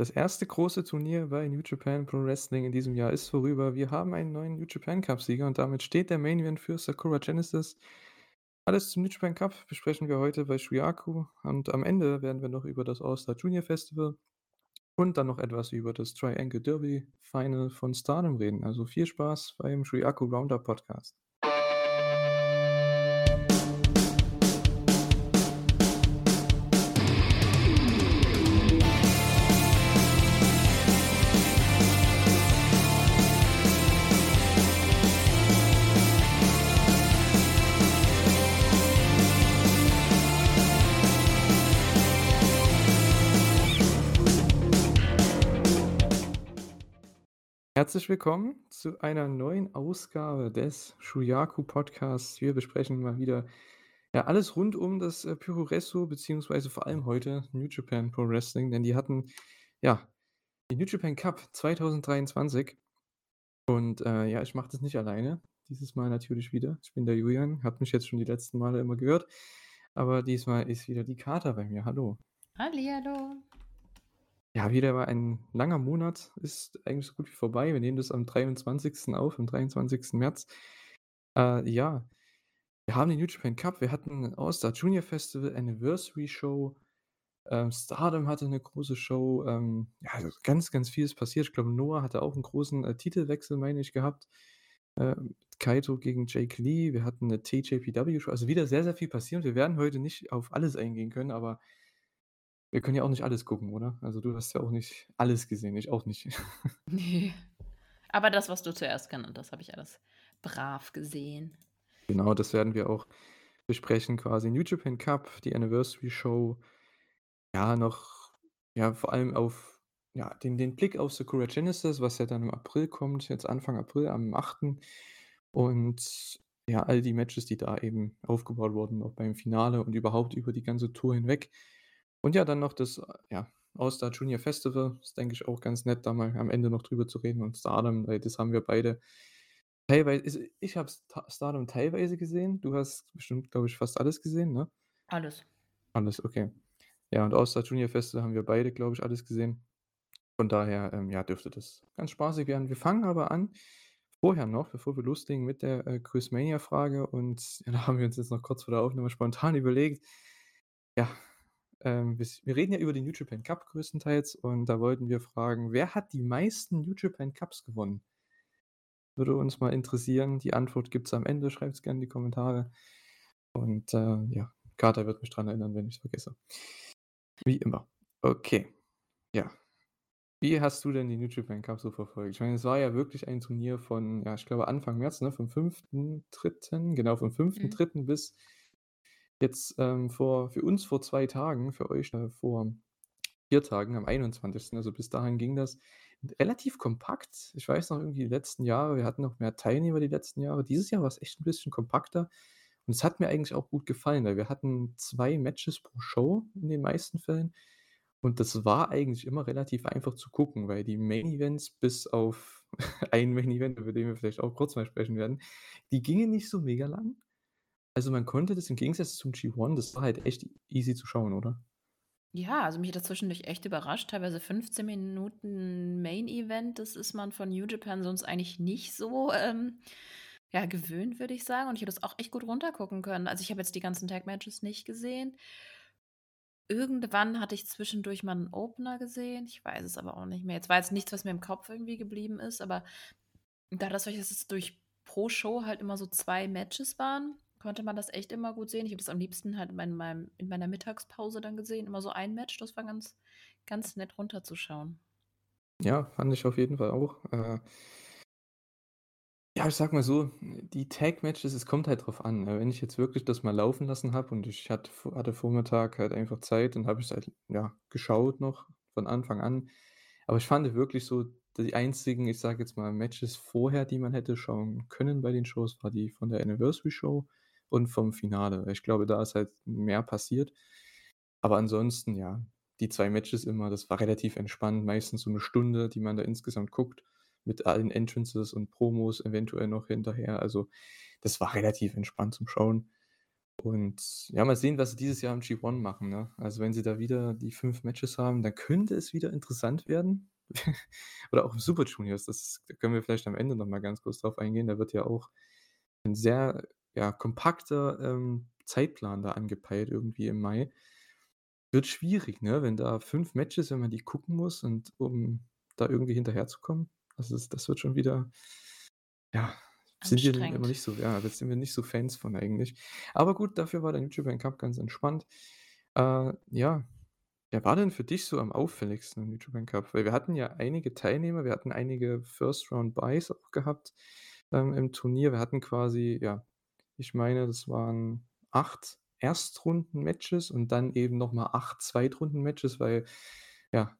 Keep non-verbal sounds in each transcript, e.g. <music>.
Das erste große Turnier bei New Japan Pro Wrestling in diesem Jahr ist vorüber. Wir haben einen neuen New Japan Cup-Sieger und damit steht der Main Event für Sakura Genesis. Alles zum New Japan Cup besprechen wir heute bei Shuyaku und am Ende werden wir noch über das All-Star Junior Festival und dann noch etwas über das Triangle Derby Final von Stardom reden. Also viel Spaß beim Shuyaku Roundup Podcast. Herzlich willkommen zu einer neuen Ausgabe des Shuyaku Podcasts. Wir besprechen mal wieder ja, alles rund um das äh, Puroresu, beziehungsweise vor allem heute New Japan Pro Wrestling, denn die hatten ja den New Japan Cup 2023. Und äh, ja, ich mache das nicht alleine. Dieses Mal natürlich wieder. Ich bin der Julian, habt mich jetzt schon die letzten Male immer gehört. Aber diesmal ist wieder die Kater bei mir. Hallo. Hallihallo. Ja, wieder mal ein langer Monat ist eigentlich so gut wie vorbei. Wir nehmen das am 23. auf, am 23. März. Äh, ja, wir haben den New Japan Cup, wir hatten All-Star Junior Festival, Anniversary Show, ähm, Stardom hatte eine große Show, ähm, ja, also ganz, ganz vieles passiert. Ich glaube, Noah hatte auch einen großen äh, Titelwechsel, meine ich, gehabt. Äh, Kaito gegen Jake Lee, wir hatten eine TJPW-Show, also wieder sehr, sehr viel passiert. Wir werden heute nicht auf alles eingehen können, aber wir können ja auch nicht alles gucken, oder? Also du hast ja auch nicht alles gesehen, ich auch nicht. <laughs> Nee. Aber das, was du zuerst genannt hast, habe ich alles brav gesehen. Genau, das werden wir auch besprechen, quasi New Japan Cup, die Anniversary Show. Ja, noch, ja, vor allem auf ja, den, den Blick auf Sakura Genesis, was ja dann im April kommt, jetzt Anfang April, am 8. Und ja, all die Matches, die da eben aufgebaut wurden, auch beim Finale und überhaupt über die ganze Tour hinweg. Und ja, dann noch das, äh, ja, All-Star Junior Festival. Ist, denke ich, auch ganz nett, da mal am Ende noch drüber zu reden. Und Stardom, weil das haben wir beide teilweise. Ich habe Stardom teilweise gesehen. Du hast bestimmt, glaube ich, fast alles gesehen, ne? Alles. Alles, okay. Ja, und All-Star Junior Festival haben wir beide, glaube ich, alles gesehen. Von daher, ähm, ja, dürfte das ganz spaßig werden. Wir fangen aber an, vorher noch, bevor wir loslegen mit der äh, Quizmania-Frage. Und ja, <laughs> da haben wir uns jetzt noch kurz vor der Aufnahme spontan überlegt. Ja, ähm, wir reden ja über den New Japan Cup größtenteils und da wollten wir fragen, wer hat die meisten New Japan Cups gewonnen? Würde uns mal interessieren. Die Antwort gibt es am Ende. Schreibt es gerne in die Kommentare. Und äh, ja, Carter wird mich dran erinnern, wenn ich es vergesse. Wie immer. Okay. Ja. Wie hast du denn die New Japan Cup so verfolgt? Ich meine, es war ja wirklich ein Turnier von, ja, ich glaube Anfang März, ne, vom 5.3., genau, vom 5.3. Mhm. bis Jetzt, ähm, vor für uns vor zwei Tagen, für euch, äh, vor vier Tagen, am 21. Also bis dahin ging das relativ kompakt. Ich weiß noch irgendwie die letzten Jahre, wir hatten noch mehr Teilnehmer die letzten Jahre. Dieses Jahr war es echt ein bisschen kompakter und es hat mir eigentlich auch gut gefallen, weil wir hatten zwei Matches pro Show in den meisten Fällen und das war eigentlich immer relativ einfach zu gucken, weil die Main Events bis auf <laughs> ein Main Event, über den wir vielleicht auch kurz mal sprechen werden, die gingen nicht so mega lang. Also, man konnte das im Gegensatz zum G1 das war halt echt easy zu schauen, oder? Ja, also mich hat das zwischendurch echt überrascht. Teilweise 15 Minuten Main Event, das ist man von New Japan sonst eigentlich nicht so, ähm, ja, gewöhnt, würde ich sagen. Und ich habe das auch echt gut runtergucken können. Also, ich habe jetzt die ganzen Tag-Matches nicht gesehen. Irgendwann hatte ich zwischendurch mal einen Opener gesehen. Ich weiß es aber auch nicht mehr. Jetzt war jetzt nichts, was mir im Kopf irgendwie geblieben ist, aber dadurch, dass es durch pro Show halt immer so zwei Matches waren konnte man das echt immer gut sehen. Ich habe das am liebsten halt in, meinem, in meiner Mittagspause dann gesehen. Immer so ein Match. Das war ganz, ganz nett runterzuschauen. Ja, fand ich auf jeden Fall auch. Äh, ja, ich sag mal so, die Tag-Matches, es kommt halt drauf an. Ne? Wenn ich jetzt wirklich das mal laufen lassen habe und ich hatte, hatte Vormittag halt einfach Zeit, dann habe ich es halt ja, geschaut noch von Anfang an. Aber ich fand wirklich so, die einzigen, ich sage jetzt mal, Matches vorher, die man hätte schauen können bei den Shows, war die von der Anniversary Show und vom Finale. Ich glaube, da ist halt mehr passiert. Aber ansonsten, ja, die zwei Matches immer, das war relativ entspannt. Meistens so eine Stunde, die man da insgesamt guckt, mit allen Entrances und Promos eventuell noch hinterher. Also, das war relativ entspannt zum Schauen. Und ja, mal sehen, was sie dieses Jahr im G1 machen, ne? Also, wenn sie da wieder die 5 Matches haben, dann könnte es wieder interessant werden. <laughs> Oder auch im Super Juniors, das da können wir vielleicht am Ende noch mal ganz kurz drauf eingehen. Da wird ja auch 'n sehr, ja, kompakter, ähm, Zeitplan da angepeilt irgendwie im Mai. Wird schwierig, ne, wenn da 5 Matches wenn man die gucken muss und um da irgendwie hinterherzukommen. Also, das das wird schon wieder ja, sind wir immer nicht so ja, da sind wir nicht so Fans von eigentlich. Aber gut, dafür war der Japan Cup ganz entspannt. Äh, ja, wer war denn für dich so am auffälligsten im Japan Cup? Weil wir hatten ja einige Teilnehmer, wir hatten einige First Round Buys auch gehabt, ähm, im Turnier. Wir hatten quasi, ja ich meine, das waren 8 Erstrunden-Matches und dann eben noch mal 8 Zweitrunden-Matches, weil, ja,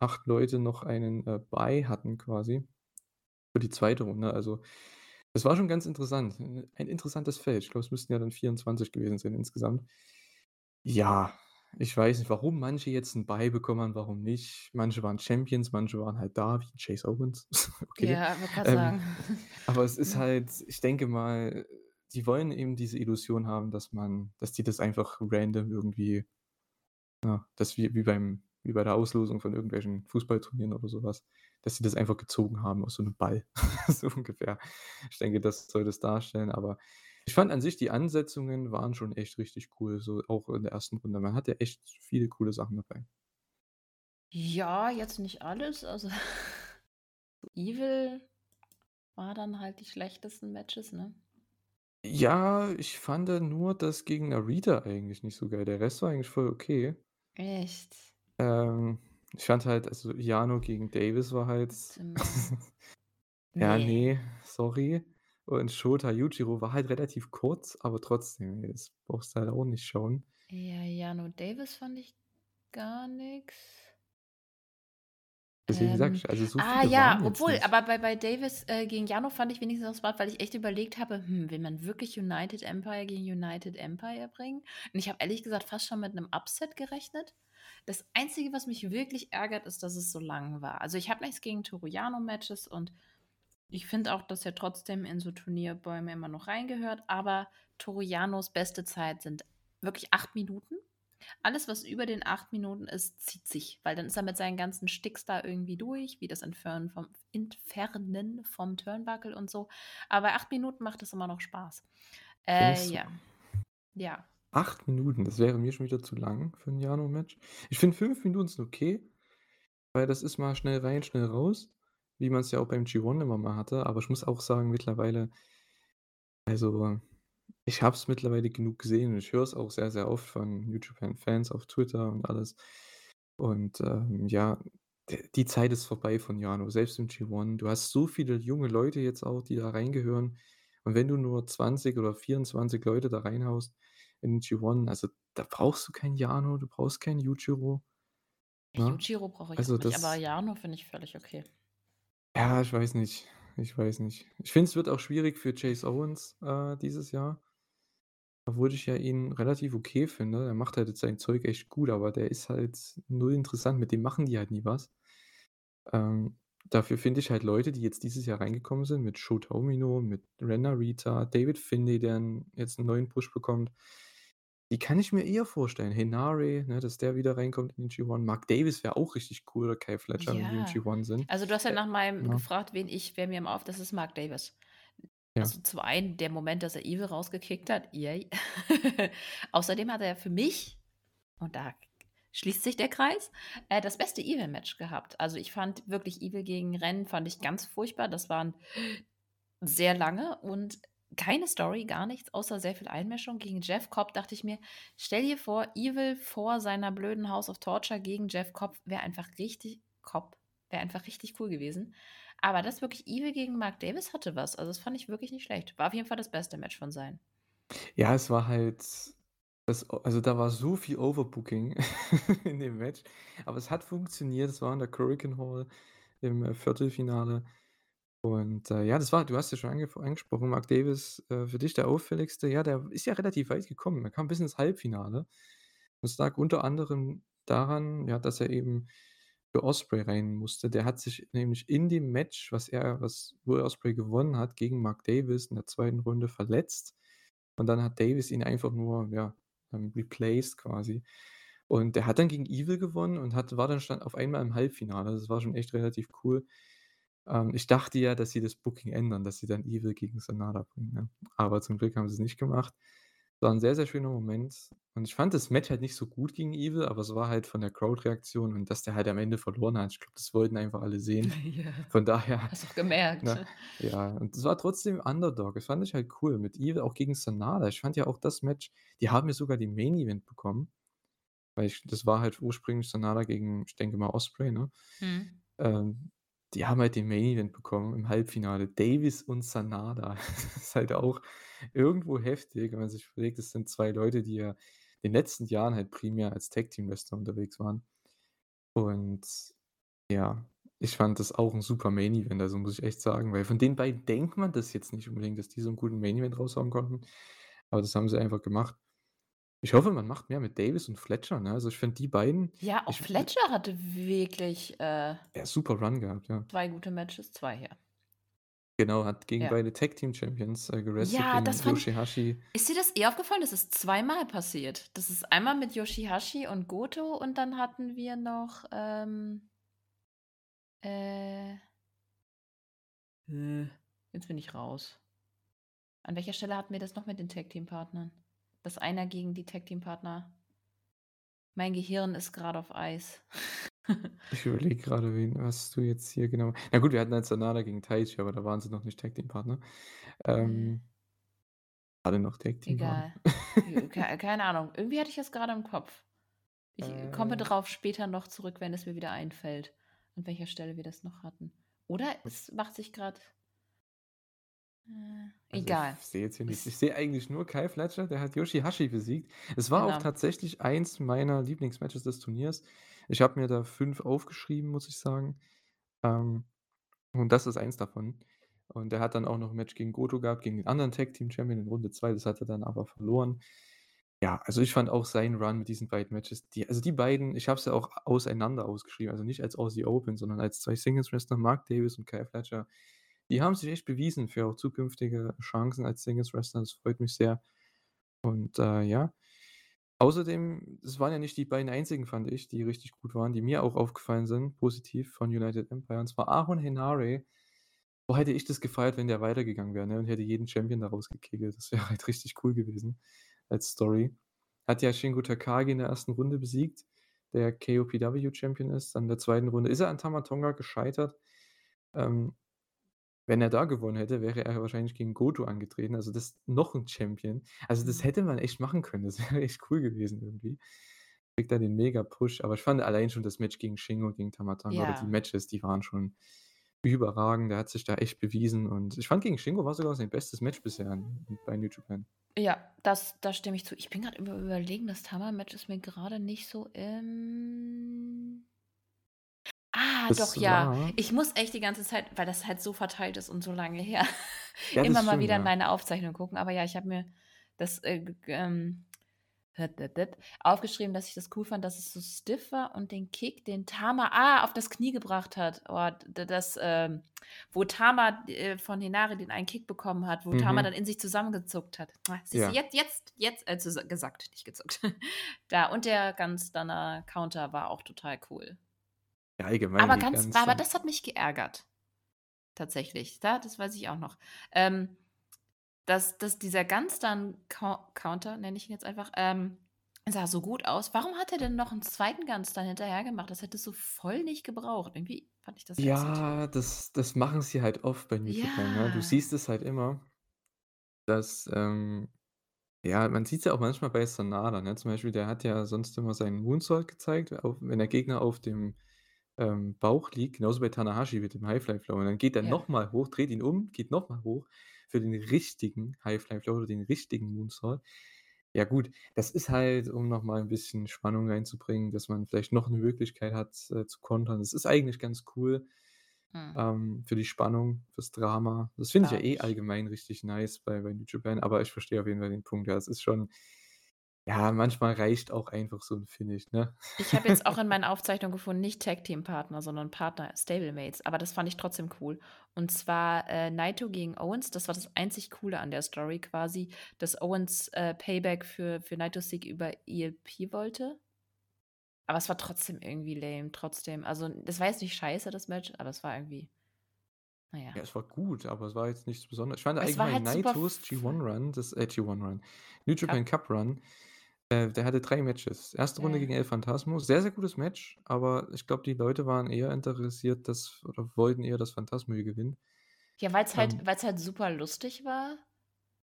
8 Leute noch einen, äh, Buy hatten quasi für die 2. Runde. Also, es war schon ganz interessant. Ein interessantes Feld. Ich glaube, es müssten ja dann 24 gewesen sein insgesamt. Ja, ich weiß nicht, warum manche jetzt 'n Buy bekommen haben, warum nicht. Manche waren Champions, manche waren halt da, wie Chase Owens. <laughs> Okay. Ja, wollte grad Ähm, sagen. aber es <laughs> ist halt ich denke mal, die wollen eben diese Illusion haben, dass man dass die das einfach random irgendwie ja, dass wie wie beim wie bei der Auslosung von irgendwelchen Fußballturnieren oder so was, dass sie das einfach gezogen haben aus so 'nem Ball, <laughs> so ungefähr. Ich denke, das soll das darstellen, aber ich fand an sich, die Ansetzungen waren schon echt richtig cool, so auch in der 1. Runde. Man hatte echt viele coole Sachen dabei. Ja, jetzt nicht alles. Also, <laughs> Evil war dann halt die schlechtesten Matches, ne? Ja, ich fand nur das gegen Narita eigentlich nicht so geil. Der Rest war eigentlich voll okay. Echt? Ähm, ich fand halt also, Yano gegen Davis war halt <laughs> ja, Ne. ne, sorry. Und Shota Yujiro war halt relativ kurz, aber trotzdem, das brauchst du halt auch nicht schauen. Ja, Yano Davis fand ich gar nix. Deswegen Ähm, ich, also, so ah ja, obwohl, aber bei bei Davis, äh, gegen Yano fand ich wenigstens auch smart, weil ich echt überlegt habe: „Hm, will man wirklich United Empire gegen United Empire bringen?“ Und ich habe ehrlich gesagt fast schon mit 'nem Upset gerechnet. Das Einzige, was mich wirklich ärgert, ist, dass es so lang war. Also, ich habe nichts gegen Toru Yano-Matches und ich finde auch, dass er trotzdem in so Turnierbäume immer noch reingehört, aber Toru Yanos beste Zeit sind wirklich 8 Minuten. Alles, was über den 8 Minuten ist, zieht sich, weil dann ist er mit seinen ganzen Sticks da irgendwie durch, wie das Entfernen vom Entfernen vom Turnbuckle und so. Aber bei 8 Minuten macht es immer noch Spaß. Äh, ja. Ja. 8 Minuten, das wäre mir schon wieder zu lang für 'n Yano-Match. Ich finde 5 Minuten sind okay, weil das ist mal schnell rein, schnell raus, wie man's ja auch beim G1 immer mal hatte. Aber ich muss auch sagen, mittlerweile also, ich habe es mittlerweile genug gesehen und ich höre es auch sehr, sehr oft von New Japan Fans auf Twitter und alles. Und, ähm, ja, die Zeit ist vorbei von Yano, selbst im G1. Du hast so viele junge Leute jetzt auch, die da reingehören. Und wenn du nur 20 oder 24 Leute da reinhaust in den G1, also, da brauchst du keinen Yano, du brauchst keinen Yujiro, ne? Yujiro brauche ich Also, nicht, aber das Yano finde ich völlig okay. Ja, ich weiß nicht. Ich weiß nicht. Ich finde, es wird auch schwierig für Chase Owens, äh, dieses Jahr. Obwohl ich ja ihn relativ okay finde. Er macht halt jetzt sein Zeug echt gut, aber der ist halt null interessant. Mit dem machen die halt nie was. Ähm, dafür finde ich halt Leute, die jetzt dieses Jahr reingekommen sind mit Shota Umino, mit Ren Narita, David Finlay, der jetzt 'n neuen Push bekommt. Die kann ich mir eher vorstellen. Henare, ne, dass der wieder reinkommt in den G1. Mark Davis wäre auch richtig cool oder Kyle Fletcher, wenn die im Ja. G1 sind. Also, du hast ja Äh, nach meinem ne? gefragt, wen ich wer mir immer auf das ist Mark Davis. Ja. Also, zum einen der Moment, dass er Evil rausgekickt hat, yay. <laughs> Außerdem hat er für mich und da schließt sich der Kreis, äh, das beste Evil-Match gehabt. Also, ich fand wirklich Evil gegen Ren fand ich ganz furchtbar. Das waren sehr lange und keine Story, gar nichts, außer sehr viel Einmischung. Gegen Jeff Cobb dachte ich mir: „Stell dir vor, Evil vor seiner blöden House of Torture gegen Jeff Cobb wäre einfach richtig Cobb wäre einfach richtig cool gewesen.“ Aber das wirklich Evil gegen Mark Davis hatte was. Also, das fand ich wirklich nicht schlecht. War auf jeden Fall das beste Match von seinen. Ja, es war halt das also, da war so viel Overbooking <laughs> in dem Match, aber es hat funktioniert. Es war in der Korakuen Hall im, äh, Viertelfinale. Und, äh, ja, das war du hast ja schon angef angesprochen, Mark Davis, äh, für dich der auffälligste. Ja, der ist ja relativ weit gekommen. Er kam bis ins Halbfinale. Das lag unter anderem daran, ja, dass er eben für Ospreay rein musste. Der hat sich nämlich in dem Match, was er was wo Ospreay gewonnen hat gegen Mark Davis in der 2. Runde verletzt. und dann hat Davis ihn einfach nur, ja, ähm, replaced quasi. Und der hat dann gegen Evil gewonnen und hat war dann stand auf einmal im Halbfinale. Das war schon echt relativ cool. Ähm, ich dachte ja, dass sie das Booking ändern, dass sie dann Evil gegen Sanada bringen, ne? Aber zum Glück haben sie's nicht gemacht. War 'n sehr, sehr schöner Moment und ich fand das Match halt nicht so gut gegen Evil, aber es war halt von der Crowd-Reaktion und dass der halt am Ende verloren hat. Ich glaube, das wollten einfach alle sehen. <laughs> Ja, Von daher, hast auch gemerkt. ne? Ja, und es war trotzdem Underdog. Das fand ich halt cool mit Evil auch gegen Sanada. Ich fand ja auch das Match die haben ja sogar den Main Event bekommen, weil ich das war halt ursprünglich Sanada gegen, ich denke mal, Ospreay, ne? Mhm. Ähm, die haben halt den Main Event bekommen im Halbfinale. Davis und Sanada. <laughs> Das ist halt auch irgendwo heftig, wenn man sich überlegt, das sind 2 Leute, die ja in den letzten Jahren halt primär als Tag-Team-Wrestler unterwegs waren. Und ja, ich fand das auch 'n super Main Event, also, muss ich echt sagen, weil von den beiden denkt man das jetzt nicht unbedingt, dass die so 'n guten Main Event raushauen konnten, aber das haben sie einfach gemacht. Ich hoffe, man macht mehr mit Davis und Fletcher, ne? Also, ich finde die beiden Ja, auch ich Fletcher hatte wirklich, äh Ja, super Run gehabt, ja. 2 gute Matches, 2, ja. Genau, hat gegen Ja. beide Tag-Team-Champions, äh, gewrestelt, Ja, gegen das fand Yoshi-Hashi. ist dir das eh aufgefallen? Das ist zweimal passiert. Das ist einmal mit Yoshi-Hashi und Goto und dann hatten wir noch, ähm äh äh, jetzt bin ich raus. An welcher Stelle hatten wir das noch mit den Tag-Team-Partnern? Dass einer gegen die Tag-Team-Partner mein Gehirn ist grad auf Eis. <laughs> Ich überlege grade, wen was du jetzt hier genau na gut, wir hatten halt Sanada gegen Taichi, aber da waren sie noch nicht Tag-Team-Partner. Äh. Ähm alle noch Tag-Team-Partner. Egal. J <laughs> kei keine Ahnung. Irgendwie hatte ich das grade im Kopf. Ich komme Äh. drauf später noch zurück, wenn es mir wieder einfällt, an welcher Stelle wir das noch hatten. Oder es macht sich grad äh, Also, egal. ich sehe jetzt hier nichts. Ich sehe eigentlich nur Kyle Fletcher, der hat Yoshi-Hashi besiegt. Es war auch Genau. tatsächlich eins meiner Lieblingsmatches des Turniers. Ich habe mir da 5 aufgeschrieben, muss ich sagen. Ähm, und das ist eins davon. Und er hat dann auch noch 'n Match gegen Goto gehabt, gegen den anderen Tag-Team-Champion in Runde 2. Das hat er dann aber verloren. Ja, also, ich fand auch seinen Run mit diesen beiden Matches die also, die beiden ich habe es ja auch auseinander ausgeschrieben, also, nicht als Aussie Open, sondern als 2 Singles-Wrestler, Mark Davis und Kyle Fletcher. Die haben sich echt bewiesen für auch zukünftige Chancen als Singles-Wrestler. Das freut mich sehr. Und, äh, ja. Außerdem, es waren ja nicht die beiden einzigen, fand ich, die richtig gut waren, die mir auch aufgefallen sind, positiv von United Empire, und zwar Aaron Henare. Boah, hätte ich das gefeiert, wenn der weitergegangen wäre, ne, und hätte jeden Champion da rausgekickelt. Das wäre <laughs> halt richtig cool gewesen als Story. Hat ja Shingo Takagi in der 1. Runde besiegt, der KOPW-Champion ist. In der 2. Runde ist er an Tama Tonga gescheitert. Ähm, wenn er da gewonnen hätte, wäre er wahrscheinlich gegen Goto angetreten, also, das noch 'n Champion. Also, das Mhm. hätte man echt machen können. Das <laughs> wäre echt cool gewesen irgendwie. Kriegt da den Mega-Push, aber ich fand allein schon das Match gegen Shingo und gegen Tama Tonga oder die Ja. Matches, die waren schon überragend. Der hat sich da echt bewiesen und ich fand, gegen Shingo war sogar sein bestes Match bisher bei New Japan. Ja, das da stimme ich zu. Ich bin grad am Überlegen, das Tama-Match ist mir grade nicht so im Ah, doch, Es ja. war Ich muss echt die ganze Zeit, weil das halt so verteilt ist und so lange her, Ja, immer das mal stimmt, wieder in ja. meine Aufzeichnung gucken. Aber ja, ich habe mir das, äh, ähm, aufgeschrieben, dass ich das cool fand, dass es so stiff war und den Kick, den Tama ah, auf das Knie gebracht hat. Oh, das, ähm wo Tama, äh, von Henare den einen Kick bekommen hat, wo Tama Mhm. dann in sich zusammengezuckt hat. Ah, siehst du, Ja. jetzt jetzt jetzt äh, zus gesackt, nicht gezuckt. <laughs> Da und der Gunstunner Counter war auch total cool. Ja, allgemein Aber ganz aber das hat mich geärgert. Tatsächlich. Da das weiß ich auch noch. Ähm, dass dass dieser Gunstun Cou Counter, nenne ich ihn jetzt einfach, ähm, sah so gut aus. Warum hat er denn noch 'n 2. Gunstun hinterher gemacht? Das hättest du voll nicht gebraucht. Irgendwie fand ich das. Ja, das das machen sie halt oft bei New Japan, ne? Du Ja. siehst es halt immer, dass, ähm ja, man sieht's ja auch manchmal bei Sanada, ne? Zum Beispiel, der hat ja sonst immer seinen Moonsault gezeigt, auch wenn der Gegner auf dem, ähm, Bauch liegt, genauso bei Tanahashi mit dem High-Fly-Flow. Und dann geht er Ja. noch mal hoch, dreht ihn um, geht noch mal hoch für den richtigen High-Fly-Flow oder den richtigen Moonsault. Ja gut, das ist halt, um noch mal 'n bisschen Spannung reinzubringen, dass man vielleicht noch 'ne Möglichkeit hat, äh, zu kontern. Das ist eigentlich ganz cool, Mhm. ähm, für die Spannung, fürs Drama. Das finde ich ja eh allgemein richtig nice bei bei New Japan, aber ich verstehe auf jeden Fall den Punkt. Ja, es ist schon Ja, manchmal reicht auch einfach so 'n Finish, ne? Ich habe jetzt auch in meinen <laughs> Aufzeichnungen gefunden, nicht Tag-Team-Partner, sondern Partner, Stablemates, aber das fand ich trotzdem cool. Und zwar, äh, Naito gegen Owens, das war das einzig Coole an der Story quasi, dass Owens, äh, Payback für für Naitos Sieg über ELP wollte. Aber es war trotzdem irgendwie lame, trotzdem. Also, das war jetzt nicht scheiße, das Match, aber es war irgendwie na ja. Ja, es war gut, aber es war jetzt nichts Besonderes. Ich fand Es war allgemein halt super Naitos f G1 Run, das äh, G1 Run, New Japan Cup. Cup Run, äh, der hatte 3 Matches. 1. Ja, Runde ja. gegen El Phantasmo, sehr, sehr gutes Match, aber ich glaube, die Leute waren eher interessiert, dass oder wollten eher, dass Phantasmo hier gewinnt. Ja, weil's halt Ähm weil's halt super lustig war,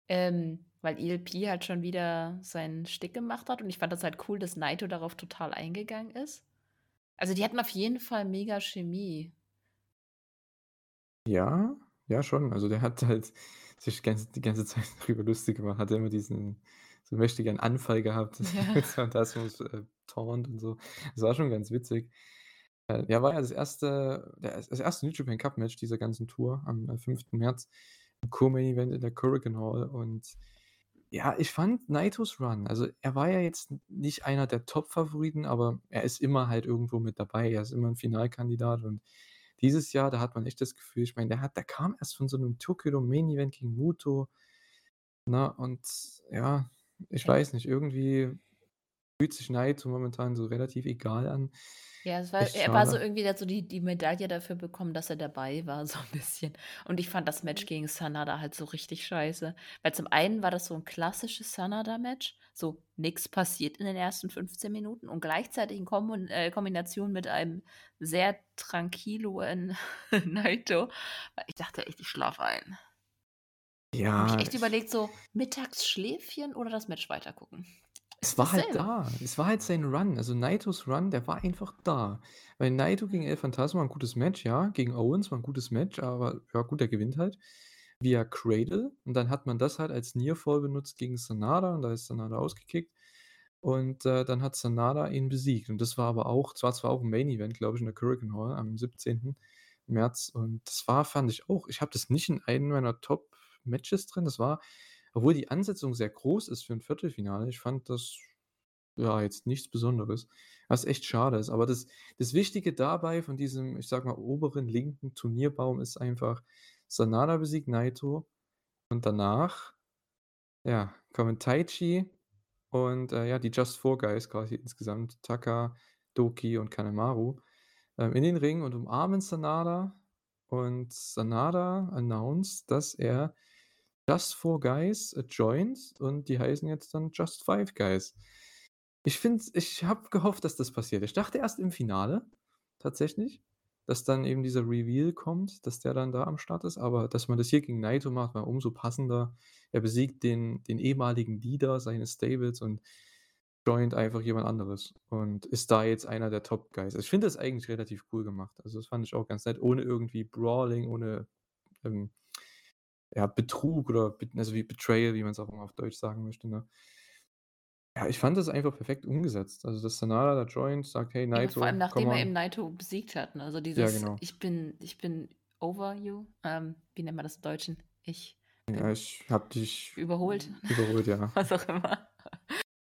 ähm, weil ELP halt schon wieder seinen Shtick gemacht hat und ich fand das halt cool, dass Naito darauf total eingegangen ist. Also, die hatten auf jeden Fall mega Chemie. Ja, ja schon. Also, der hat halt sich ganz die ganze Zeit <laughs> drüber lustig gemacht, hat immer diesen so mächtigen Anfall gehabt Ja. Phantasmos, <laughs> äh, Taunt und so. Das war schon ganz witzig. Äh, ja, war ja das erste der das erste New Japan Cup Match dieser ganzen Tour am, äh, 5. März im Co-Main Event in der Korakuen Hall und ja, ich fand Naitos Run also, er war ja jetzt nicht einer der Top-Favoriten, aber er ist immer halt irgendwo mit dabei. Er ist immer 'n Finalkandidat und dieses Jahr, da hat man echt das Gefühl ich meine, der hat der kam erst von so 'nem Tokyo Main Event gegen Muto, ne, und ja, ich weiß nicht, irgendwie fühlt sich Naito momentan so relativ egal an. Ja, es war Echt er war so irgendwie der hat so die die Medaille dafür bekommen, dass er dabei war, <laughs> so 'n bisschen. Und ich fand das Match gegen Sanada halt so richtig scheiße. Weil zum einen war das so 'n klassisches Sanada-Match, so nix passiert in den ersten 15 Minuten und gleichzeitig in Kombon äh, Kombination mit einem sehr tranquiloen <laughs> Naito. Ich dachte echt, ich schlafe ein. Ich Ja, echt ich überlegt, so Mittagsschläfchen oder das Match weitergucken. Es war halt da. Es war halt sein Run. Also, Naitos Run, der war einfach da. Weil Naito gegen. El Phantasmo war 'n gutes Match, ja. Gegen Owens war 'n gutes Match, aber ja gut, der gewinnt halt via Cradle und dann hat man das halt als Near Fall benutzt gegen Sanada und da ist Sanada ausgekickt und, äh, dann hat Sanada ihn besiegt und das war aber auch das war zwar auch 'n Main Event, glaube ich, in der Korakuen Hall am 17. März und das war fand ich auch ich habe das nicht in einen meiner Top-Matches drin. Das war obwohl die Ansetzung sehr groß ist für 'n Viertelfinale, ich fand das, ja, jetzt nichts Besonderes, was echt schade ist. Aber das das Wichtige dabei von diesem, ich sage mal, oberen linken Turnierbaum ist einfach, Sanada besiegt Naito und danach, ja, kommen Taichi und, äh, ja, die Just 4 Guys quasi insgesamt, Taka, Douki und Kanemaru, ähm, in den Ring und umarmen Sanada und Sanada announced, dass er Just 4 Guys, äh, joined und die heißen jetzt dann Just 5 Guys. Ich finde ich habe gehofft, dass das passiert. Ich dachte erst im Finale tatsächlich, dass dann eben dieser Reveal kommt, dass der dann da am Start ist, aber dass man das hier gegen Naito macht, war umso passender. Er besiegt den den ehemaligen Leader seines Stables und joint einfach jemand anderes und ist da jetzt einer der Top Guys. Ich finde das eigentlich relativ cool gemacht. Also, das fand ich auch ganz nett, ohne irgendwie Brawling, ohne, ähm, ja, Betrug oder also, wie Betrayal, wie man's auch immer auf Deutsch sagen möchte, ne? Ja, ich fand das einfach perfekt umgesetzt. Also, dass Sanada da joint, sagt: „Hey Ja, vor allem Naito, nachdem er eben on.“ Naito besiegt hat, ne? Also, Ja, dieses genau. „Ich bin ich bin over you“, ähm, wie nennt man das im Deutschen? „Ich Ja, ich habe dich überholt“, überholt, ja. <laughs> was auch immer.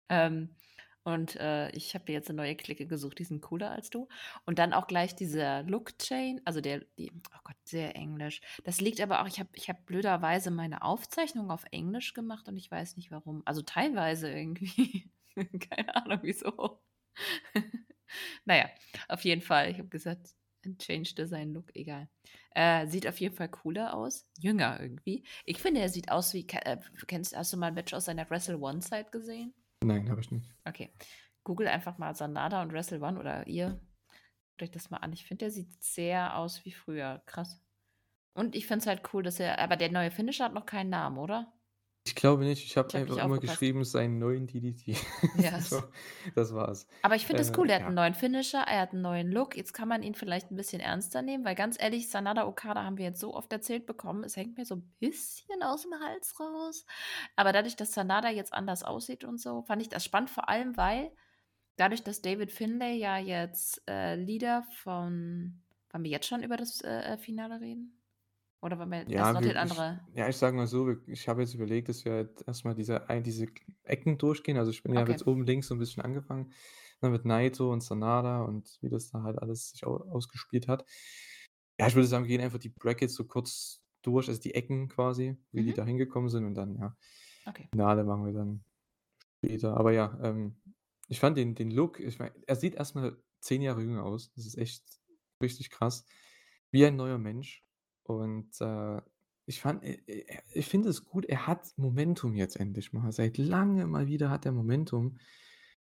Ähm, und, äh, ich habe jetzt 'ne neue Clique gesucht, die sind cooler als du. Und dann auch gleich dieser Look Chain, also, der die oh Gott, sehr Englisch. Das liegt aber auch ich habe ich habe blöderweise meine Aufzeichnung auf Englisch gemacht und ich weiß nicht warum. Also, teilweise irgendwie. <laughs> Keine Ahnung wieso. <laughs> Na ja, auf jeden Fall, ich habe gesagt, change design look, egal. Äh, sieht auf jeden Fall cooler aus, jünger irgendwie. Ich finde, er sieht aus wie äh, kennst hast du mal 'n Match aus seiner Wrestle One Zeit gesehen? Nein, habe ich nicht. Okay. Google einfach mal Sanada und Wrestle One oder ihr guckt euch das mal an. Ich finde, der sieht sehr aus wie früher. Krass. Und ich finde es halt cool, dass er aber der neue Finisher hat noch keinen Namen, oder? Ich glaube nicht. Ich habe Ich habe einfach nicht immer aufgepasst. geschrieben, seinen neuen DDT. Ja, <laughs> So, s das war's. Aber ich finde es Äh, cool, der hat 'n ja. neuen Finisher, er hat 'n neuen Look. Jetzt kann man ihn vielleicht 'n bisschen ernster nehmen, weil ganz ehrlich, Sanada Okada haben wir jetzt so oft erzählt bekommen, es hängt mir so 'n bisschen aus'm Hals raus. Aber dadurch, dass Sanada jetzt anders aussieht und so, fand ich das spannend, vor allem, weil dadurch, dass David Finlay ja jetzt, äh, Leader von wollen wir jetzt schon über das, äh, äh, Finale reden? Oder wir erst Ja, noch den wir ich andere ja, ich sage mal so, wir ich habe jetzt überlegt, dass wir halt erst mal diese ein diese Ecken durchgehen. Also, ich bin ja Okay. jetzt oben links so 'n bisschen angefangen, ne, mit Naito und Sanada und wie das da halt alles sich au ausgespielt hat. Ja, ich würde sagen, wir gehen einfach die Brackets so kurz durch, also die Ecken quasi, wie die Mhm. da hingekommen sind und dann, ja, Okay. Finale machen wir dann später. Aber ja, ähm, ich fand den den Look ich meine, er sieht erst mal 10 Jahre jünger aus. Das ist echt richtig krass. Wie ein neuer Mensch. Und, äh, ich fand äh, äh, ich finde es gut, er hat Momentum jetzt endlich mal. Seit langem mal wieder hat er Momentum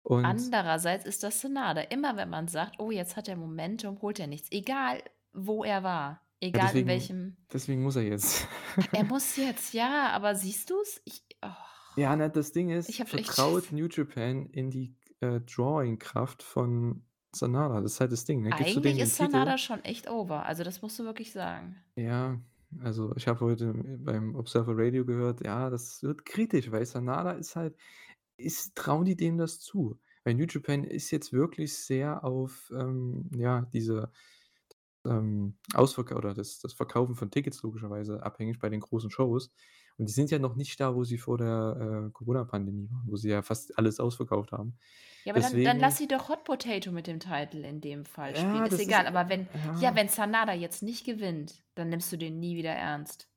und Andererseits ist das Sanada. Immer wenn man sagt: „Oh, jetzt hat er Momentum“, holt er nichts. Egal, wo er war, Ja, egal in deswegen welchem deswegen muss er jetzt. Er <laughs> muss jetzt, ja, aber siehst du's? Ich oh, Ja, ne, das Ding ist, vertraut. New Japan in die, äh, Drawing-Kraft von Sanada. Das ist halt das Ding, ne? Gibst Eigentlich ist Titel Sanada schon echt over. Also, das musst du wirklich sagen. Ja, also, ich habe heute beim Observer Radio gehört, ja, das wird kritisch, weil Sanada ist halt ist trauen die dem das zu? Weil New Japan ist jetzt wirklich sehr auf, ähm, ja, diese, ähm, Ausverk oder das das Verkaufen von Tickets logischerweise abhängig bei den großen Shows. Und die sind ja noch nicht da, wo sie vor der, äh, Corona-Pandemie waren, wo sie ja fast alles ausverkauft haben. Ja, aber dann dann lass Deswegen sie doch Hot Potato mit dem Title in dem Fall spielen. Ja, Ist das ist, egal, äh aber wenn ja, ja. wenn Sanada jetzt nicht gewinnt, dann nimmst du den nie wieder ernst.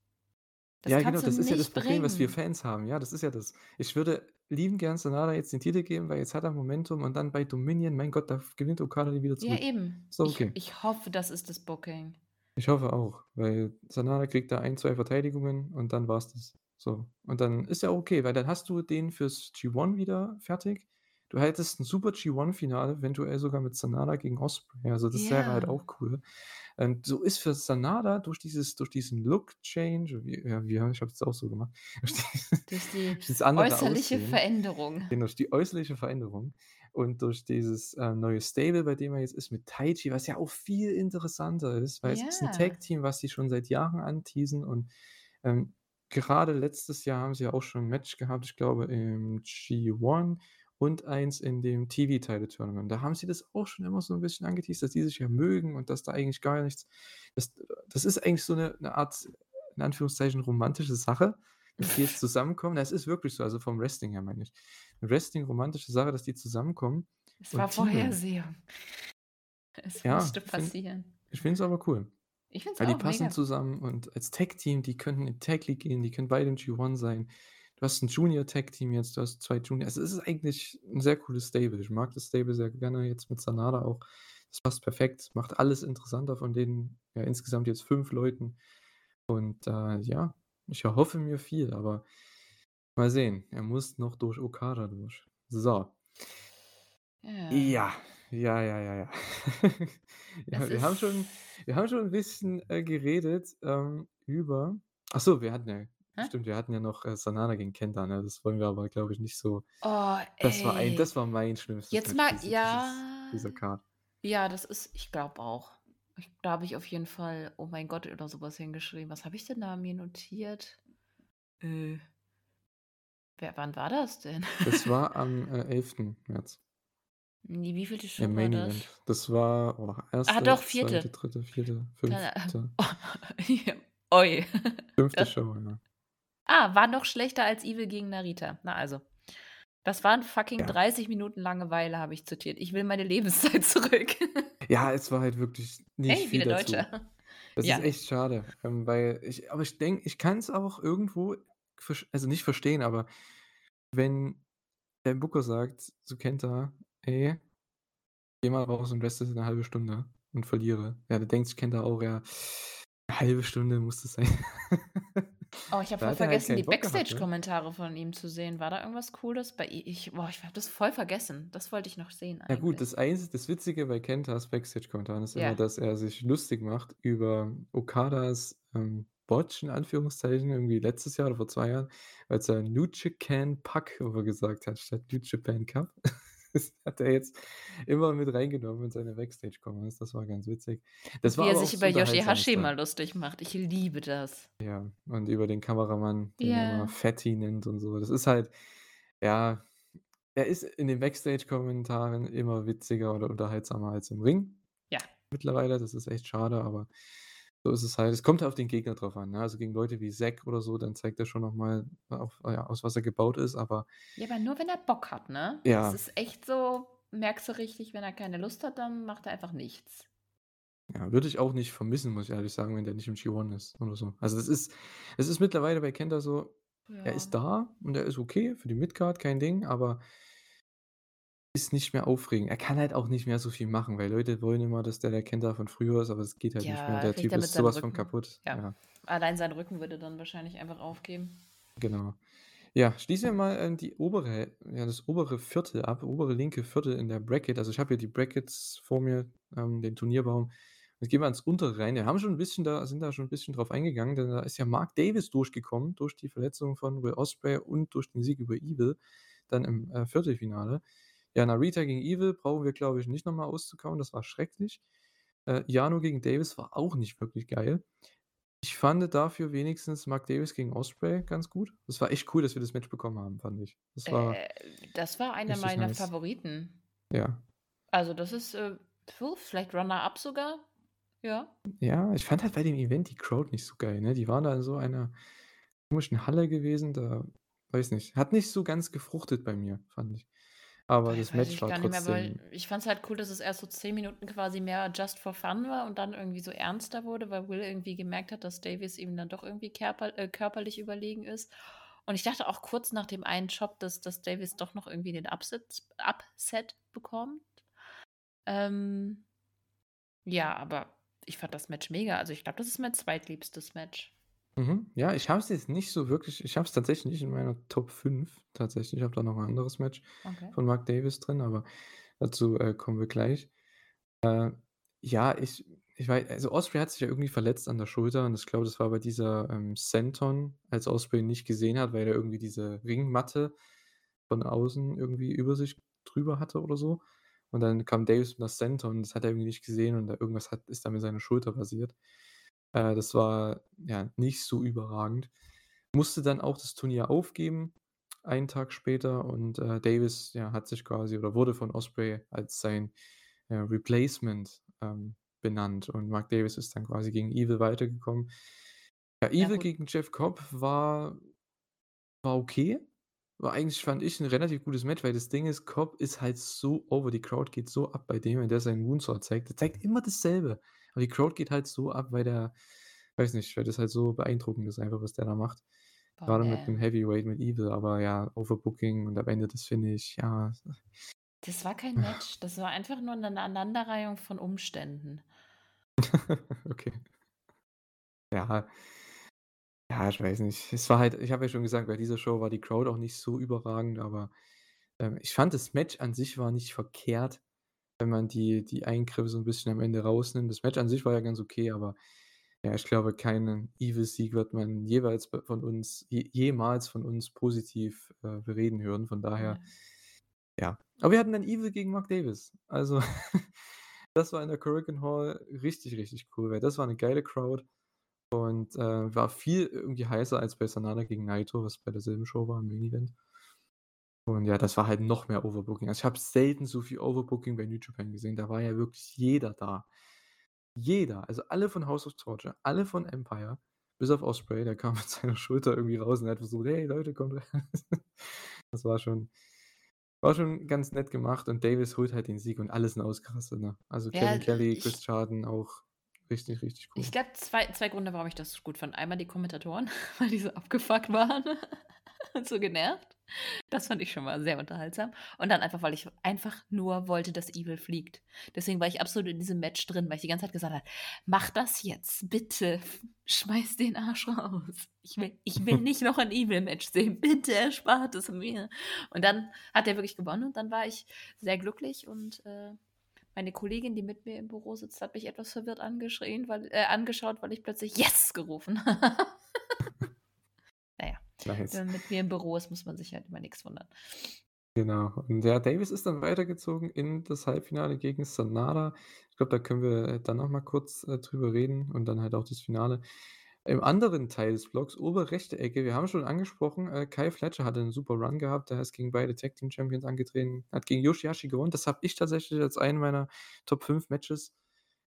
Das Ja, genau, das ist ja das Problem, was wir bringen. Fans haben. Ja, das ist ja das. Ich würde liebend gern Sanada jetzt den Titel geben, weil jetzt hat er Momentum und dann bei Dominion, mein Gott, da gewinnt Okada den wieder Ja, zurück. eben. Ist doch Ich okay. ich hoffe, das ist das Booking. Ich hoffe auch, weil Sanada kriegt da 1, 2 Verteidigungen und dann war's das. So. Und dann ist ja okay, weil dann hast du den fürs G1 wieder fertig. Du hättest 'n super G1-Finale, eventuell sogar mit Sanada gegen Ospreay. Also, das wäre halt auch cool. Und so ist für Sanada durch dieses durch diesen Look-Change ja, wie ich habe es auch so gemacht, <laughs> durch die <laughs> äußerliche Aussehen Veränderung. genau, durch die äußerliche Veränderung und durch dieses, äh, neue Stable, bei dem er jetzt ist mit Taichi, was ja auch viel interessanter ist, weil es ist 'n Ja. Tag-Team, was sie schon seit Jahren anteasen und, ähm, gerade letztes Jahr haben sie ja auch schon 'n Match gehabt, ich glaube im G1 und eins in dem TV-Title-Tournament. Da haben sie das auch schon immer so 'n bisschen angeteast, dass die sich ja mögen und dass da eigentlich gar nichts das das ist eigentlich so 'ne 'ne Art, in Anführungszeichen, romantische Sache, dass die jetzt zusammenkommen. Das ist wirklich so, also vom Wrestling her meine ich. Wrestling-romantische Sache, dass die zusammenkommen Es war. Vorhersehung. <laughs> Es Ja, musste passieren. ich finde es aber cool. Ich finde es Weil die auch passen mega. zusammen und als Tag-Team, die könnten in Tag League gehen, die können beide im G1 sein. Du hast 'n Junior-Tag-Team jetzt, du hast 2 Junior also, es ist eigentlich 'n sehr cooles Stable. Ich mag das Stable sehr gerne jetzt mit Sanada auch. Das passt perfekt, macht alles interessanter von den, ja, insgesamt jetzt 5 Leuten. Und, äh, ja, ich erhoffe mir viel, aber mal sehen. Er muss noch durch Okada durch. So. Ja. Ja, ja, ja, ja, ja. <laughs> Ja, wir haben schon wir haben schon 'n bisschen, äh, geredet, ähm, über ach so, wir hatten ja Hä? stimmt, wir hatten ja noch, äh, Sanada gegen Kenta, ne? Das wollen wir aber, glaube ich, nicht so Oh, das war ein ey. das war mein schlimmstes Jetzt mal diese dieses ja, dieser Card. ja, das ist ich glaube auch. Ich da habe ich auf jeden Fall „Oh mein Gott“ oder so was hingeschrieben. Was habe ich denn da mir notiert? Äh Wer wann war das denn? Das <laughs> war am, äh, 11. März. Ne, wievielte Show Im war das? Event. Das war, oh, Ah doch, 1., 2., 4. 3., 4., Keine A 5. Oi. <laughs> 5. Das Show, ja. Ah, war noch schlechter als Evil gegen Narita. Na also. Das waren fucking Ja. 30 Minuten Langeweile, habe ich zitiert. Ich will meine Lebenszeit <laughs> zurück. Ja, es war halt wirklich nicht Hey, viel dazu. Deutscher. Das ist Ja. echt schade, ähm, weil ich aber ich denke ich kann's auch irgendwo also, nicht verstehen, aber wenn der Booker sagt zu Kenta: „Ey, gehe mal raus und wrestle 'ne 1/2 Stunde und verliere.“ Ja, da denkt sich Kenta auch, ja, 'ne 1/2 Stunde muss das sein. Oh, ich <laughs> habe voll er halt vergessen, die ne? Backstage-Kommentare von ihm zu sehen. War da irgendwas Cooles? Bei i ich boah, ich habe das voll vergessen. Das wollte ich noch sehen Ja gut, eigentlich. das einz das Witzige bei Kentas Backstage-Kommentaren ist immer, Ja. dass er sich lustig macht über Okadas, ähm, Botch in Anführungszeichen, irgendwie letztes Jahr oder vor 2 Jahren, als er New Japan immer gesagt hat statt New Japan Cup. <laughs> Das hat er jetzt immer mit reingenommen in seine Backstage-Comments. Das war ganz witzig. Das wie er sich über. Yoshi-Hashi mal lustig macht. Ich liebe das. Ja, und über den Kameramann, den er immer. Fatty nennt und so. Das ist halt ja, er ist in den Backstage-Kommentaren immer witziger oder unterhaltsamer als im Ring Ja. mittlerweile. Das ist echt schade, aber So ist es halt. Es kommt halt auf den Gegner drauf an, ne? Also, gegen Leute wie Zack oder so, dann zeigt er schon noch mal auf ja, aus was er gebaut ist, aber Ja, aber nur wenn er Bock hat, ne? Das ja, ist echt so merkst du richtig, wenn er keine Lust hat, dann macht er einfach nichts. ja, würde ich auch nicht vermissen, muss ich ehrlich sagen, wenn der nicht im G1 ist oder so. Also, das ist es ist mittlerweile bei Kenta so, er Ja. ist da und er ist okay für die Midcard, kein Ding, aber ist nicht mehr aufregend. Er kann halt auch nicht mehr so viel machen, weil Leute wollen immer, dass der der Kenta von früher ist, aber es geht halt nicht mehr. Ja, Der Typ ist so seinem was von kaputt. ja, Ja, allein sein Rücken würde dann wahrscheinlich einfach aufgeben. genau. Ja, schließen wir mal, ähm, die obere ja, das obere Viertel ab, obere linke Viertel in der Bracket. Also, ich habe hier die Brackets vor mir, ähm, den Turnierbaum. Jetzt gehen wir ans untere rein. Wir haben schon 'n bisschen da sind da schon 'n bisschen drauf eingegangen, denn da ist ja Mark Davis durchgekommen durch die Verletzung von Will Ospreay und durch den Sieg über Evil dann im, äh, Viertelfinale. Ja, Narita gegen Evil brauchen wir, glaube ich, nicht noch mal auszukauen, das war schrecklich. Äh, Yano gegen Davis war auch nicht wirklich geil. Ich fand dafür wenigstens Mark Davis gegen Ospreay ganz gut. Das war echt cool, dass wir das Match bekommen haben, fand ich. Das war Äh, das war einer meiner nice. Favoriten. Ja. Also, das ist, äh, vielleicht Runner up sogar? Ja. Ja, ich fand halt bei dem Event die Crowd nicht so geil, ne? Die waren da in so einer komischen Halle gewesen, da weiß nicht, hat nicht so ganz gefruchtet bei mir, fand ich. Aber das Match war nicht mehr, trotzdem weil ich fand's halt cool, dass es erst so 10 Minuten quasi mehr just for fun war und dann irgendwie so ernster wurde, weil Will irgendwie gemerkt hat, dass Davis ihm dann doch irgendwie kerper äh, körperlich überlegen ist. Und ich dachte auch kurz nach dem einen Chop, dass dass Davis doch noch irgendwie den Upset Upset bekommt. Ähm, ja, aber ich fand das Match mega. Also, ich glaube, das ist mein zweitliebstes Match. Mhm. Ja, ich habe es jetzt nicht so wirklich ich habe es tatsächlich nicht in meiner Top 5 tatsächlich. Ich habe da noch 'n anderes Match Okay. von Mark Davis drin, aber dazu, äh, kommen wir gleich. Äh, ja, ich ich wei also Ospreay hat sich ja irgendwie verletzt an der Schulter und ich glaube, das war bei dieser, ähm, Senton, als Ospreay ihn nicht gesehen hat, weil er irgendwie diese Ringmatte von außen irgendwie über sich drüber hatte oder so. Und dann kam Davis mit 'ner Senton, das hat er irgendwie nicht gesehen und da irgendwas hat ist da mit seiner Schulter passiert. Äh, das war, ja, nicht so überragend. Musste dann auch das Turnier aufgeben, einen Tag später und, äh, Davis, ja, hat sich quasi oder wurde von Ospreay als sein, äh, Replacement, ähm, benannt und Mark Davis ist dann quasi gegen Evil weitergekommen. Ja, Ja, Evil gut. gegen Jeff Cobb war war okay. War eigentlich, fand ich, 'n relativ gutes Match, weil das Ding ist, Cobb ist halt so over, die Crowd geht so ab bei dem, wenn der seinen Moonsault zeigt. Der zeigt immer dasselbe, aber die Crowd geht halt so ab, weil der weiß nicht, weil das halt so beeindruckend ist einfach, was der da macht. Boah, Grade mit. 'nem Heavyweight, mit Evil, aber ja, Overbooking und am Ende das Finish, ja. Das war kein <laughs> Match, das war einfach nur 'ne Aneinanderreihung von Umständen. <laughs> Okay. Ja. Ja, ich weiß nicht. Es war halt ich habe ja schon gesagt, bei dieser Show war die Crowd auch nicht so überragend, aber, ähm, ich fand, das Match an sich war nicht verkehrt, wenn man die die Eingriffe so 'n bisschen am Ende rausnimmt. Das Match an sich war ja ganz okay, aber ja, ich glaube, keinen Evil-Sieg wird man jeweils von uns je jemals von uns positiv, äh, bereden hören. Von daher, Ne. ja. Aber wir hatten dann Evil gegen Mark Davis. Also, <laughs> das war in der Korakuen Hall richtig, richtig cool, weil das war 'ne geile Crowd und, äh, war viel irgendwie heißer als bei Sanada gegen Naito, was bei derselben Show war im Main Event. Und ja, das war halt noch mehr Overbooking. Also, ich habe selten so viel Overbooking bei New Japan gesehen. Da war ja wirklich jeder da. Jeder, also alle von House of Torture, alle von Empire, bis auf Ospreay, der kam <laughs> mit seiner Schulter irgendwie raus und hat versucht: „Hey Leute, kommt rein.“ <laughs> Das war schon war schon ganz nett gemacht und Davis holt halt den Sieg und alle sind ausgerastet, ne? Also, Ja, Kevin Kelly, Chris ich Charlton auch richtig, richtig ich cool. glaube, zwei zwei Gründe, warum ich das gut fand. Einmal die Kommentatoren, <laughs> weil die so abgefuckt waren <laughs> so genervt. Das fand ich schon mal sehr unterhaltsam. Und dann einfach, weil ich einfach nur wollte, dass Evil fliegt. Deswegen war ich absolut in diesem Match drin, weil ich die ganze Zeit gesagt habe: „Mach das jetzt, bitte. Schmeiß den Arsch raus. Ich will ich will <laughs> nicht noch ein Evil-Match sehen. Bitte erspart es mir.“ Und dann hat er wirklich gewonnen und dann war ich sehr glücklich und, äh, meine Kollegin, die mit mir im Büro sitzt, hat mich etwas verwirrt angeschrien, weil äh, angeschaut, weil ich plötzlich „Yes“ gerufen <laughs> habe. Nice. wenn man mit mir im Büro ist, muss man sich halt über nix wundern. Genau. Und ja, Davis ist dann weitergezogen in das Halbfinale gegen Sanada. Ich glaube, da können wir, dann noch mal kurz, äh, drüber reden und dann halt auch das Finale. Im anderen Teil des Blocks, obere rechte Ecke, wir haben schon angesprochen, äh, Kyle Fletcher hatte 'n super Run gehabt. Der ist gegen beide Tag Team Champions angetreten, hat gegen Yoshihashi gewonnen. Das habe ich tatsächlich als einen meiner Top 5 Matches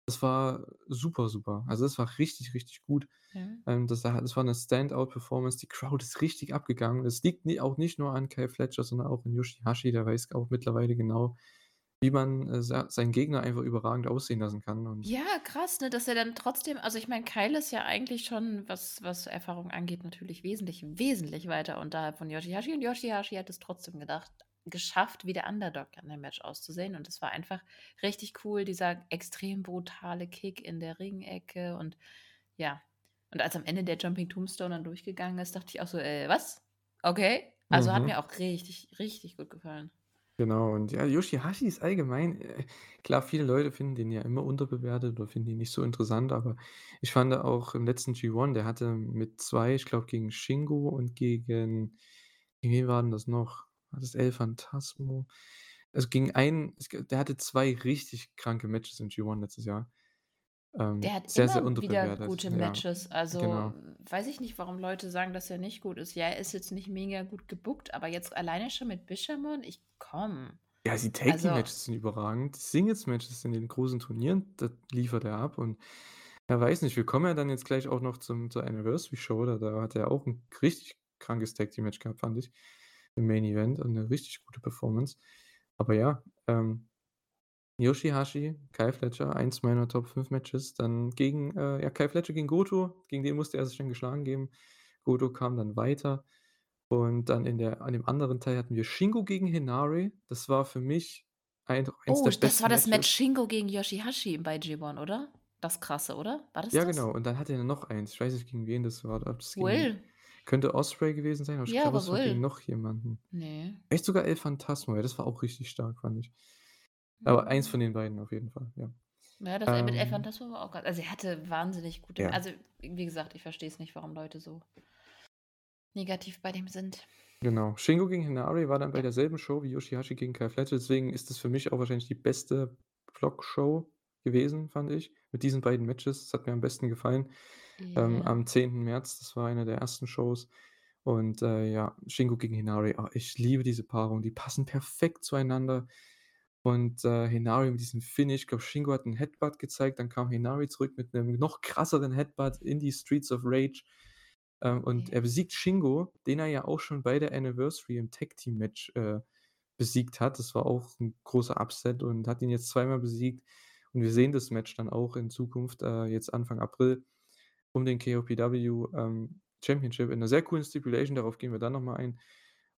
Das war super, super. Also, das war richtig, richtig gut. Ja. Ähm, das war das war 'ne Standout-Performance. Die Crowd ist richtig abgegangen. Das liegt ni auch nicht nur an Kyle Fletcher, sondern auch an Yoshihashi. Der weiß auch mittlerweile genau, wie man, äh, seinen Gegner einfach überragend aussehen lassen kann und Ja, krass, ne, dass er dann trotzdem also, ich meine, Kyle ist ja eigentlich schon, was was Erfahrung angeht, natürlich wesentlich, wesentlich weiter unterhalb von Yoshihashi und Yoshihashi hat es trotzdem gedacht geschafft, wie der Underdog an dem Match auszusehen und das war einfach richtig cool, dieser extrem brutale Kick in der Ringecke und ja. Und als am Ende der Jumping Tombstone dann durchgegangen ist, dachte ich auch so: „Äh, was? Okay.“ Also, hat Mhm. mir auch richtig, richtig gut gefallen. Genau und ja, Yoshihashi ist allgemein äh, klar, viele Leute finden den ja immer unterbewertet oder finden ihn nicht so interessant, aber ich fand auch im letzten G1, der hatte mit 2 ich glaube, gegen Shingo und gegen gegen wen war denn das noch? War das El Phantasmo? Also, gegen einen es der hatte 2 richtig kranke Matches im G1 letztes Jahr. Der Ähm, hat sehr, sehr immer wieder unterbewertet, gute ja, Matches. Also, genau. weiß ich nicht, warum Leute sagen, dass er nicht gut ist. Ja, er ist jetzt nicht mega gut gebookt, aber jetzt alleine schon mit Bishamon, ich komm. Ja, die Also Tag-Team-Matches sind überragend. Die Singles-Matches in den großen Turnieren, da liefert er ab und ja, weiß nicht, wir kommen ja dann jetzt gleich auch noch zum zur Anniversary Show, da da hat er auch 'n richtig krankes Tag-Team-Match gehabt, fand ich im Main Event und 'ne richtig gute Performance. Aber ja, ähm, Yoshihashi, Kyle Fletcher, eins meiner Top 5 Matches, dann gegen, äh, ja, Kyle Fletcher gegen Goto, gegen den musste er sich dann geschlagen geben. Goto kam dann weiter und dann in der an dem anderen Teil hatten wir Shingo gegen Henare. Das war für mich ein eins Oh, der das war besten das Match. Shingo gegen Yoshihashi bei G1, oder? Das Krasse, oder? War das Ja, das? genau. Und dann hatte er noch eins. Ich weiß nicht, gegen wen das war, ob das gegen Will. Könnte Ospreay gewesen sein, aber ich Ja, glaube, es war gegen noch jemanden. Ne. Vielleicht sogar El Phantasmo, ja, das war auch richtig stark, fand ich. Aber eins Mhm. von den beiden auf jeden Fall, ja. Ja, das, äh, mit El Ähm Phantasmo war auch also, er hatte wahnsinnig gute Ja. also, wie gesagt, ich verstehe es nicht, warum Leute so negativ bei dem sind. Genau. Shingo gegen Henare war dann bei derselben Show wie Yoshihashi gegen Kyle Fletcher, deswegen ist das für mich auch wahrscheinlich die beste Block-Show gewesen, fand ich, mit diesen beiden Matches. Das hat mir am besten gefallen, ähm, Ja. am 10. März. Das war eine der ersten Shows und, äh, ja, Shingo gegen Henare, ah, ich liebe diese Paarung, die passen perfekt zueinander und, äh, Henare mit diesem Finish ich glaube, Shingo hat 'n Headbutt gezeigt, dann kam Henare zurück mit 'nem noch krasseren Headbutt in die Streets of Rage, ähm, und er besiegt Shingo, den er ja auch schon bei der Anniversary im Tag-Team-Match, äh, besiegt hat. Das war auch 'n großer Upset und hat ihn jetzt zweimal besiegt und wir sehen das Match dann auch in Zukunft, äh, jetzt Anfang April um den KOPW, ähm, Championship in 'ner sehr coolen Stipulation, darauf gehen wir dann noch mal ein.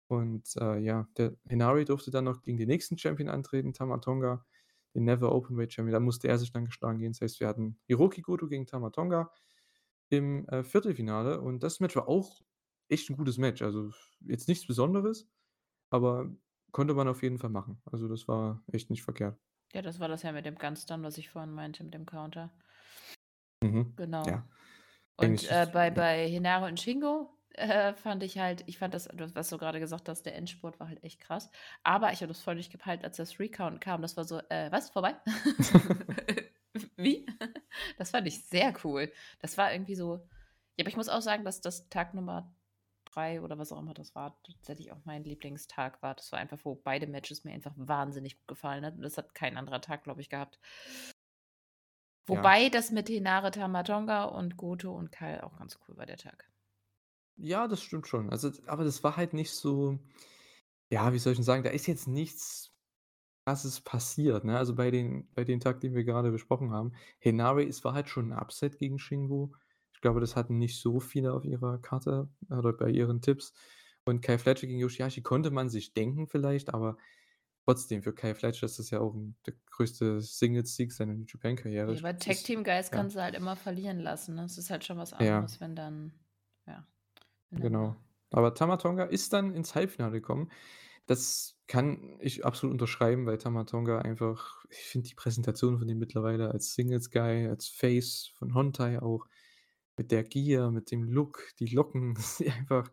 Und, äh, ja, der Henare durfte dann noch gegen den nächsten Champion antreten, Tama Tonga, den Never Openweight Champion. Da musste er sich dann geschlagen geben. Das heißt, wir hatten Hiroki Goto gegen Tama Tonga im, äh, Viertelfinale und das Match war auch echt 'n gutes Match. Also, jetzt nichts Besonderes, aber konnte man auf jeden Fall machen. Also, das war echt nicht verkehrt. Ja, das war das ja mit dem Gunstun, was ich vorhin meinte mit dem Counter. Mhm. Genau. Ja. Und, äh, bei bei Henare und Shingo, äh, fand ich halt ich fand das, was du grade gesagt hast, der Endspurt war halt echt krass. Aber ich habe das voll nicht gepeilt, als das Three-Count kam. Das war so: „Äh, was? Vorbei?“ <laughs> Wie? Das fand ich sehr cool. Das war irgendwie so ja, aber ich muss auch sagen, dass das Tag Nummer 3 oder was auch immer das war, tatsächlich auch mein Lieblingstag war. Das war einfach, wo beide Matches mir einfach wahnsinnig gut gefallen hat und das hat kein anderer Tag, glaube ich, gehabt. Ja. Wobei das mit Henare, Tama Tonga und Goto und Kyle auch ganz cool war, der Tag. Ja, das stimmt schon. Also, aber das war halt nicht so ja, wie soll ich denn sagen, da ist jetzt nichts Krasses passiert, ne? Also, bei den bei dem Tag, den wir gerade besprochen haben. Henare, es war halt schon 'n Upset gegen Shingo. Ich glaube, das hatten nicht so viele auf ihrer Karte oder bei ihren Tipps. Und Kyle Fletcher gegen Yoshihashi konnte man sich denken vielleicht, aber trotzdem, für Kyle Fletcher ist das ja auch der größte Singles-Sieg seiner Japan-Karriere. Ja, Ich bei glaube, Tag das Team Guys ja. kannst du halt immer verlieren lassen, ne? Es ist halt schon was Ja. anderes, wenn dann ja, wenn dann Genau. Aber Tama Tonga ist dann ins Halbfinale gekommen. Das kann ich absolut unterschreiben, weil Tama Tonga einfach ich finde die Präsentation von ihm mittlerweile als Singles-Guy, als Face von Hontai auch, mit der Gier, mit dem Look, die Locken, <laughs> das einfach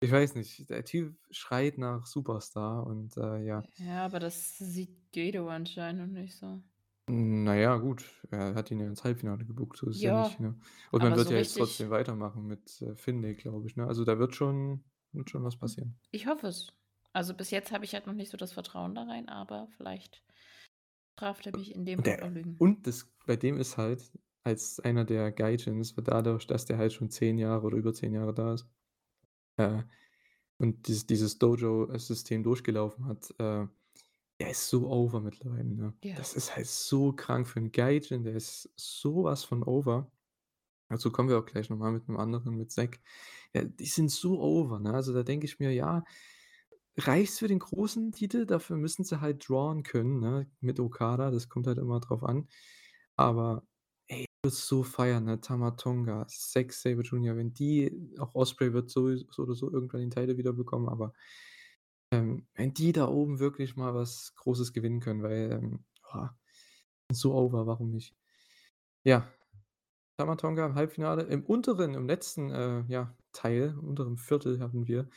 ich weiß nicht, der Typ schreit nach Superstar und, äh, ja. Ja, aber das sieht Gedo anscheinend noch nicht so. Na ja, gut, er hat ihn ja ins Halbfinale gebookt, so ist es ja nicht, Ja, ne? Und man wird so ja jetzt trotzdem weitermachen mit, äh, Finlay, glaube ich, ne? Also, da wird schon wird schon was Hm, passieren. ich hoffe es. Also, bis jetzt habe ich halt noch nicht so das Vertrauen da rein, aber vielleicht Straft er mich in dem Und der auch Lügen. und das bei dem ist halt als einer der Gaijins wird dadurch, dass der halt schon 10 Jahre oder über 10 Jahre da ist, äh, und dieses dieses Dojo-System durchgelaufen hat, äh, der ist so over mittlerweile, ne? Ja. Das ist halt so krank für 'n Gaijin, der ist so was von over. Dazu kommen wir auch gleich noch mal mit 'nem anderen, mit Zack. Ja, die sind so over, ne? Also, da denke ich mir: „Ja, reicht's für den großen Titel? Dafür müssen sie halt drawen können, ne, mit Okada, das kommt halt immer drauf an.“ Aber, es so feiern, ne? Tama Tonga, Zack Sabre Jr., wenn die auch Ospreay wird sowieso so oder so irgendwann den Title wieder bekommen, aber, ähm, wenn die da oben wirklich mal was Großes gewinnen können, weil, ähm, boah, so over, warum nicht? Ja, Tama Tonga im Halbfinale. Im unteren im letzten, äh, ja, Teil, im unteren Viertel hatten wir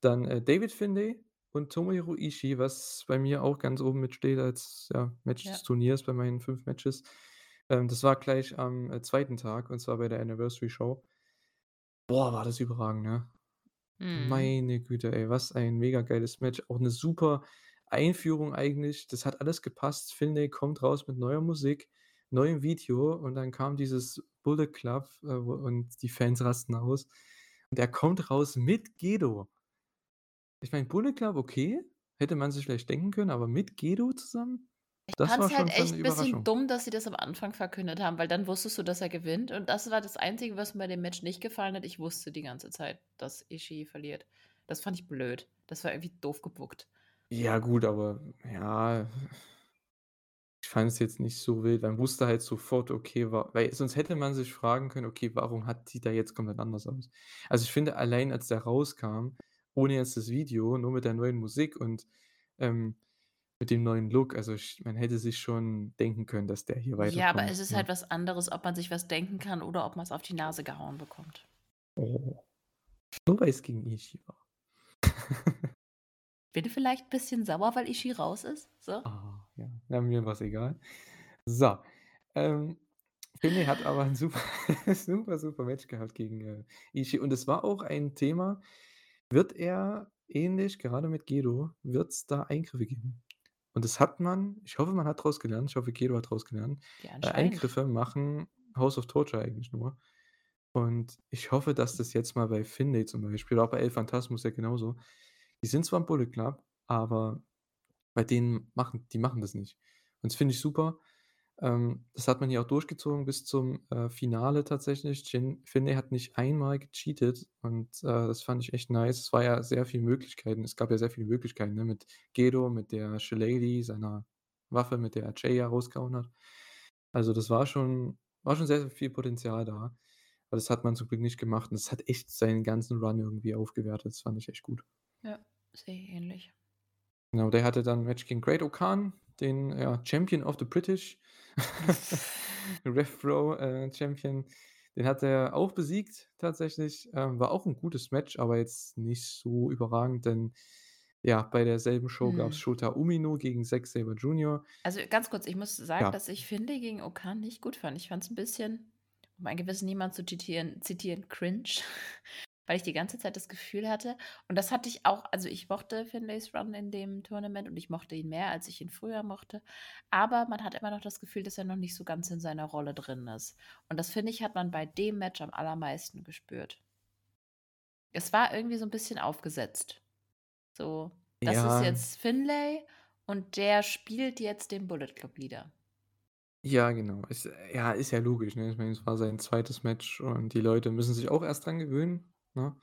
dann, äh, David Finlay und Tomohiro Ishii, was bei mir auch ganz oben mitsteht als, ja, Match des Ja. Turniers bei meinen 5 Matches. Ähm, das war gleich am, äh, 2. Tag und zwar bei der Anniversary Show. Boah, war das überragend, ne? Mhm. Meine Güte, ey, was ein mega geiles Match. Auch 'ne super Einführung eigentlich. Das hat alles gepasst. Finlay kommt raus mit neuer Musik, neuem Video und dann kam dieses Bullet Club, äh, und die Fans rasten aus. Und er kommt raus mit Gedo. Ich meine, Bullet Club, okay, hätte man sich vielleicht denken können, aber mit Gedo zusammen? Ich Das war fand's halt schon schon 'ne echt bisschen Überraschung. dumm, dass sie das am Anfang verkündet haben, weil dann wusstest du, dass er gewinnt und das war das Einzige, was mir bei dem Match nicht gefallen hat. Ich wusste die ganze Zeit, dass Ishii verliert. Das fand ich blöd. Das war irgendwie doof gebookt. Ja gut, aber ja ich fand es jetzt nicht so wild. Man wusste halt sofort, okay, wa weil sonst hätte man sich fragen können: „Okay, warum hat sieht der jetzt komplett anders aus?“ Also, ich finde, allein als der rauskam, ohne jetzt das Video, nur mit der neuen Musik und, ähm, mit dem neuen Look, also ich man hätte sich schon denken können, dass der hier Ja, aber weiterkommt, es ist ne? halt was anderes, ob man sich was denken kann oder ob man's auf die Nase gehauen bekommt. Oh. Nur weil's gegen Ishii war. Bin vielleicht bisschen sauer, weil Ishii raus ist? So? Ah, ja. Ja, mir war's egal. So, ähm, Finlay hat aber 'n super <laughs> super, super Match gehabt gegen, äh, Ishii und es war auch ein Thema, wird er ähnlich gerade mit Gedo wird's da Eingriffe geben? Und das hat man ich hoffe, man hat draus gelernt. Ich hoffe, Gedo hat draus gelernt. Ja, Äh. Eingriffe machen House of Torture eigentlich nur. Und ich hoffe, dass das jetzt mal bei Finlay zum Beispiel, auch bei El Phantasmus ja genauso die sind zwar im Bullet Club, aber bei denen machen die machen das nicht. Und das finde ich super. Ähm, das hat man hier auch durchgezogen bis zum, äh, Finale tatsächlich. Chin Finlay hat nicht einmal gecheatet und, äh, das fand ich echt nice. Es war ja sehr viel Möglichkeiten es gab ja sehr viele Möglichkeiten, ne, mit Gedo, mit der Shillelagh, seiner Waffe, mit der er Jay ja rausgehauen hat. Also, das war schon war schon sehr, sehr viel Potenzial da. Aber das hat man zum Glück nicht gemacht und das hat echt seinen ganzen Run irgendwie aufgewertet. Das fand ich echt gut. Ja, ich ähnlich. Genau, der hatte dann Match gegen Great-O-Khan, den, ja, Champion of the British <laughs> RevPro, äh, Champion. Den hat er auch besiegt tatsächlich. Ähm, war auch 'n gutes Match, aber jetzt nicht so überragend, denn, ja, bei derselben Show gab's Mhm. Shota Umino gegen Zack Sabre Jr. Also, ganz kurz, ich muss sagen, Ja. dass ich Finlay gegen O-Khan nicht gut fand. Ich fand's 'n bisschen, um einen gewissen Niemand zu zitieren zitieren, cringe, weil ich die ganze Zeit das Gefühl hatte und das hatte ich auch also, ich mochte Finlays Run in dem Tournament und ich mochte ihn mehr, als ich ihn früher mochte. Aber man hat immer noch das Gefühl, dass er noch nicht so ganz in seiner Rolle drin ist. Und das, finde ich, hat man bei dem Match am allermeisten gespürt. Es war irgendwie so 'n bisschen aufgesetzt. So, das ist Ja. jetzt Finlay und der spielt jetzt den Bullet Club Leader. Ja, genau. Ist ja, ist ja logisch, ne? Ich meine, es war sein 2. Match und die Leute müssen sich auch erst dran gewöhnen, ne,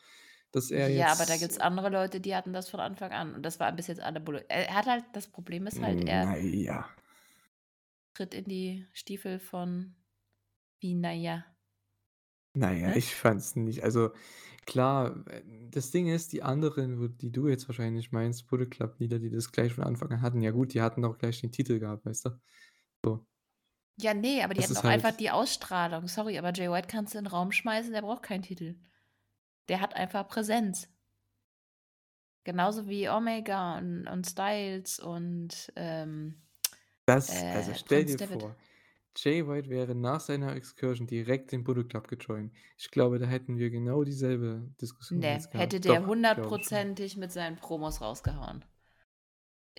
dass er Ja, aber da jetzt gibt's andere Leute, die hatten das von Anfang an und das war bis jetzt alle Bullet er hat halt das Problem ist halt, er na ja. tritt in die Stiefel von wie na ja? Na ja, Ne? ich fand's nicht also, klar, das Ding ist, die anderen, die du jetzt wahrscheinlich meinst, Bullet Club Leader, die das gleich von Anfang an hatten, ja gut, die hatten auch gleich den Titel gehabt, weißt du? So. Ja, ne, aber die Das hatten auch einfach halt die Ausstrahlung. Sorry, aber Jay White kannst du in 'n Raum schmeißen, der braucht keinen Titel. Der hat einfach Präsenz. Genauso wie Omega und und Styles und, ähm, Das also, äh, stell Prince dir Devitt. vor, Jay White wäre nach seiner Excursion direkt den Bullet Club gejoint. Ich glaube, da hätten wir genau dieselbe Diskussion Ne, jetzt gehabt. hätte der hundertprozentig mit seinen Promos rausgehauen.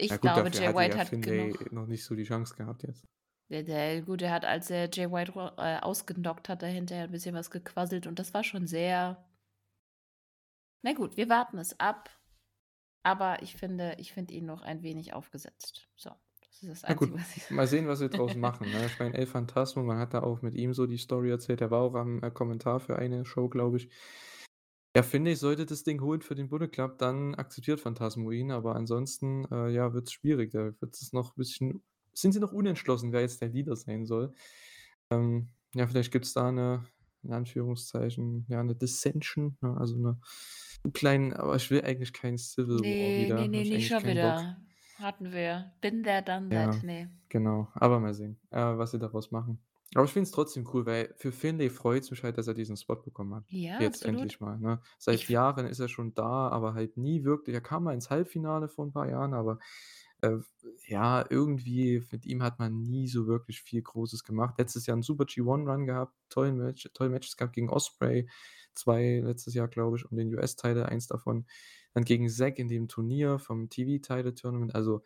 Ja Ich gut, glaube, Jay White ja hat Finlay genug noch nicht so die Chance gehabt jetzt. Der der gut, der hat, als er Jay White äh, ausgenockt hat, da hinterher 'n bisschen was gequasselt und das war schon sehr Na gut, wir warten es ab, aber ich finde ich finde ihn noch ein wenig aufgesetzt. So, das ist das Einzige, was ich mal sehen, was wir draus machen, ne? Ich meine, El Phantasmo, man hat da auch mit ihm so die Story erzählt. Der war auch am, äh, Kommentar für eine Show, glaube ich. Ja, Finlay sollte das Ding holen für den Bullet Club, dann akzeptiert Phantasmo ihn, aber ansonsten, äh, ja, wird's schwierig. Da wird es noch bisschen sind sie noch unentschlossen, wer jetzt der Leader sein soll. Ähm, ja, vielleicht gibt's da 'ne in Anführungszeichen, ja, 'ne Dissension, ne, also 'ne 'n kleinen aber ich will eigentlich keinen Civil War Ne, ne, wieder, habe ne, ich nicht schon keinen Bock. wieder. Hatten wir. There, done that. Ja, Ne. genau. Aber mal sehen, äh, was sie daraus machen. Aber ich finde es trotzdem cool, weil für Finlay freut's mich halt, dass er diesen Spot bekommen hat. Ja, Jetzt absolut. endlich mal, ne? Ich Seit f Jahren ist er schon da, aber halt nie wirklich er kam mal ins Halbfinale vor 'n paar Jahren, aber, äh, ja, irgendwie mit ihm hat man nie so wirklich viel Großes gemacht. Letztes Jahr 'n super G1-Run gehabt, tollen Match tolle Matches gehabt gegen Ospreay, 2 letztes Jahr, glaube ich, um den US-Title, eins davon. Dann gegen Zack in dem Turnier vom TV-Title-Tournament. Also,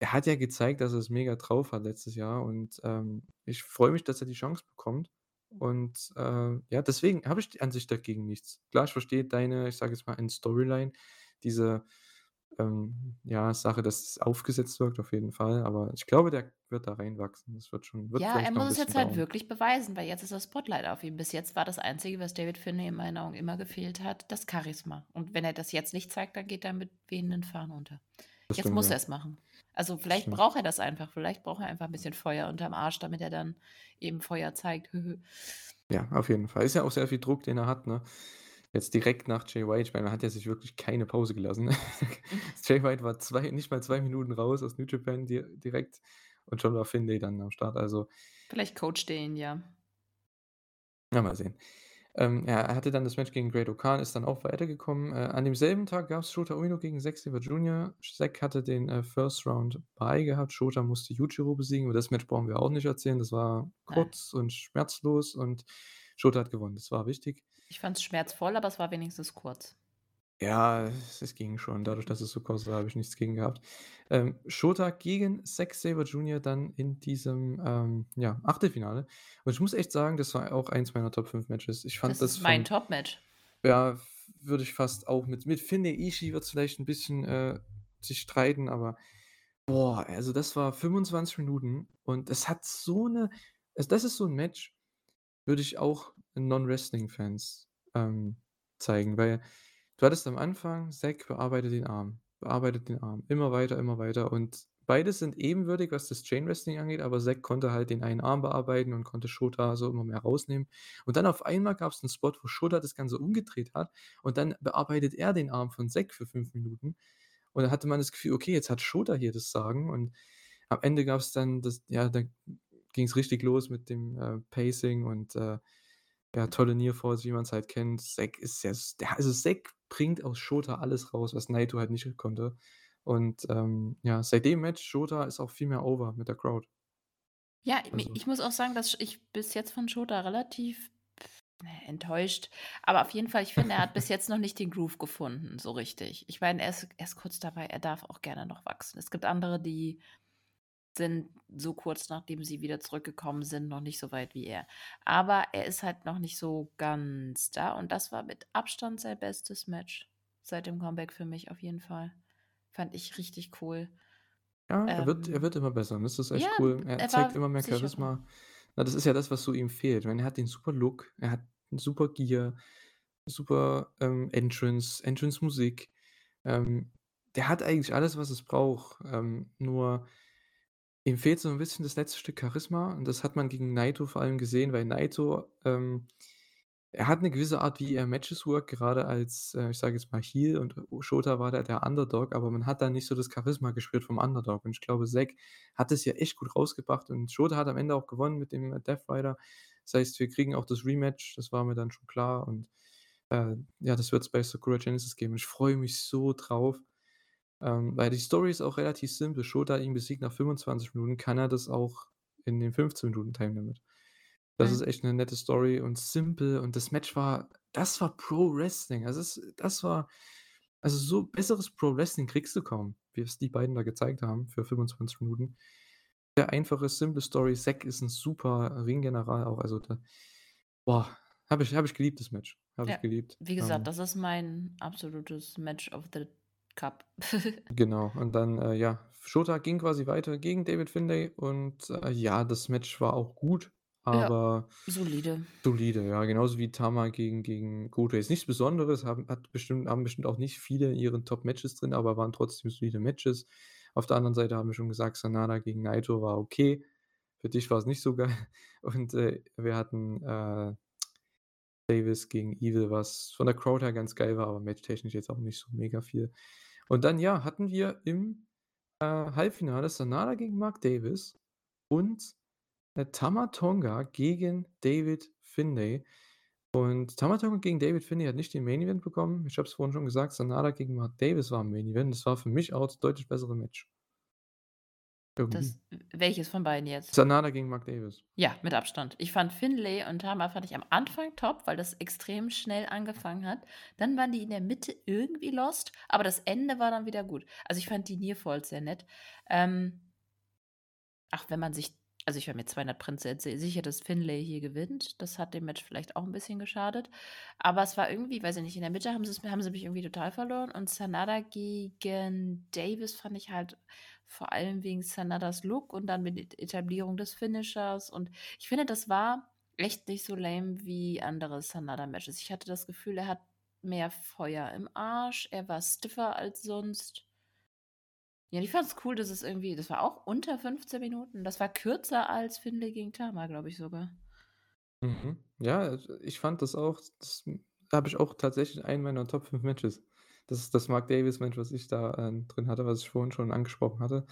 er hat ja gezeigt, dass er es mega drauf hat letztes Jahr und, ähm, ich freue mich, dass er die Chance bekommt und, äh, ja, deswegen habe ich an sich dagegen nichts. Klar, ich verstehe deine, ich sage jetzt mal, in Storyline, diese, ähm, ja, Sache, dass es aufgesetzt wirkt auf jeden Fall, aber ich glaube, der wird da reinwachsen. Das wird schon wird Ja, er muss es jetzt halt dauern. wirklich beweisen, weil jetzt ist das Spotlight auf ihm. Bis jetzt war das Einzige, was David Finlay in meinen Augen immer gefehlt hat, das Charisma. Und wenn er das jetzt nicht zeigt, dann geht er mit wehenden Fahnen unter. Das Jetzt stimmt, muss ja. er's machen. Also, vielleicht braucht er das einfach. Vielleicht braucht er einfach 'n bisschen Feuer unterm Arsch, damit er dann eben Feuer zeigt. <laughs> Ja, auf jeden Fall. Ist ja auch sehr viel Druck, den er hat, ne? Jetzt direkt nach Jay White. Ich meine, man hat ja sich wirklich keine Pause gelassen. <laughs> Jay White war 2 nicht mal 2 Minuten raus aus New Japan di direkt und schon war Finlay dann am Start. Also Vielleicht coacht er ihn ja. Ja, mal sehen. Ähm, ja, er hatte dann das Match gegen Great-O-Khan, ist dann auch weitergekommen. Äh, an demselben Tag gab's Shota Umino gegen Zack Sabre Jr. Zack hatte den, äh, First Round Bye gehabt. Shota musste Yujiro besiegen. Über das Match brauchen wir auch nicht erzählen. Das war Nein. kurz und schmerzlos und Shota hat gewonnen. Das war wichtig. Ich fand's schmerzvoll, aber es war wenigstens kurz. Ja, es es ging schon. Dadurch, dass es so kurz war, habe ich nichts gegen gehabt. Ähm, Shota gegen Zack Sabre Jr. dann in diesem, ähm, ja, Achtelfinale. Und ich muss echt sagen, das war auch eins meiner Top 5 Matches. Ich fand Das das ist mein von Top-Match. ja, würde ich fast auch mit mit Finlay Ishii wird's vielleicht 'n bisschen, äh, sich streiten, aber boah, also das war 25 Minuten und es hat so 'ne also das ist so 'n Match, würde ich auch Non-Wrestling-Fans, ähm, zeigen, weil du hattest am Anfang Zack bearbeitet den Arm, bearbeitet den Arm, immer weiter, immer weiter und beide sind ebenwürdig, was das Chain-Wrestling angeht, aber Zack konnte halt den einen Arm bearbeiten und konnte Shota so immer mehr rausnehmen. Und dann auf einmal gab's 'n Spot, wo Shota das Ganze umgedreht hat und dann bearbeitet er den Arm von Zack für 5 Minuten. Und dann hatte man das Gefühl: „Okay, jetzt hat Shota hier das Sagen.“ Und am Ende gab's dann das ja, dann ging's richtig los mit dem, äh, Pacing und, äh, ja, tolle Near-Falls, wie man's halt kennt. Zack ist ja also Zack bringt aus Shota alles raus, was Naito halt nicht konnte. Und, ähm, ja, seit dem Match Shota ist auch viel mehr over mit der Crowd. Ja, Also ich muss auch sagen, dass ich bis jetzt von Shota relativ ne, enttäuscht, aber auf jeden Fall, ich finde, er hat bis <laughs> jetzt noch nicht den Groove gefunden, so richtig. Ich meine, er ist er ist kurz dabei, er darf auch gerne noch wachsen. Es gibt andere, die sind so kurz, nachdem sie wieder zurückgekommen sind, noch nicht so weit wie er. Aber er ist halt noch nicht so ganz da und das war mit Abstand sein bestes Match seit dem Comeback für mich auf jeden Fall. Fand ich richtig cool. Ja, er wird er Ähm wird immer besser und das ist Ja, echt cool. Er er zeigt immer mehr. Charisma. Na, das ist ja das, was so ihm fehlt. Meine, er hat den super Look, er hat super Gear, super, ähm, Entrance Entrance-Musik. Ähm, der hat eigentlich alles, was es braucht, ähm, nur ihm fehlt so 'n bisschen das letzte Stück Charisma und das hat man gegen Naito vor allem gesehen, weil Naito, ähm er hat 'ne gewisse Art, wie er Matches workt, gerade als, äh, ich sage jetzt mal Heel und Shota war da der Underdog, aber man hat da nicht so das Charisma gespürt vom Underdog. Und ich glaube, Zack hat das hier echt gut rausgebracht und Shota hat am Ende auch gewonnen mit dem Death Rider. Das heißt, wir kriegen auch das Rematch, das war mir dann schon klar und, äh, ja, das wird's bei Sakura Genesis geben. Ich freue mich so drauf, ähm, weil die Story ist auch relativ simpel. Shota ihn besiegt nach 25 Minuten, kann er das auch in den 15 Minuten Time Limit. Das ist Mhm. echt 'ne nette Story und simpel und das Match war das war Pro Wrestling. Also, das das war also, so besseres Pro Wrestling kriegst du kaum. was die beiden da gezeigt haben für 25 Minuten. Sehr einfache, simple Story. Zack ist 'n super Ringgeneral auch, also da boah, habe ich habe ich geliebt, das Match. Habe Ja, ich geliebt. wie gesagt, Ähm das ist mein absolutes Match of the Cup. <laughs> Genau, und dann, äh, ja, Shota ging quasi weiter gegen David Finlay und, äh, ja, das Match war auch gut, Ja, aber solide. solide, ja, genauso wie Tama gegen gegen Goto. Jetzt nichts Besonderes, haben hat bestimmt haben bestimmt auch nicht viele in ihren Top-Matches drin, aber waren trotzdem solide Matches. Auf der anderen Seite haben wir schon gesagt, Sanada gegen Naito war okay. Für dich war's nicht so geil. <laughs> Und, äh, wir hatten, äh, Davis gegen Evil, was von der Crowd her ganz geil war, aber matchtechnisch jetzt auch nicht so mega viel. Und dann, ja, hatten wir im, äh, Halbfinale Sanada gegen Mark Davis und, äh, Tama Tonga gegen David Finlay. Und Tama Tonga gegen David Finlay hat nicht den Main Event bekommen. Ich habe es vorhin schon gesagt, Sanada gegen Mark Davis war im Main Event. Das war für mich auch das deutlich bessere Match. Irgendwie. Das welches von beiden jetzt? Sanada gegen Mark Davis. Ja, mit Abstand. Ich fand Finlay und Tama fand ich am Anfang top, weil das extrem schnell angefangen hat. Dann waren die in der Mitte irgendwie lost, aber das Ende war dann wieder gut. Also, ich fand die Nearfalls sehr nett. Ähm ach, wenn man sich also, ich war mir 200 sehr sicher, dass Finlay hier gewinnt. Das hat dem Match vielleicht auch 'n bisschen geschadet. Aber es war irgendwie, weiß ich nicht, in der Mitte haben sie's haben sie mich irgendwie total verloren und Sanada gegen Davis fand ich halt vor allem wegen Sanadas Look und dann mit Etablierung des Finishers und ich finde, das war echt nicht so lame wie andere Sanada-Matches. Ich hatte das Gefühl, er hat mehr Feuer im Arsch, er war stiffer als sonst. Ja, ich fand's cool, dass es irgendwie das war auch unter 15 Minuten. Das war kürzer als Finlay gegen Tama, glaube ich sogar. Mhm. Ja, ich fand das auch das da habe ich auch tatsächlich einen meiner Top 5 Matches. Das ist das Mark Davis-Match, was ich da, ähm, drin hatte, was ich vorhin schon angesprochen hatte.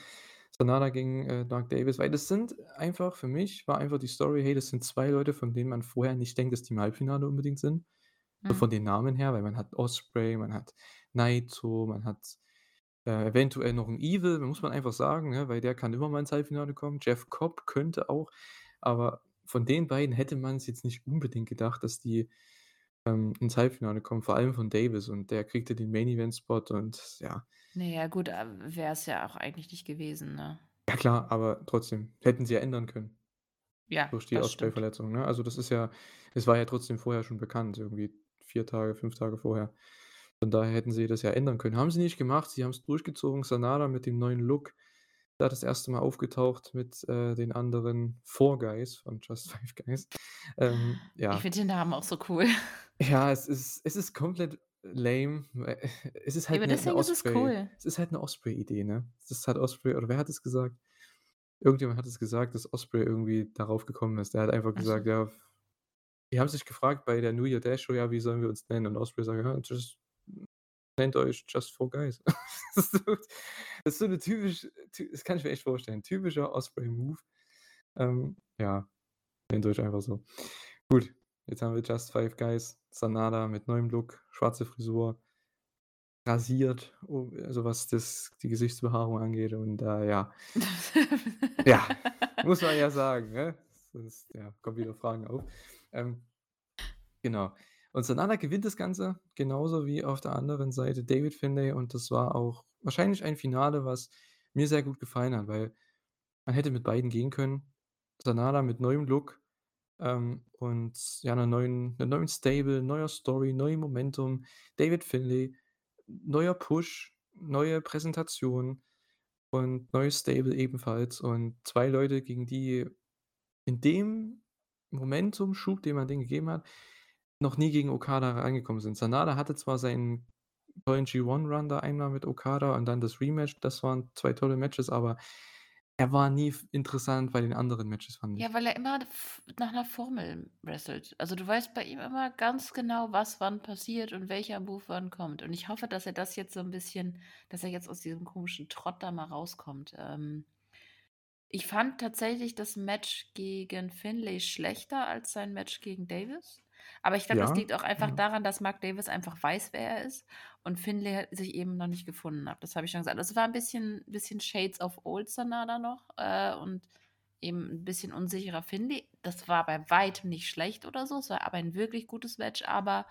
Sanada gegen, äh, Mark Davis, weil das sind einfach für mich war einfach die Story, hey, das sind 2 Leute, von denen man vorher nicht denkt, dass die im Halbfinale unbedingt sind. So von Mhm. den Namen her, weil man hat Ospreay, man hat Naito, man hat, äh, eventuell noch 'n Evil, muss man einfach sagen, ne, weil der kann immer mal ins Halbfinale kommen. Jeff Cobb könnte auch, aber von den beiden hätte man's jetzt nicht unbedingt gedacht, dass die, ähm, ins Halbfinale kommen, vor allem von Davis und der kriegte den Main-Event-Spot und ja. Na ja, gut, äh, wär's ja auch eigentlich nicht gewesen, ne? Ja klar, aber trotzdem, hätten sie ja ändern können Ja, durch die. Ospreay-Verletzung, ne? Also, das ist ja es war ja trotzdem vorher schon bekannt, irgendwie 4 Tage, 5 Tage vorher. Von daher hätten sie das ja ändern können. Haben sie nicht gemacht, sie haben's durchgezogen. Sanada mit dem neuen Look, da das 1. Mal aufgetaucht mit, äh, den anderen Four Guys von Just <laughs> Five Guys. Ähm, Ich ja. finde den Namen auch so cool. Ja, es ist es ist komplett lame. Äh, es ist Ja, halt aber 'ne 'ne deswegen ist cool. es ist halt 'ne Ospreay-Idee, ne? Das hat Ospreay oder wer hat es gesagt? Irgendjemand hat es gesagt, dass Ospreay irgendwie darauf gekommen ist. Der hat einfach Ach gesagt, ja f die haben sich gefragt bei der New Year Dash Show: „Ja, wie sollen wir uns nennen?“ Und Ospreay sagt: „Ja, just nennt euch Just Four Guys.“ <laughs> Das ist so das ist so 'ne typisch ty das kann ich mir echt vorstellen, typischer Ospreay-Move. Ähm, ja, nennt euch einfach so. Gut, jetzt haben wir Just Five Guys, Sanada mit neuem Look, schwarze Frisur rasiert, o also, was das die Gesichtsbehaarung angeht und, äh, ja. <laughs> Ja, muss man ja sagen, ne? Sonst, ja, kommen wieder Fragen auf. Ähm, genau. Und Sanada gewinnt das Ganze, genauso wie auf der anderen Seite David Finlay und das war auch wahrscheinlich ein Finale, was mir sehr gut gefallen hat, weil man hätte mit beiden gehen können. Sanada mit neuem Look, ähm, und ja, 'ner neuen 'nem neuen Stable, neuer Story, neuem Momentum. David Finlay, neuer Push, neue Präsentation und neues Stable ebenfalls und 2 Leute, gegen die in dem Momentumschub, den man denen gegeben hat, noch nie gegen Okada rangekommen sind. Sanada hatte zwar seinen tollen G1-Run da einmal mit Okada und dann das Rematch, das waren 2 tolle Matches, aber er war nie interessant bei den anderen Matches, fand ich. Ja, weil er immer nach 'ner Formel wrestelt. Also, du weißt bei ihm immer ganz genau, was wann passiert und welcher Move wann kommt. Und ich hoffe, dass er das jetzt so 'n bisschen dass er jetzt aus diesem komischen Trott da mal rauskommt. Ähm ich fand tatsächlich das Match gegen Finlay schlechter als sein Match gegen Davis. Aber ich glaube, das Ja, liegt auch einfach ja. daran, dass Mark Davis einfach weiß, wer er ist und Finlay sich eben noch nicht gefunden hat. Das habe ich schon gesagt. Das war 'n bisschen bisschen Shades of Old Sanada noch, äh, und eben 'n bisschen unsicherer Finlay. Das war bei weitem nicht schlecht oder so. Es war aber ein wirklich gutes Match, aber,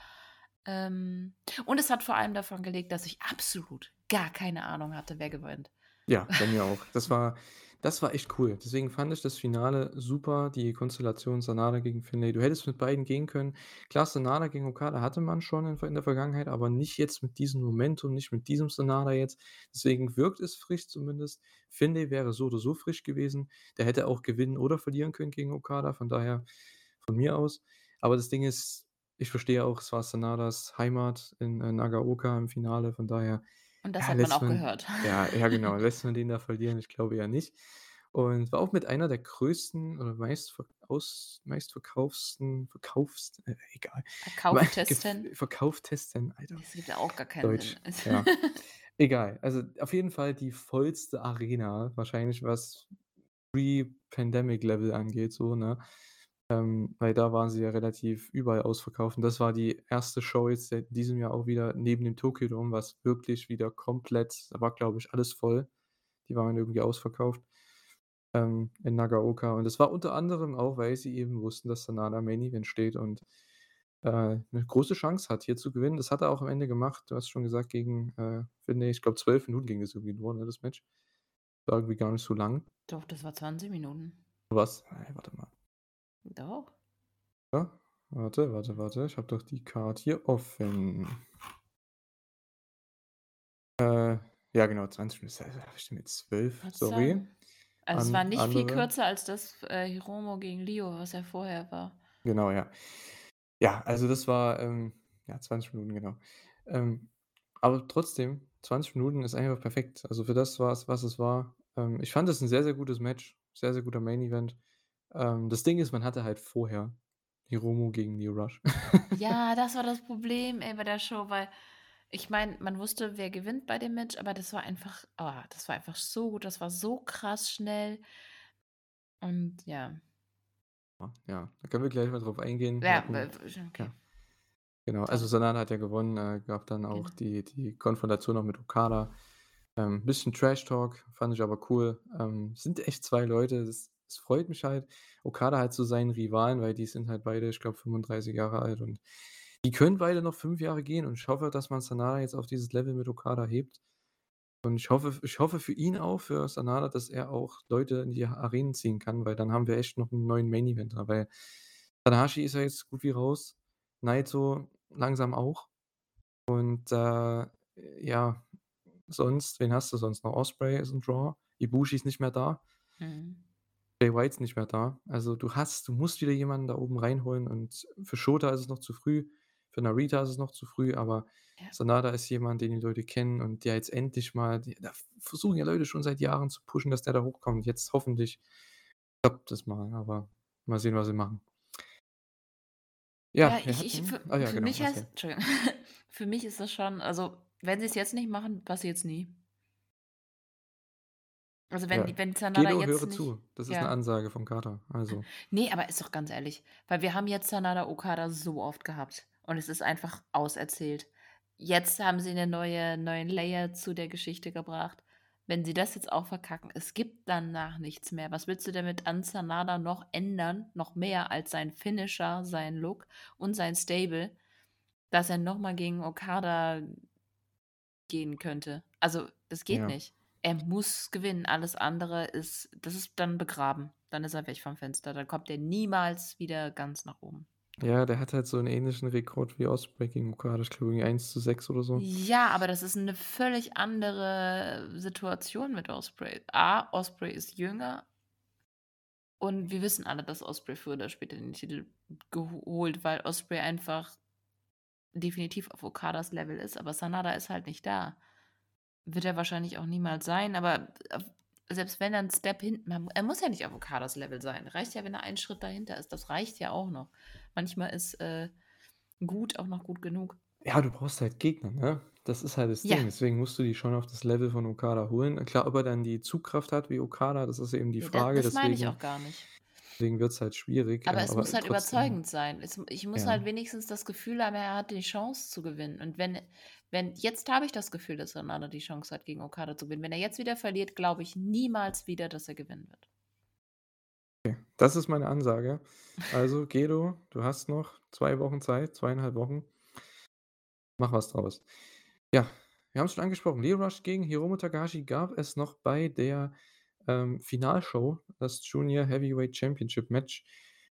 ähm und es hat vor allem davon gelebt, dass ich absolut gar keine Ahnung hatte, wer gewinnt. Ja, bei mir auch. Das war das war echt cool. Deswegen fand ich das Finale super, die Konstellation Sanada gegen Finlay. Du hättest mit beiden gehen können. Klar, Sanada gegen Okada hatte man schon in in der Vergangenheit, aber nicht jetzt mit diesem Momentum, nicht mit diesem Sanada jetzt. Deswegen wirkt es frisch zumindest. Finlay wäre so oder so frisch gewesen. Der hätte auch gewinnen oder verlieren können gegen Okada, von daher von mir aus. Aber das Ding ist, ich verstehe auch, es war Sanadas Heimat in, äh, Nagaoka im Finale, von daher Und das ja, hat man auch man gehört. ja, ja <laughs> genau, lässt man den da verlieren? Ich glaube eher nicht. Und war auch mit einer der größten oder meistver aus meistverkaufsten verkaufst äh, egal. <laughs> Verkauftesten? verkauftesten, Alter. Das gibt ja auch gar keinen Deutsch, Sinn. <laughs> Ja. Egal. Also, auf jeden Fall die vollste Arena, wahrscheinlich was Pre-Pandemic-Level angeht so, ne? Ähm, weil da waren sie ja relativ überall ausverkauft und das war die erste Show jetzt seit diesem Jahr auch wieder neben dem Tokyo Dome, was wirklich wieder komplett da war, glaube ich, alles voll. Die waren irgendwie ausverkauft, ähm, in Nagaoka und das war unter anderem auch, weil sie eben wussten, dass Sanada Main Event steht und, äh, 'ne große Chance hat, hier zu gewinnen. Das hat er auch am Ende gemacht. Du hast schon gesagt, gegen, äh, Finlay. Ich glaube, 12 Minuten ging das irgendwie nur, ne, das Match. War irgendwie gar nicht so lang. Doch, das war 20 Minuten. Was? Ey, warte mal. Doch. Ja, warte, warte, warte. Ich habe doch die Card hier offen. Äh, ja genau, 20 Minuten. ich mit 12? Wollte Sorry. sagen. Also, es An war nicht viel andere. kürzer als das, äh, Hiromo gegen Lio, was ja vorher war. Genau, ja. Ja, also das war, ähm, ja, 20 Minuten, genau. Ähm, aber trotzdem, 20 Minuten ist einfach perfekt. Also, für das war's, was es war. Ähm, ich fand es 'n sehr, sehr gutes Match, sehr, sehr guter Main Event. Ähm, das Ding ist, man hatte halt vorher Hiromu gegen Lio Rush. <laughs> Ja, das war das Problem, ey, bei der Show, weil ich meine, man wusste, wer gewinnt bei dem Match, aber das war einfach oh, das war einfach so gut, das war so krass schnell. Und ja. Ja, da können wir gleich mal drauf eingehen. Ja, okay. ja. Genau, also. Sanada hat ja gewonnen, äh, gab dann auch Genau. die die Konfrontation noch mit Okada. Ähm, bisschen Trash Talk, fand ich aber cool. Ähm, sind echt 2 Leute, das es freut mich halt. Okada halt so seinen Rivalen, weil die sind halt beide, ich glaube, 35 Jahre alt und die können beide noch 5 Jahre gehen und ich hoffe, dass man Sanada jetzt auf dieses Level mit Okada hebt. Und ich hoffe ich hoffe für ihn auch, für Sanada, dass er auch Leute in die Arenen ziehen kann, weil dann haben wir echt noch 'n neuen Main Eventer, weil Tanahashi ist ja jetzt gut wie raus, Naito langsam auch. Und, äh, ja, sonst wen hast du sonst noch? Ospreay ist 'n Draw, Ibushi ist nicht mehr da. Mhm. Jay White ist nicht mehr da. Also, du hast du musst wieder jemanden da oben reinholen und für Shota ist es noch zu früh, für Narita ist es noch zu früh, aber Ja. Sanada ist jemand, den die Leute kennen und der jetzt endlich mal die da versuchen ja Leute schon seit Jahren zu pushen, dass der da hochkommt. Jetzt hoffentlich klappt das mal, aber mal sehen, was sie machen. Ja, Ja, wir ich ich hatten für ja, für genau, mich heißt erzähl. Entschuldigung. <laughs> Für mich ist das schon also, wenn sie's jetzt nicht machen, passiert's nie. Also, wenn Ja, wenn Sanada Gedo, jetzt höre nicht zu. Das ist 'ne ja. Ansage vom Kater, also Ne, aber ist doch ganz ehrlich, weil wir haben jetzt Sanada Okada so oft gehabt und es ist einfach auserzählt. Jetzt haben sie 'ne neue neuen Layer zu der Geschichte gebracht. Wenn sie das jetzt auch verkacken, es gibt danach nichts mehr. Was willst du denn mit an Sanada noch ändern, noch mehr als sein Finisher, sein Look und sein Stable, dass er noch mal gegen Okada gehen könnte? Also, das geht Ja. nicht. Er muss gewinnen, alles andere ist das ist dann begraben. Dann ist er weg vom Fenster. Dann kommt er niemals wieder ganz nach oben. Ja, der hat halt so 'n ähnlichen Rekord wie Ospreay gegen Okada, ich glaube irgendwie 1:6 oder so. Ja, aber das ist 'ne völlig andere Situation mit Ospreay. A, Ospreay ist jünger und wir wissen alle, dass Ospreay früher oder später den Titel geholt, weil Ospreay einfach definitiv auf Okadas Level ist, aber Sanada ist halt nicht da. Wird er wahrscheinlich auch niemals sein, aber f selbst wenn er 'n Step hinten er muss ja nicht auf Okadas Level sein. Reicht ja, wenn er einen Schritt dahinter ist. Das reicht ja auch noch. Manchmal ist, äh, gut auch noch gut genug. Ja, du brauchst halt Gegner, ne? Das ist halt das Ja. Ding. Deswegen musst du die schon auf das Level von Okada holen. Klar, ob er dann die Zugkraft hat wie Okada, das ist eben die Ja, Frage, das meine ich deswegen auch gar nicht. Deswegen wird's halt schwierig, Aber ähm, es aber muss halt trotzdem überzeugend sein. Es ich muss halt Ja. wenigstens das Gefühl haben, er hat die Chance zu gewinnen. Und wenn wenn jetzt habe ich das Gefühl, dass Sanada die Chance hat, gegen Okada zu gewinnen. Wenn er jetzt wieder verliert, glaube ich niemals wieder, dass er gewinnen wird. Okay, das ist meine Ansage. Also, Gedo, du hast noch 2 Wochen Zeit, 2,5 Wochen. Mach was draus. Ja, wir haben's schon angesprochen, Lio Rush gegen Hiromu Takahashi gab es noch bei der, ähm, Finalshow, das Junior Heavyweight Championship Match.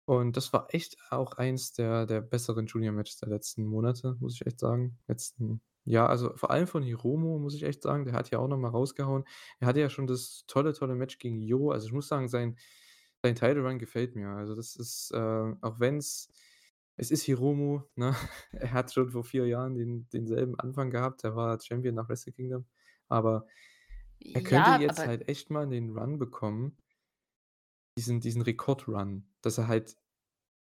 Und das war echt auch eins der der besseren Junior-Matches der letzten Monate, muss ich echt sagen. Letzten ja, also vor allem von Hiromu, muss ich echt sagen, der hat ja auch noch mal rausgehauen. Er hatte ja schon das tolle, tolle Match gegen Jo. Also, ich muss sagen, sein sein Title Run gefällt mir. Also, das ist, äh auch wenn's es ist Hiromu, ne? <laughs> Er hat schon vor 4 Jahren den denselben Anfang gehabt. Er war Champion nach Wrestle Kingdom, aber er könnte Ja, jetzt aber halt echt mal den Run bekommen diesen diesen Rekord-Run, dass er halt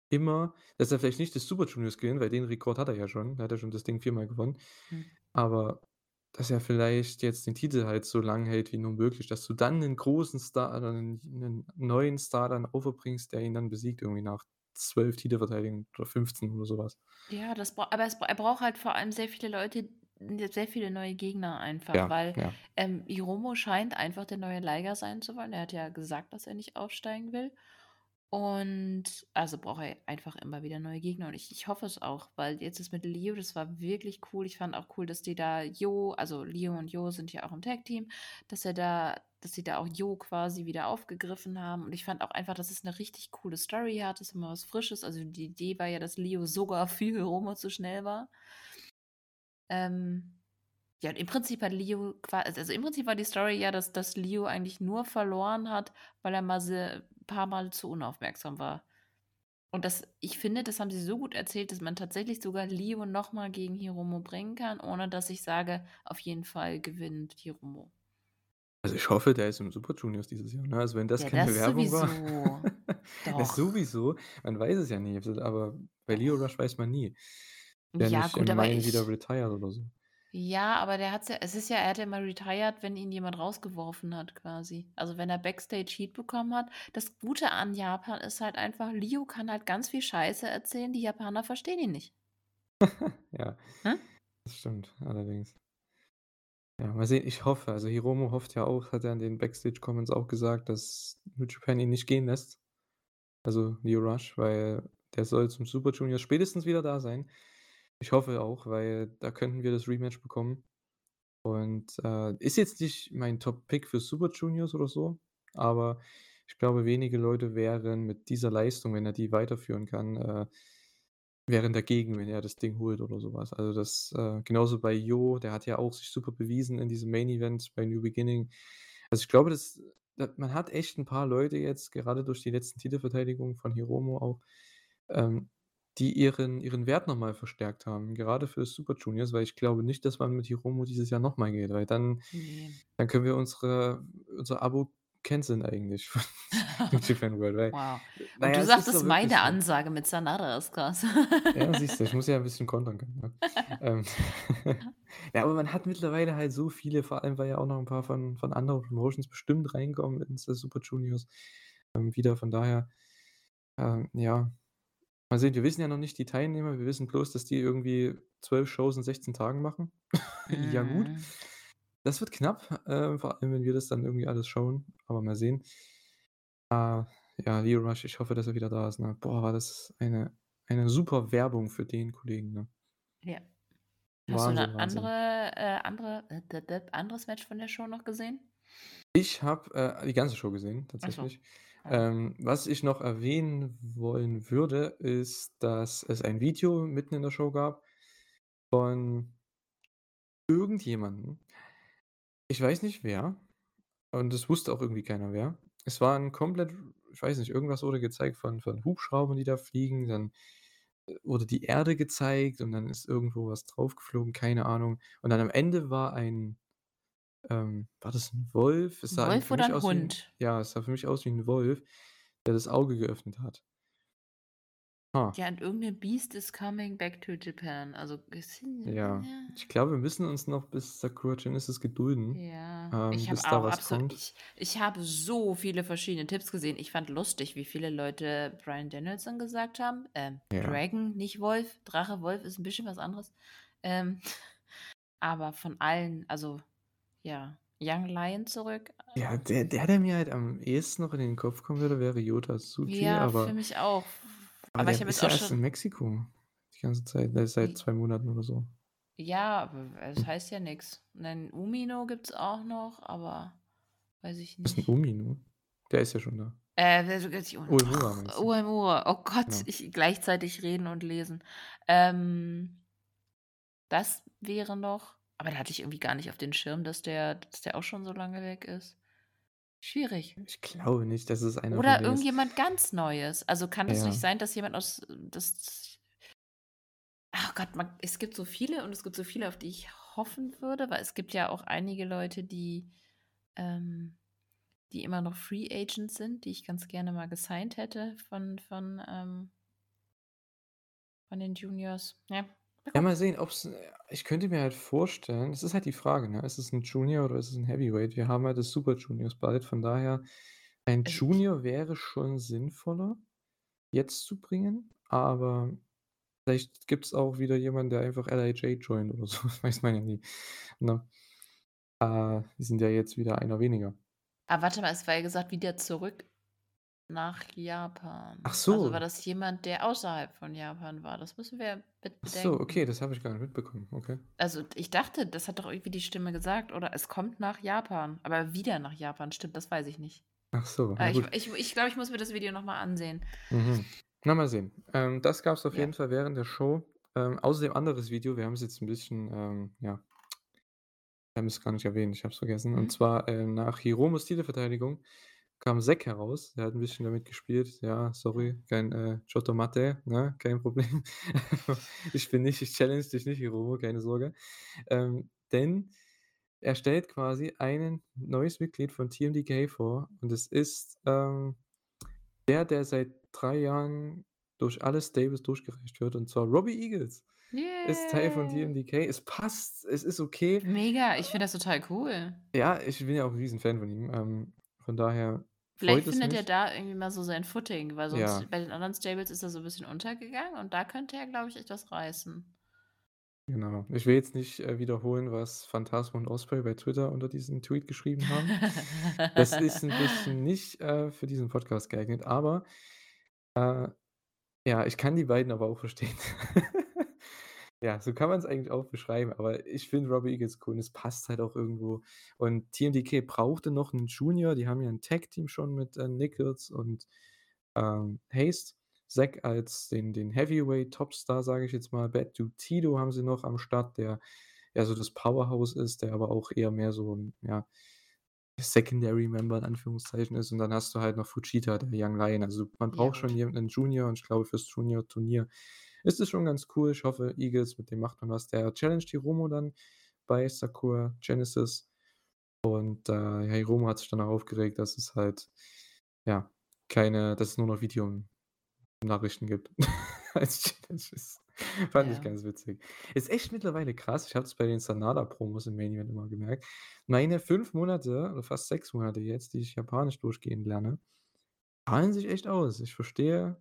immer dass er vielleicht nicht das Super Juniors gewinnt, weil den Rekord hat er ja schon. Da hat er schon das Ding viermal gewonnen. Mhm. Aber dass er vielleicht jetzt den Titel halt so lang hält wie nur möglich, dass du dann 'nen großen Star oder 'nen 'nen neuen Star dann overbringst, der ihn dann besiegt irgendwie nach 12 Titelverteidigungen oder 15 oder so was. Ja, das bra aber es er braucht halt vor allem sehr viele Leute sehr viele neue Gegner einfach, Ja, weil, ja. ähm, Hiromu scheint einfach der neue Liger sein zu wollen. Er hat ja gesagt, dass er nicht aufsteigen will. Und also braucht er einfach immer wieder neue Gegner und ich ich hoffe es auch, weil jetzt das mit Lio, das war wirklich cool. Ich fand auch cool, dass die da Jo also Lio und Jo sind ja auch im Tag-Team, dass er da dass sie da auch Jo quasi wieder aufgegriffen haben. Und ich fand auch einfach, dass es 'ne richtig coole Story hat. Das ist immer was Frisches. Also, die Idee war ja, dass Lio sogar für Hiromu zu schnell war. Ähm, ja, und im Prinzip hat Lio qua also im Prinzip war die Story ja, dass dass Lio eigentlich nur verloren hat, weil er mal se paarmal zu unaufmerksam war. Und das ich finde, das haben sie so gut erzählt, dass man tatsächlich sogar Lio noch mal gegen Hiromu bringen kann, ohne dass ich sage: „Auf jeden Fall gewinnt Hiromu.“ Also, ich hoffe, der ist im Super Juniors dieses Jahr, ne? Also, wenn das Ja, keine das Werbung war. sowieso. <laughs> Ja, Doch. sowieso. Man weiß es ja nie, aber bei Doch. Rush weiß man nie. Der Ja nicht gut, im aber Mai wieder ich retired oder so. Ja, aber der hat's ja es ist ja er hat ja mal retired, wenn ihn jemand rausgeworfen hat quasi. Also, wenn er Backstage Heat bekommen hat. Das Gute an Japan ist halt einfach, Lio kann halt ganz viel Scheiße erzählen, die Japaner verstehen ihn nicht. <laughs> Ja, Ne? das stimmt allerdings. Ja, mal sehen, ich hoffe also, Hiromu hofft ja auch hat er in den Backstage-Comments auch gesagt, dass New Japan ihn nicht gehen lässt. Also, Lio Rush, weil der soll zum Super Juniors spätestens wieder da sein. Ich hoffe auch, weil da könnten wir das Rematch bekommen. Und, äh, ist jetzt nicht mein Top-Pick für Super Juniors oder so, aber ich glaube, wenige Leute wären mit dieser Leistung, wenn er die weiterführen kann, äh wären dagegen, wenn er das Ding holt oder so was. Also, das äh, genauso bei Jo, der hat ja auch sich super bewiesen in diesem Main Event bei New Beginning. Also, ich glaube, das da man hat echt 'n paar Leute jetzt, gerade durch die letzten Titelverteidigungen von Hiromu auch, ähm, die ihren ihren Wert noch mal verstärkt haben, gerade für Super Juniors, weil ich glaube nicht, dass man mit Hiromu dieses Jahr noch mal geht, weil dann Ne. dann können wir unsere unser Abo canceln eigentlich von <laughs> Japan World, weil Wow. na Und ja, du sagtest meine so. Ansage mit Sanada ist krass. Ja, <laughs> siehst du, ich muss ja 'n bisschen kontern können, ne? Ähm, <laughs> ja, aber man hat mittlerweile halt so viele, vor allem, weil ja auch noch 'n paar von von anderen Promotions bestimmt reinkommen ins Super Juniors, ähm, wieder. Von daher, ähm, ja, mal sehen, wir wissen ja noch nicht die Teilnehmer. Wir wissen bloß, dass die irgendwie 12 Shows in 16 Tagen machen. <laughs> Ja gut. Mhm. Das wird knapp, äh, vor allem, wenn wir das dann irgendwie alles schauen, aber mal sehen. Äh, ja, Lio Rush, ich hoffe, dass er wieder da ist, ne? Boah, war das eine eine super Werbung für den Kollegen, ne? Ja. Hast du Wahnsinn. andere äh, andere anderes Match von der Show noch gesehen? Ich habe, äh, die ganze Show gesehen, Ach so. Ähm, was ich noch erwähnen wollen würde, ist, dass es ein Video mitten in der Show gab von irgendjemandem. Ich weiß nicht wer und es wusste auch irgendwie keiner wer. Es war 'n komplett ich weiß nicht, irgendwas wurde gezeigt von von Hubschraubern, die da fliegen, dann, äh, wurde die Erde gezeigt und dann ist irgendwo was drauf geflogen, keine Ahnung. Und dann am Ende war ein ähm, war das 'n Wolf? Es sah Wolf oder mich 'n aus wie Hund? ja, es sah für mich aus wie 'n Wolf, der das Auge geöffnet hat. Ha. Ja, und irgend 'ne Beast is coming back to Japan. Also, Ja, ich glaube, wir müssen uns noch bis Sakura Genesis gedulden, Ja, ähm, ich habe auch absolut ich ich habe so viele verschiedene Tipps gesehen. Ich fand lustig, wie viele Leute Bryan Danielson gesagt haben. Ähm, Ja. Dragon, nicht Wolf. Drache, Wolf ist 'n bisschen was anderes. Ähm, <laughs> aber von allen also, ja, Young Lion zurück. Ja, der der, der mir halt am ehesten noch in den Kopf kommen würde, wäre Yota Tsuji, Ja, für aber mich auch. aber Aber ich habe jetzt ja auch erst in schon Mexiko die ganze Zeit. Ist seit 2 Monaten oder so. Ja, aber es heißt ja. Und dann Umino gibt's auch noch, aber weiß ich Was ist 'n nicht. Umino? Der ist ja schon da. Äh, Uemura du? Uemura. Oh Gott, Genau. ich gleichzeitig reden und lesen. Ähm das wäre noch aber da hatte ich irgendwie gar nicht auf den Schirm, dass der dass der auch schon so lange weg ist. Schwierig. Ich glaube nicht, dass es einer von Oder denen ist. irgendjemand ganz Neues. Also, kann es nicht Ja. sein, dass jemand aus das Ach Gott, man es gibt so viele und es gibt so viele, auf die ich hoffen würde, weil es gibt ja auch einige Leute, die ähm, die immer noch Free Agents sind, die ich ganz gerne mal gesigned hätte von von, ähm von den Juniors. Ja, Ja, mal sehen, ob's äh, ich könnte mir halt vorstellen das ist halt die Frage, ne? Ist es 'n Junior oder ist es 'n Heavyweight? Wir haben ja das Super Juniors bald, von daher ein Also, ich Junior wäre schon sinnvoller, jetzt zu bringen, aber vielleicht gibt's auch wieder jemanden, der einfach LIJ joint oder <laughs> so, das weiß man ja nie, ne? Äh, die sind ja jetzt wieder einer weniger. Ah, warte mal, es war ja gesagt, wieder zurück nach Japan. Ach Also, war so. das jemand, der außerhalb von Japan war? Das müssen wir mit Ach so, bedenken. okay, das habe ich gar nicht mitbekommen, okay. Also, ich dachte, das hat doch irgendwie die Stimme gesagt, oder es kommt nach Japan, aber wieder nach Japan. Stimmt, das weiß ich nicht. Ach so, Ah, na ich gut. ich ich glaube, ich muss mir das Video noch mal ansehen. Mhm. Na, mal sehen. Ähm, das gab's auf Ja. jeden Fall während der Show. Ähm, außerdem anderes Video, wir haben's jetzt 'n bisschen, ähm, ja wir haben es gar nicht erwähnt, ich habe es vergessen. Und Mhm. zwar, äh, nach Hiromos Titelverteidigung kam Zack heraus. Der hat 'n bisschen damit gespielt: „Ja, sorry, kein, äh, Chotto Matte, ne, kein Problem. <laughs> Ich bin nicht ich challenge dich nicht, Hiromo, keine Sorge.“ Ähm, denn er stellt quasi einen neues Mitglied von TMDK vor und es ist, ähm, der, der seit 3 Jahren durch alle Stables durchgereicht wird, und zwar Robbie Eagles ist Teil von Yay. TMDK. Es passt, es ist okay. Mega, ich finde das total cool. Ja, ich bin ja auch 'n Riesenfan von ihm. Ähm, von daher Vielleicht freut findet er da irgendwie mal so sein Footing, weil Ja. sonst bei den anderen Stables ist er so 'n bisschen untergegangen und da könnte er, glaube ich, echt was reißen. Genau. Ich will jetzt nicht, äh, wiederholen, was Phantasmo und Ospreay bei Twitter unter diesen Tweet geschrieben haben. Das ist 'n bisschen <laughs> nicht, äh, für diesen Podcast geeignet, aber, äh, ja, ich kann die beiden aber auch verstehen. Ja, so kann man's eigentlich auch beschreiben, aber ich finde Robbie Eagles cool und es passt halt auch irgendwo. Und TMDK brauchte noch 'n Junior, die haben ja 'n Tag-Team schon mit, äh, Nicholls und, ähm, Haste. Zack als den den Heavyweight-Topstar, sage ich jetzt mal. Bad Dude Tito haben sie noch am Start, der ja so das Powerhouse ist, der aber auch eher mehr so 'n, ja, Secondary Member in Anführungszeichen ist. Und dann hast du halt noch Fujita, der Young Lion. Also, man Ja, braucht schon gut. jemanden Junior und ich glaube, fürs Junior-Turnier ist es schon ganz cool. Ich hoffe, Eagles, mit dem macht man was. Der challenged Hiromu dann bei Sakura Genesis und, äh, ja, Hiromu hat sich dann auch aufgeregt, dass es halt, ja, keine dass es nur noch Videonachrichten gibt <laughs> als Challenges. Fand ich Ja. ganz witzig. Ist echt mittlerweile krass. Ich habe das bei den Sanada-Promos im Main Event immer gemerkt. Meine 5 Monate oder fast 6 Monate jetzt, die ich Japanisch durchgehend lerne, zahlen sich echt aus. Ich verstehe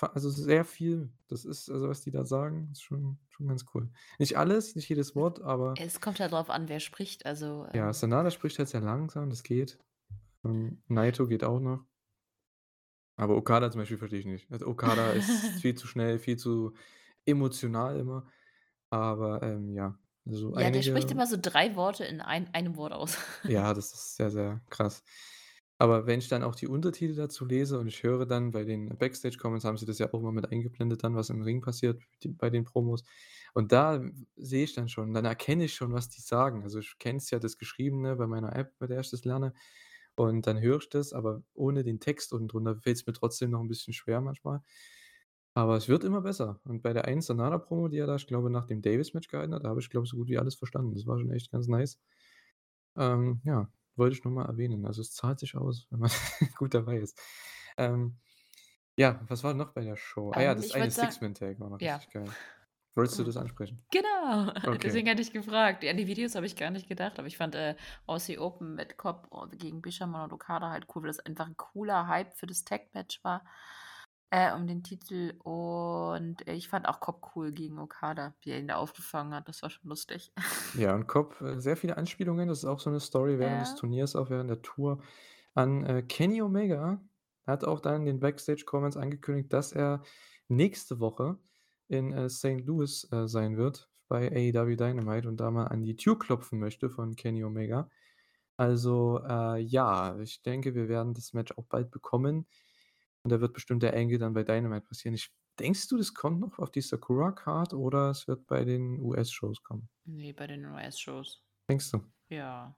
also, sehr viel. Das ist also, was die da sagen, ist schon schon ganz cool. Nicht alles, nicht jedes Wort, aber Es kommt halt drauf an, wer spricht, also, Ja, ähm Sanada spricht halt sehr langsam, das geht. Ähm, Naito geht auch noch. Aber Okada zum Beispiel verstehe ich nicht. Also, Okada ist <laughs> viel zu schnell, viel zu emotional immer. Aber, ähm, ja, so Ja, der spricht einige immer so 3 Worte in ein einem Wort aus. Ja, <laughs> das ist sehr, sehr krass. Aber wenn ich dann auch die Untertitel dazu lese und ich höre dann bei den Backstage-Comments haben sie das ja auch immer mit eingeblendet dann, was im Ring passiert bei den Promos. Und da sehe ich dann schon dann erkenne ich schon, was die sagen. Also, ich kenne es ja das Geschriebene bei meiner App, bei der ich das lerne. Und dann höre ich das, aber ohne den Text unten drunter fällt's mir trotzdem noch 'n bisschen schwer manchmal. Aber es wird immer besser. Und bei der einen Sanada-Promo, die er da, ich glaube, nach dem Davis-Match gehalten hat, da habe ich, glaube ich, so gut wie alles verstanden. Das war schon echt ganz nice. Ähm, ja, wollte ich nur mal erwähnen. Also, es zahlt sich aus, wenn man <laughs> gut dabei ist. Ähm, ja, was war noch bei der Show? Ah ja, Ähm, das eine Six-Man-Tag war noch ja. richtig geil. Wolltest du das ansprechen? Genau, <laughs> Okay. deswegen hatte ich gefragt. Ja, an die Videos habe ich gar nicht gedacht, aber ich fand, äh, Aussie Open mit Cobb gegen Bishamon und Okada halt cool, weil das einfach 'n cooler Hype für das Tag-Match war, äh, um den Titel. Und ich fand auch Cobb cool gegen Okada, wie er ihn da aufgefangen hat. Das war schon lustig. Ja, und Cobb, äh, sehr viele Anspielungen. Das ist auch so 'ne Story während des Ja. Turniers, auch während der Tour an, äh, Kenny Omega. Hat auch dann in den Backstage-Comments angekündigt, dass er nächste Woche in, äh, St. Louis, äh, sein wird bei AEW Dynamite und da mal an die Tür klopfen möchte von Kenny Omega. Also, äh, ja, ich denke, wir werden das Match auch bald bekommen. Und da wird bestimmt der Angle dann bei Dynamite passieren. Ich denkst du, das kommt noch auf die Sakura-Card oder es wird bei den US-Shows kommen? Nee, bei den US-Shows. Denkst du? Ja.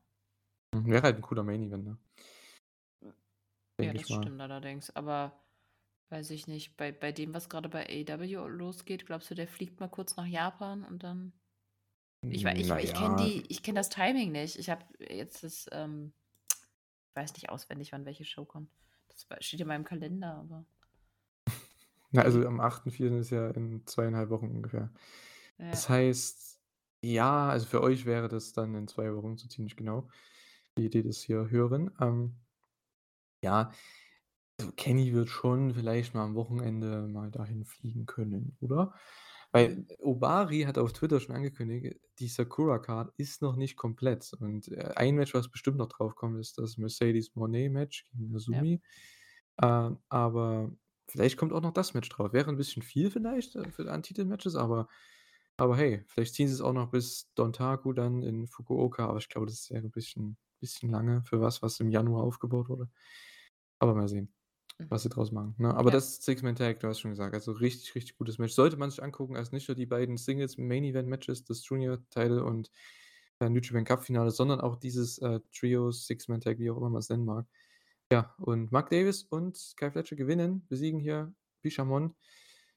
Hm, wäre halt ein cooler Main-Event, ne? Ja, das stimmt allerdings. Aber weiß ich nicht, bei, bei dem, was gerade bei AEW losgeht, glaubst du, der fliegt mal kurz nach Japan und dann. Ich, ich, ich, ich kenne die, das Timing nicht. Ich habe jetzt das, ähm, ich weiß nicht auswendig, wann welche Show kommt. Das steht in meinem Kalender, aber. <laughs> Na, also am 8.4. ist ja in zweieinhalb Wochen ungefähr. Ja. Das heißt, ja, also für euch wäre das dann in zwei Wochen so ziemlich genau, wie die das hier hören. Ähm, ja, also Kenny wird schon vielleicht mal am Wochenende mal dahin fliegen können, oder? Weil Obari hat auf Twitter schon angekündigt, die Sakura-Card ist noch nicht komplett. Und äh, ein Match, was bestimmt noch drauf kommt, ist das Mercedes-Monet-Match gegen Azumi. Ja. Äh, aber vielleicht kommt auch noch das Match drauf. Wäre ein bisschen viel vielleicht äh, für Titel-Matches, aber, aber hey, vielleicht ziehen sie es auch noch bis Dontaku dann in Fukuoka. Aber ich glaube, das wäre ein bisschen, bisschen lange für was, was im Januar aufgebaut wurde. Aber mal sehen. Mhm. was sie draus machen. Ne? Aber Ja. das Six-Man-Tag, du hast schon gesagt, also richtig, richtig gutes Match. Sollte man sich angucken, als nicht nur die beiden Singles-Main-Event-Matches, das Junior-Title und äh, New Japan Cup-Finale, sondern auch dieses äh, Trio, Six-Man-Tag, wie auch immer man es nennen mag. Ja, und Mark Davis und Kai Fletcher gewinnen, besiegen hier Bishamon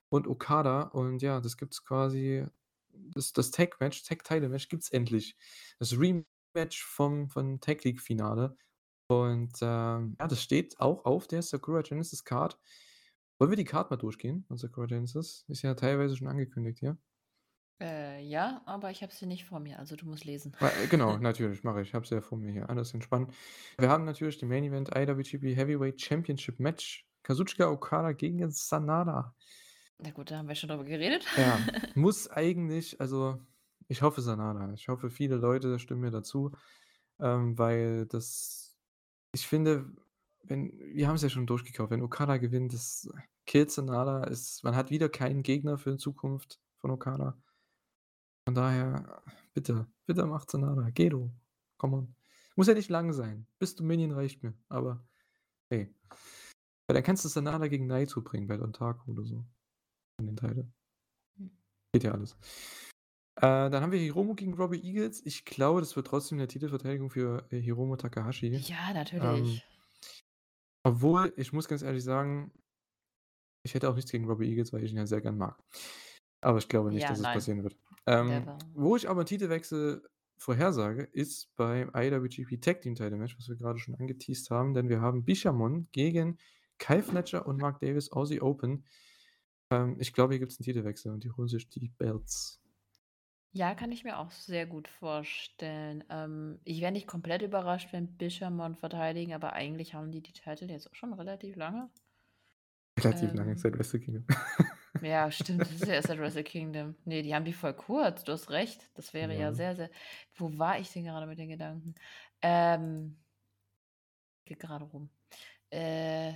und Okada. Und ja, das gibt es quasi, das, das Tag-Match, Tag-Title-Match gibt es endlich. Das Rematch vom, vom Tag-League-Finale und, ähm, ja, das steht auch auf der Sakura Genesis Card. Wollen wir die Card mal durchgehen von Sakura Genesis? Ist ja teilweise schon angekündigt hier. Äh, ja, aber ich habe sie nicht vor mir, also du musst lesen. Äh, genau, <laughs> natürlich, mache ich. Ich habe sie ja vor mir hier. Alles entspannt. Wir haben natürlich den Main Event IWGP Heavyweight Championship Match. Kazuchika Okada gegen Sanada. Na gut, da haben wir schon drüber geredet. Ja, <laughs> muss eigentlich, also ich hoffe Sanada. Ich hoffe, viele Leute stimmen mir dazu, ähm, weil das ich finde, wenn wir haben es ja schon durchgekauft, wenn Okada gewinnt, das killt Sanada. Ist man hat wieder keinen Gegner für die Zukunft von Okada. Von daher, bitte, bitte macht Sanada. Geh du. Come on. Muss ja nicht lang sein. Bis du Minion reicht mir. Aber hey. Weil dann kannst du Sanada gegen Naito bringen bei Dontaku oder so. In den Teilen. Hm. Geht ja alles. Äh, dann haben wir Hiromo gegen Robbie Eagles. Ich glaube, das wird trotzdem eine Titelverteidigung für äh, Hiromo Takahashi. Ja, natürlich. Ähm, obwohl, ich muss ganz ehrlich sagen, ich hätte auch nichts gegen Robbie Eagles, weil ich ihn ja sehr gern mag. Aber ich glaube nicht, ja, dass nein. es passieren wird. Ähm, wo ich aber einen Titelwechsel vorhersage, ist beim IWGP Tag Team Title Match, was wir gerade schon angeteased haben, denn wir haben Bishamon gegen Kyle Fletcher und Mark Davis Aussie Open. Ähm, ich glaube, hier gibt es einen Titelwechsel und die holen sich die Belts. Ja, kann ich mir auch sehr gut vorstellen. Ähm, ich wäre nicht komplett überrascht, wenn Bishamon verteidigen, aber eigentlich haben die die Titel jetzt auch schon relativ lange. Relativ lange, seit Wrestle Kingdom. <laughs> ja, stimmt, das ist ja erst <laughs> seit Wrestle Kingdom. Nee, die haben die voll kurz, du hast recht. Das wäre ja, Ja. sehr, sehr. Wo war ich denn gerade mit den Gedanken? Ähm, geht gerade rum. Äh,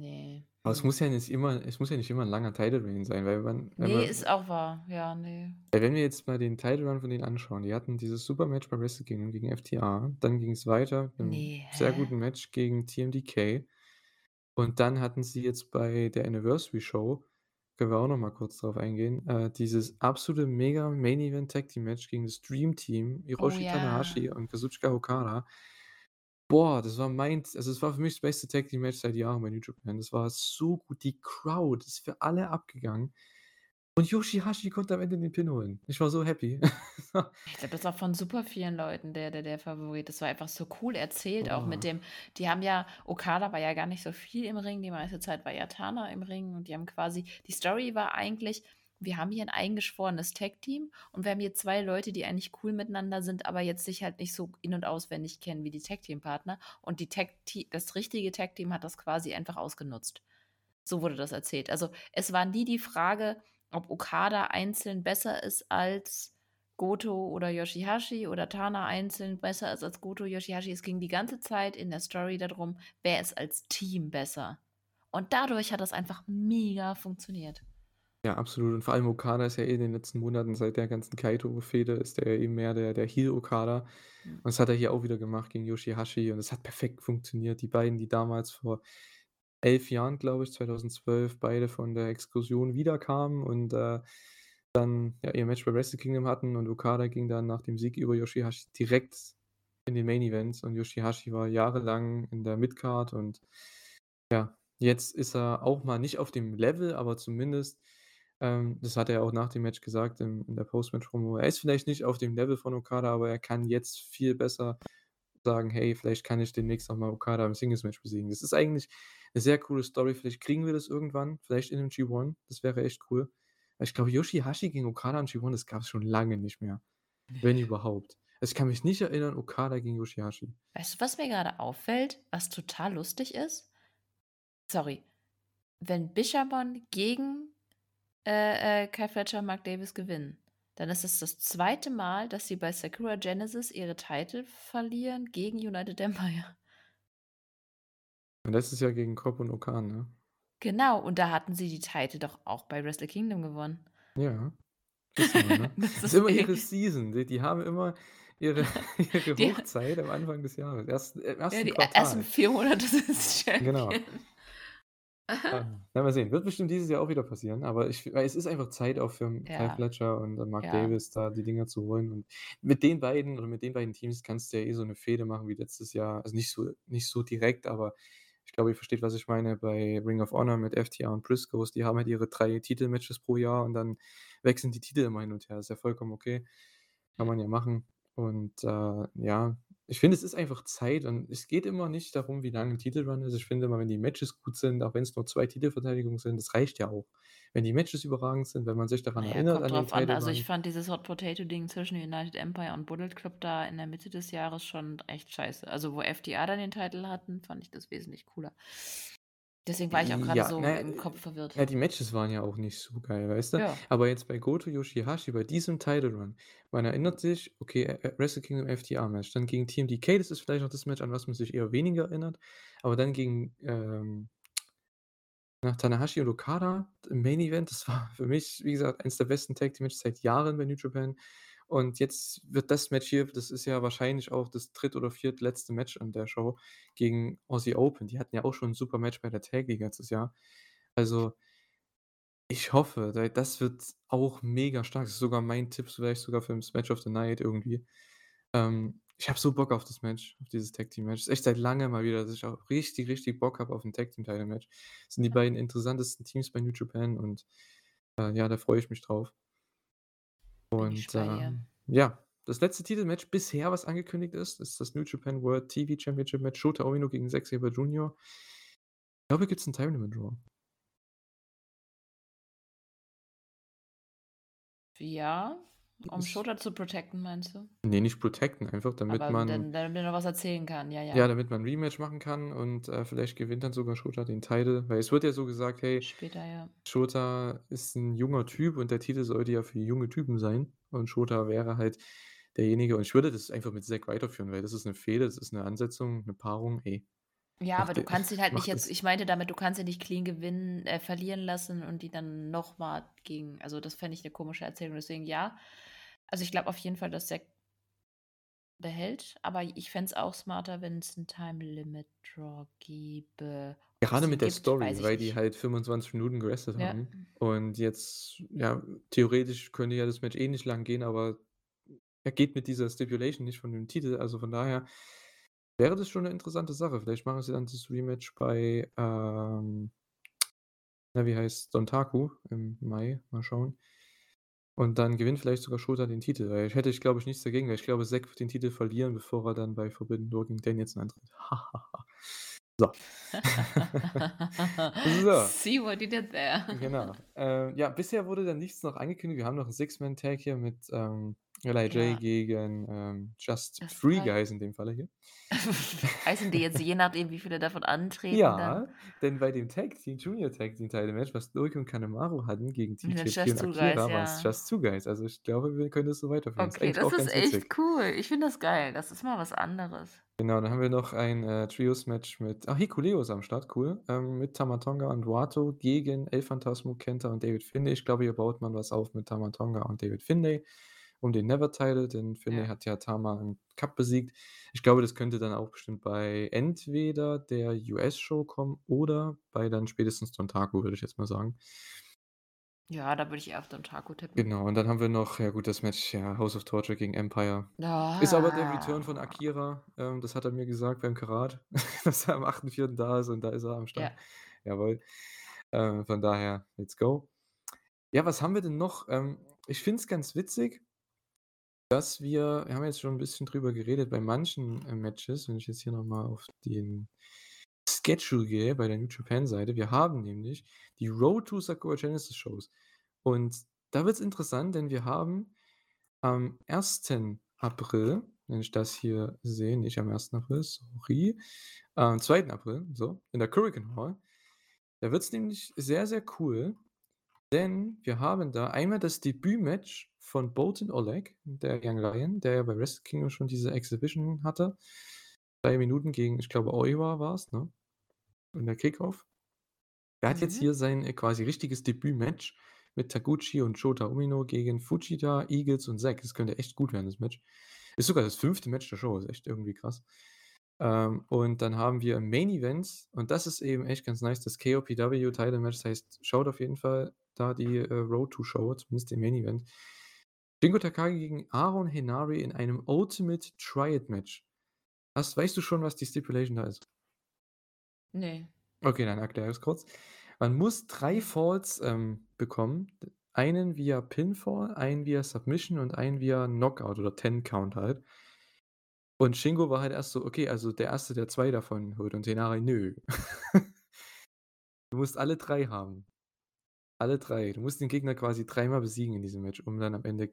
nee. Aber es muss ja nicht immer es muss ja nicht immer 'n langer Title Reign sein, weil man wenn Ne, ist auch wahr. Ja, ne. Weil wenn wir jetzt mal den Title Run von denen anschauen, die hatten dieses super Match bei Wrestle Kingdom gegen FTA, dann ging es weiter mit 'nem Ne, sehr guten Match gegen TMDK und dann hatten sie jetzt bei der Anniversary Show, können wir auch noch mal kurz drauf eingehen, äh, dieses absolute mega Main Event Tag Team Match gegen das Dream Team, Oh Hiroshi Tanahashi und Kazuchika Okada. Boah, das war mein also, es war für mich das beste Tag Team Match seit Jahren bei New Japan. Das war so gut. Die Crowd ist für alle abgegangen. Und Yoshihashi konnte am Ende den Pin holen. Ich war so happy. <laughs> Ich glaube, das war von super vielen Leuten der der der Favorit. Das war einfach so cool erzählt, auch mit dem die haben ja Okada war ja gar nicht so viel im Ring, die meiste Zeit war ja Tana im Ring und die haben quasi die Story war eigentlich wir haben hier ein eingeschworenes Tag-Team und wir haben hier zwei Leute, die eigentlich cool miteinander sind, aber jetzt sich halt nicht so in- und auswendig kennen wie die Tag-Team-Partner. Und die Tag das richtige Tag-Team hat das quasi einfach ausgenutzt. So wurde das erzählt. Also es war nie die Frage, ob Okada einzeln besser ist als Goto oder Yoshihashi oder Tana einzeln besser ist als Goto, Yoshihashi. Es ging die ganze Zeit in der Story darum, wer ist als Team besser. Und dadurch hat das einfach mega funktioniert. Ja, absolut und vor allem Okada ist ja eh in den letzten Monaten seit der ganzen Kaito-Fehde ist ja eben mehr der der Heel-Okada. Und das hat er hier auch wieder gemacht gegen Yoshihashi und es hat perfekt funktioniert. Die beiden, die damals vor 11 Jahren, glaube ich, 2012 beide von der Exkursion wiederkamen und, äh, dann, ja, ihr Match bei Wrestle Kingdom hatten und Okada ging dann nach dem Sieg über Yoshihashi direkt in den Main Event und Yoshihashi war jahrelang in der Midcard und ja, jetzt ist er auch mal nicht auf dem Level, aber zumindest ähm, das hat er auch nach dem Match gesagt in in der Post-Match-Promo. Er ist vielleicht nicht auf dem Level von Okada, aber er kann jetzt viel besser sagen: „Hey, vielleicht kann ich demnächst auch mal Okada im Singles-Match besiegen.“ Das ist eigentlich 'ne sehr coole Story. Vielleicht kriegen wir das irgendwann, vielleicht in 'nem G1. Das wäre echt cool. Ich glaube, Yoshihashi gegen Okada im G1, das gab's schon lange nicht mehr, wenn überhaupt. Also, ich kann mich nicht erinnern, Okada gegen Yoshihashi. Weißt du, was mir grade auffällt, was total lustig ist? Sorry. Wenn Bishamon gegen, äh, äh, Kyle Fletcher und Mark Davis gewinnen, dann ist es das 2. Mal, dass sie bei Sakura Genesis ihre Titel verlieren gegen United Empire. Und letztes Jahr gegen Cobb und O-Khan, ne? Genau, und da hatten sie die Titel doch auch bei Wrestle Kingdom gewonnen. Ja. Siehst du mal, ne? Das <laughs> Das ist ist immer ihre Season. Die die haben immer ihre <laughs> ihre Die Hochzeit am Anfang des Jahres. Erst im Ja, 1. die e ersten Quartal. 4 Monate sind sie Genau. Champion. <laughs> Ja, wir sehen. Wird bestimmt dieses Jahr auch wieder passieren, aber ich es ist einfach Zeit auch für Kyle Ja. Fletcher und, äh, Mark Ja. Davis, da die Dinger zu holen. Und mit den beiden oder mit den beiden Teams kannst du ja eh so 'ne Fehde machen wie letztes Jahr. Also, nicht so nicht so direkt, aber ich glaube, ihr versteht, was ich meine, bei Ring of Honor mit FTR und Briscoes. Die haben halt ihre 3 Titelmatches pro Jahr und dann wechseln die Titel immer hin und her. Ist ja vollkommen okay. Kann man ja machen. Und, äh, ja, ich finde, es ist einfach Zeit und es geht immer nicht darum, wie lang 'n Titelrun ist. Ich finde immer, wenn die Matches gut sind, auch wenn's nur 2 Titelverteidigungen sind, das reicht ja auch. Wenn die Matches überragend sind, wenn man sich daran ja, erinnert kommt an drauf an. Also, ich fand dieses Hot Potato Ding zwischen United Empire und Bullet Club da in der Mitte des Jahres schon echt scheiße. Also, wo FTR dann den Titel hatten, fand ich das wesentlich cooler. Deswegen war ich auch grade Ja, so na im Kopf verwirrt. ja, die Matches waren ja auch nicht so geil, weißt du? Ja. Aber jetzt bei Goto Yoshihashi, bei diesem Title Run, man erinnert sich, okay, äh, äh, Wrestle Kingdom FTR Match, dann gegen TMDK, das ist vielleicht auch das Match, an was man sich eher weniger erinnert, aber dann gegen, ähm nach Tanahashi und Okada im Main Event, das war für mich, wie gesagt, eins der besten Tag Team Matches seit Jahren bei New Japan. Und jetzt wird das Match hier das ist ja wahrscheinlich auch das dritt oder viertletzte Match an der Show gegen Aussie Open. Die hatten ja auch schon 'n super Match bei der Tag League letztes Jahr. Also ich hoffe, da das wird auch mega stark. Das ist sogar mein Tipp, vielleicht sogar für das Match of the Night irgendwie. Ähm, ich habe so Bock auf das Match, auf dieses Tag Team Match. Ist echt seit langem mal wieder, dass ich auch richtig, richtig Bock habe auf 'n Tag Team Title Match. Das sind die Ja. beiden interessantesten Teams bei New Japan und, äh, ja, da freue ich mich drauf. Und, ähm, ja, das letzte Titelmatch bisher, was angekündigt ist, ist das New Japan World TV Championship Match Shota Umino gegen Zack Sabre Jr. Ich glaube, hier gibt's 'n Time Limit Draw. Ja, um Das Shota zu protecten, meinst du? Ne, nicht protecten, einfach damit Aber man dann damit er noch was erzählen kann, ja, ja, ja. damit man Rematch machen kann und, äh, vielleicht gewinnt dann sogar Shota den Title, weil es wird ja so gesagt: „Hey, Später, ja. Shota ist 'n junger Typ und der Titel sollte ja für junge Typen sein.“ Und Shota wäre halt derjenige und ich würde das einfach mit Zack weiterführen, weil das ist 'ne Fehde, das ist 'ne Ansetzung, 'ne Paarung, ey. Ja, aber du kannst ihn halt nicht jetzt es. ich meinte damit, du kannst ihn nicht clean gewinnen äh, verlieren lassen und die dann noch mal gegen also, das fände ich 'ne komische Erzählung. Deswegen ja. Also, ich glaube auf jeden Fall, dass Zack behält, aber ich fände es auch smarter, wenn's 'n Time Limit Draw gäbe. Gerade mit der gibt, Story, weil die nicht. halt 25 Minuten gewrestelt Ja. haben. Und jetzt ja, theoretisch könnte ja das Match ähnlich lang gehen, aber er geht mit dieser Stipulation nicht von dem Titel. Also, von daher wäre das schon 'ne interessante Sache. Vielleicht machen sie dann das Rematch bei, ähm na, wie heißt's, Dontaku im Mai, mal schauen. Und dann gewinnt vielleicht sogar Shota den Titel, weil ich hätte ich, glaube ich, nichts dagegen, weil ich glaube, Zack wird den Titel verlieren, bevor er dann bei Forbidden Door gegen Danielson antritt. <laughs> So. <laughs> So. See what you did there. Genau. Äh, ja, bisher wurde dann nichts noch angekündigt. Wir haben noch 'n Six-Man-Tag hier mit, ähm, LIJ Ja. gegen, ähm, Just Just Three. Guys in dem Falle hier. <laughs> Heißen die jetzt <laughs> je nachdem, wie viele davon antreten, dann Ja, denn bei dem Tag Team Junior Tag Team Title Match, was Loic und Kanemaru hatten gegen Ja, TJP und Two Akira, Guys, war's ja. Just Two Guys. Also, ich glaube, wir können das so weiterführen. Okay, das auch ist echt witzig. cool. Ich finde das geil. Das ist mal was anderes. Genau, dann haben wir noch ein, äh, Trios-Match mit ah, Hikuleo ist am Start, cool, ähm, mit Tama Tonga und Wato gegen El Phantasmo, Kenta und David Finlay. Ich glaube, hier baut man was auf mit Tama Tonga und David Finlay um den Never Title, denn Finlay Ja. hat ja Tama im Cup besiegt. Ich glaube, das könnte dann auch bestimmt bei entweder der US-Show kommen oder bei dann spätestens Dontaku, würde ich jetzt mal sagen. Ja, da würde ich eher auf Dontaku tippen. Genau, und dann haben wir noch, ja gut, das Match, ja, House of Torture gegen Empire. Ist aber der Return von Ah. Akira. Ähm, das hat er mir gesagt beim Karat, <laughs> dass er am 8.4. da ist und da ist er am Start. Ja. Jawohl. Ähm, von daher, let's go. Ja, was haben wir denn noch? Ähm, ich finde es ganz witzig, dass wir wir haben jetzt schon 'n bisschen drüber geredet bei manchen, äh, Matches, wenn ich jetzt hier noch mal auf den Schedule gehe bei der New Japan Seite. Wir haben nämlich die Road to Sakura Genesis Shows. Und da wird's interessant, denn wir haben am 1. April, wenn ich das hier sehe, nicht am 1. April, sorry, am 2. April, so, in der Korakuen Hall. Da wird's nämlich sehr, sehr cool, denn wir haben da einmal das Debütmatch von Boltin Oleg, der Young Lion, der ja bei Wrestle Kingdom schon diese Exhibition hatte. 3 Minuten gegen, ich glaube, Oiwa war's, ne? In der Kickoff. Der hat jetzt Mhm. hier sein, äh, quasi richtiges Debütmatch mit Taguchi und Shota Umino gegen Fujita, Eagles und Zack. Das könnte echt gut werden, das Match. Ist sogar das 5. Match der Show, ist echt irgendwie krass. Ähm, und dann haben wir Main Event und das ist eben echt ganz nice, das KOPW Title Match. Das heißt, schaut auf jeden Fall da die, äh, Road to Show, zumindest den Main Event. Shingo Takagi gegen Aaron Henare in einem Ultimate Triad Match. Hast weißt du schon, was die Stipulation da ist? Ne. Okay, dann erkläre ich's kurz. Man muss 3 Falls, ähm, bekommen. Einen via Pinfall, einen via Submission und einen via Knockout oder Ten Count halt. Und Shingo war halt erst so: „Okay, also der Erste, der 2 davon holt“ und Henare: „Nö.“ <laughs> Du musst alle 3 haben. Alle 3. Du musst den Gegner quasi dreimal besiegen in diesem Match, um dann am Ende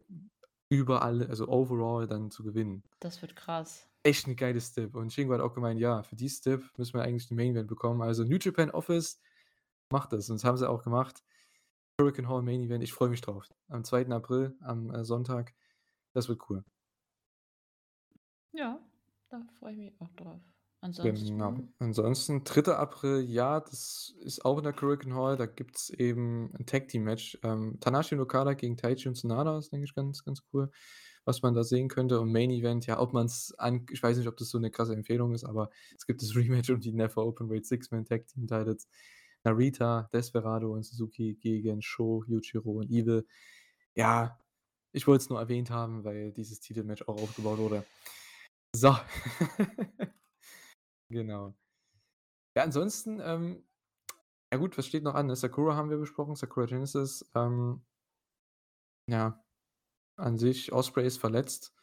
über alle also overall dann zu gewinnen. Das wird krass. Echt 'ne geile Stip. Und Shingo hat auch gemeint: „Ja, für die Stip müssen wir eigentlich den Main Event bekommen.“ Also New Japan Office macht das und das haben sie auch gemacht. Korakuen Hall Main Event, ich freue mich drauf. Am 2. April, am, äh, Sonntag. Das wird cool. Ja, da freue ich mich auch drauf. Genau. Ansonsten Ansonsten 3. April, ja, das ist auch in der Korakuen Hall. Da gibt's eben 'n Tag Team Match. Ähm, Tanahashi und Okada gegen Taichi und Sanada ist, denke ich, ganz, ganz cool, was man da sehen könnte. Und Main Event, ja, ob man's an ich weiß nicht, ob das so 'ne krasse Empfehlung ist, aber es gibt das <laughs> Rematch um die Never Openweight Six-Man Tag Team Titles. Narita, Desperado und Suzuki gegen Sho, Yujiro und Evil. Ja, ich wollte es nur erwähnt haben, weil dieses Titelmatch auch aufgebaut wurde. So. <laughs> Genau. Ja, ansonsten, ähm ja gut, was steht noch an, ne? Sakura haben wir besprochen, Sakura Genesis. Ähm ja, an sich, Ospreay ist verletzt.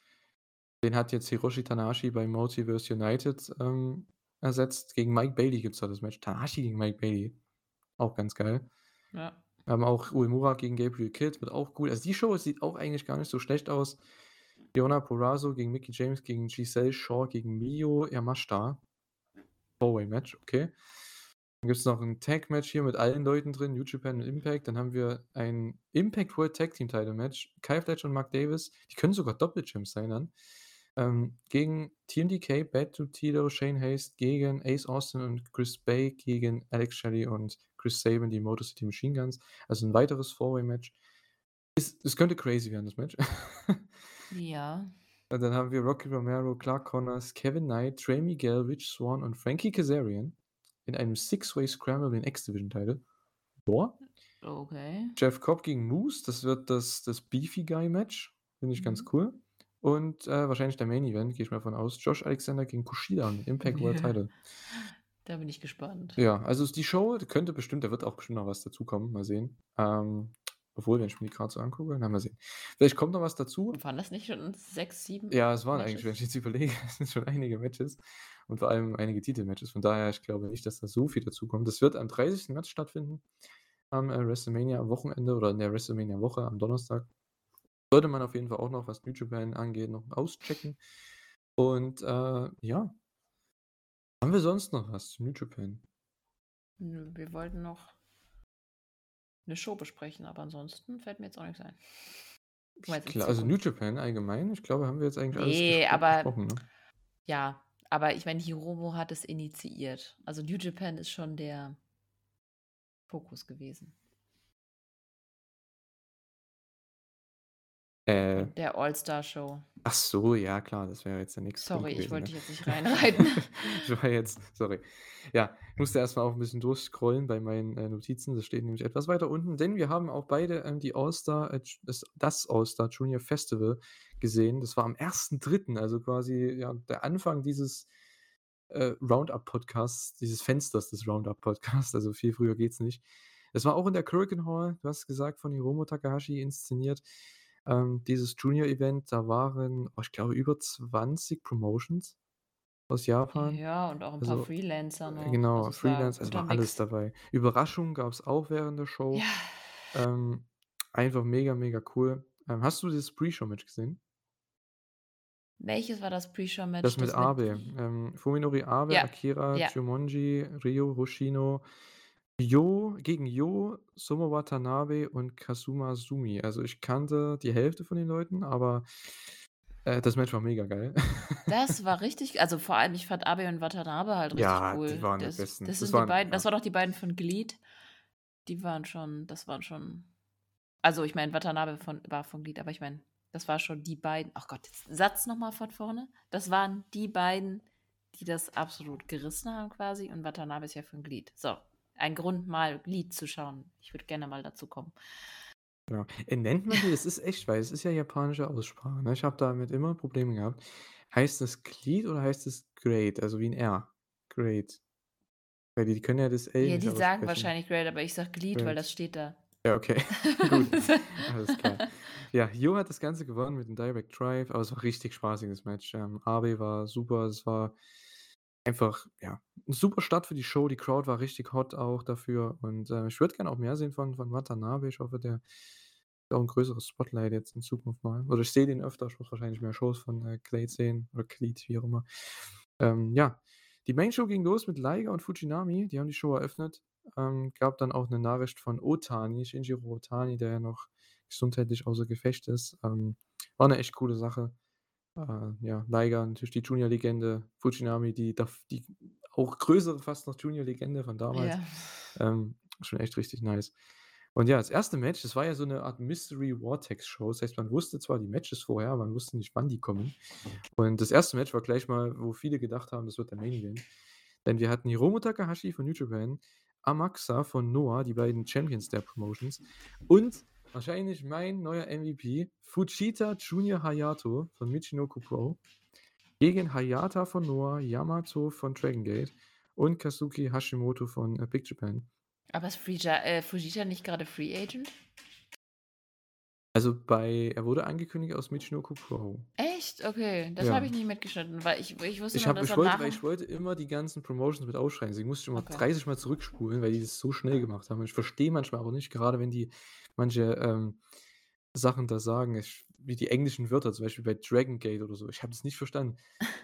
Den hat jetzt Hiroshi Tanahashi bei Multiverse United, ähm, ersetzt. Gegen Mike Bailey gibt's da das Match. Tanahashi gegen Mike Bailey. Auch ganz geil. Ja. Wir haben auch Uemura gegen Gabriel Kidd, wird auch gut. Also die Show sieht auch eigentlich gar nicht so schlecht aus. Deonna Purrazzo gegen Mickie James gegen Giselle Shaw gegen Miyu Yamashita. Four-Way-Match, okay. Dann gibt's noch 'n Tag-Match hier mit allen Leuten drin, New Japan und Impact. Dann haben wir ein Impact World Tag Team Title Match. Kyle Fletcher und Mark Davis, die können sogar Doppel-Champs sein dann, ähm, gegen TMDK, Bad Dude Tito, Shane Haste gegen Ace Austin und Chris Bay gegen Alex Shelley und Chris Sabin, die Motor City Machine Guns. Also 'n weiteres Four-Way-Match. Es es könnte crazy werden, das Match. <laughs> Ja. Und dann haben wir Rocky Romero, Clark Connors, Kevin Knight, Trey Miguel, Rich Swann und Frankie Kazarian in einem Six-Way Scramble den X-Division-Title. Boah. Okay. Jeff Cobb gegen Moose, das wird das das Beefy Guy Match. Finde ich ganz Mhm. cool. Und, äh, wahrscheinlich der Main Event, gehe ich mal von aus. Josh Alexander gegen Kushida den Impact World <laughs> Title. Da bin ich gespannt. Ja, also die Show könnte bestimmt da wird auch bestimmt noch was dazukommen, mal sehen. Ähm, obwohl, wenn ich mir die grad so angucke, na, mal sehen. Vielleicht kommt noch was dazu. Waren das nicht schon 6, 7 Ja, es waren eigentlich, wenn ich Matches? jetzt überlege, <laughs> es sind schon einige Matches und vor allem einige Titelmatches. Von daher, ich glaube nicht, dass da so viel dazukommt. Das wird am 30. März stattfinden, am, äh, WrestleMania am Wochenende oder in der WrestleMania-Woche am Donnerstag. Sollte man auf jeden Fall auch noch, was New Japan angeht, noch auschecken. Und, äh, ja. Haben wir sonst noch was zu New Japan? Wir wollten noch 'ne Show besprechen, aber ansonsten fällt mir jetzt auch nix ein. Klar, also New? Japan allgemein, ich glaube, haben wir jetzt eigentlich alles Ne, gespro aber besprochen, ne? ja, aber ich meine, Hiromu hat es initiiert. Also New Japan ist schon der Fokus gewesen. Äh. Der All-Star-Show. Ach so, ja klar, das wäre jetzt ja nix Sorry, gewesen, ich wollte ne? dich jetzt nicht <laughs> reinreiten. Ich war jetzt sorry. Ja, ich musste erst mal auch 'n bisschen durchscrollen bei meinen, äh, Notizen. Das steht nämlich etwas weiter unten, denn wir haben auch beide, ähm, die All-Star äh, das All-Star Junior Festival gesehen. Das war am 1.3., also quasi, ja, der Anfang dieses, äh, Roundup-Podcasts, dieses Fensters des Roundup-Podcasts, also viel früher geht's nicht. Es war auch in der Korakuen Hall, du hast gesagt, von Hiromu Takahashi inszeniert, ähm, dieses Junior-Event. Da waren, oh, ich glaube, über 20 Promotions aus Japan. Ja, und auch 'n paar Also Freelancer äh, noch. Also, genau, es war 'n Freelance, es war alles dabei. Überraschungen gab's auch während der Show. Ja. Ähm, einfach mega, mega cool. Ähm, hast du dieses Pre-Show-Match gesehen? Welches war das Das Pre-Show-Match? mit Das mit Abe. Ähm, Fuminori Abe, Ja, Akira ja. Tomomonji, Ryo Hoshino, Yo gegen Yo, Sumo Watanabe und Kazuma Sumi. Also, ich kannte die Hälfte von den Leuten, aber, äh, das Match war mega geil. Das <laughs> war richtig also, vor allem, ich fand Abe und Watanabe halt richtig Ja, die cool. waren die Das Besten. das Das sind die waren beiden das ja. waren doch die beiden von GLEAT. Die waren schon das waren schon also, ich meine, Watanabe von war von GLEAT, aber ich meine, das war schon die beiden ach Gott, jetzt Satz noch mal von vorne. Das waren die beiden, die das absolut gerissen haben quasi und Watanabe ist ja von GLEAT. So, ein Grund, mal GLEAT zu schauen. Ich würde gerne mal dazu kommen. Genau. Äh, nennt man die das ist echt weil es ist ja japanische Aussprache, ne? Ich habe damit immer Probleme gehabt. Heißt das GLEAT oder heißt es GREAT, also wie 'n R? GREAT. Weil die können ja das L Ja, die sagen wahrscheinlich GREAT, aber ich sage weil GREAT. das steht da. Ja, okay. <laughs> Gut. <laughs> Alles klar. Ja, Yo hat das Ganze gewonnen mit 'nem Direct Drive, aber es war richtig spaßiges Match. Ähm, Abe war super. Es war einfach, ja, super Start für die Show. Die Crowd war richtig hot auch dafür und, äh, ich würde gerne auch mehr sehen von von Watanabe. Ich hoffe, der auch 'n größeres Spotlight jetzt in Zukunft mal. Oder ich sehe den öfter. Ich muss wahrscheinlich mehr Shows von, äh, GLEAT sehen oder GLEAT, wie auch immer. Ähm, ja, die Main Show ging los mit Liger und Fujinami. Die haben die Show eröffnet. Ähm, gab dann auch 'ne Nachricht von Otani, Shinjiro Otani, der ja noch gesundheitlich außer Gefecht ist. Ähm, war 'ne echt coole Sache. Äh, ja, Liger natürlich die Junior-Legende, Fujinami die die auch größere fast noch Junior-Legende von damals. Ja. Ähm, schon echt richtig nice. Und ja, das 1. Match, das war ja so 'ne Art Mystery Vortex Show. Das heißt, man wusste zwar die Matches vorher, man wusste nicht, wann die kommen. Und das 1. Match war gleich mal, wo viele gedacht haben, das wird der Main Event. Denn wir hatten Hiromu Takahashi von New Japan, Amakusa von Noah, die beiden Champions der Promotions und wahrscheinlich mein neuer MVP, Fujita Junior Hayato von Michinoku Pro gegen Hayata von Noah, Yamato von Dragon Gate und Kazuki Hashimoto von, äh, Big Japan. Aber ist Frija äh, Fujita nicht grade Free Agent? Also, bei er wurde angekündigt aus Michinoku Pro. Echt? Okay, das habe Ja. ich nicht mitgeschnitten, weil ich ich wusste Ich nur, habe dass ich er wollte nach weil ich wollte immer die ganzen Promotions mit ausschreiben. Deswegen musste ich immer Okay. 30 Mal zurückspulen, weil die das so schnell gemacht haben. Und ich verstehe manchmal auch nicht, gerade wenn die manche, ähm, Sachen da sagen, ich wie die englischen Wörter, zum Beispiel bei Dragon Gate oder so. Ich habe das nicht verstanden.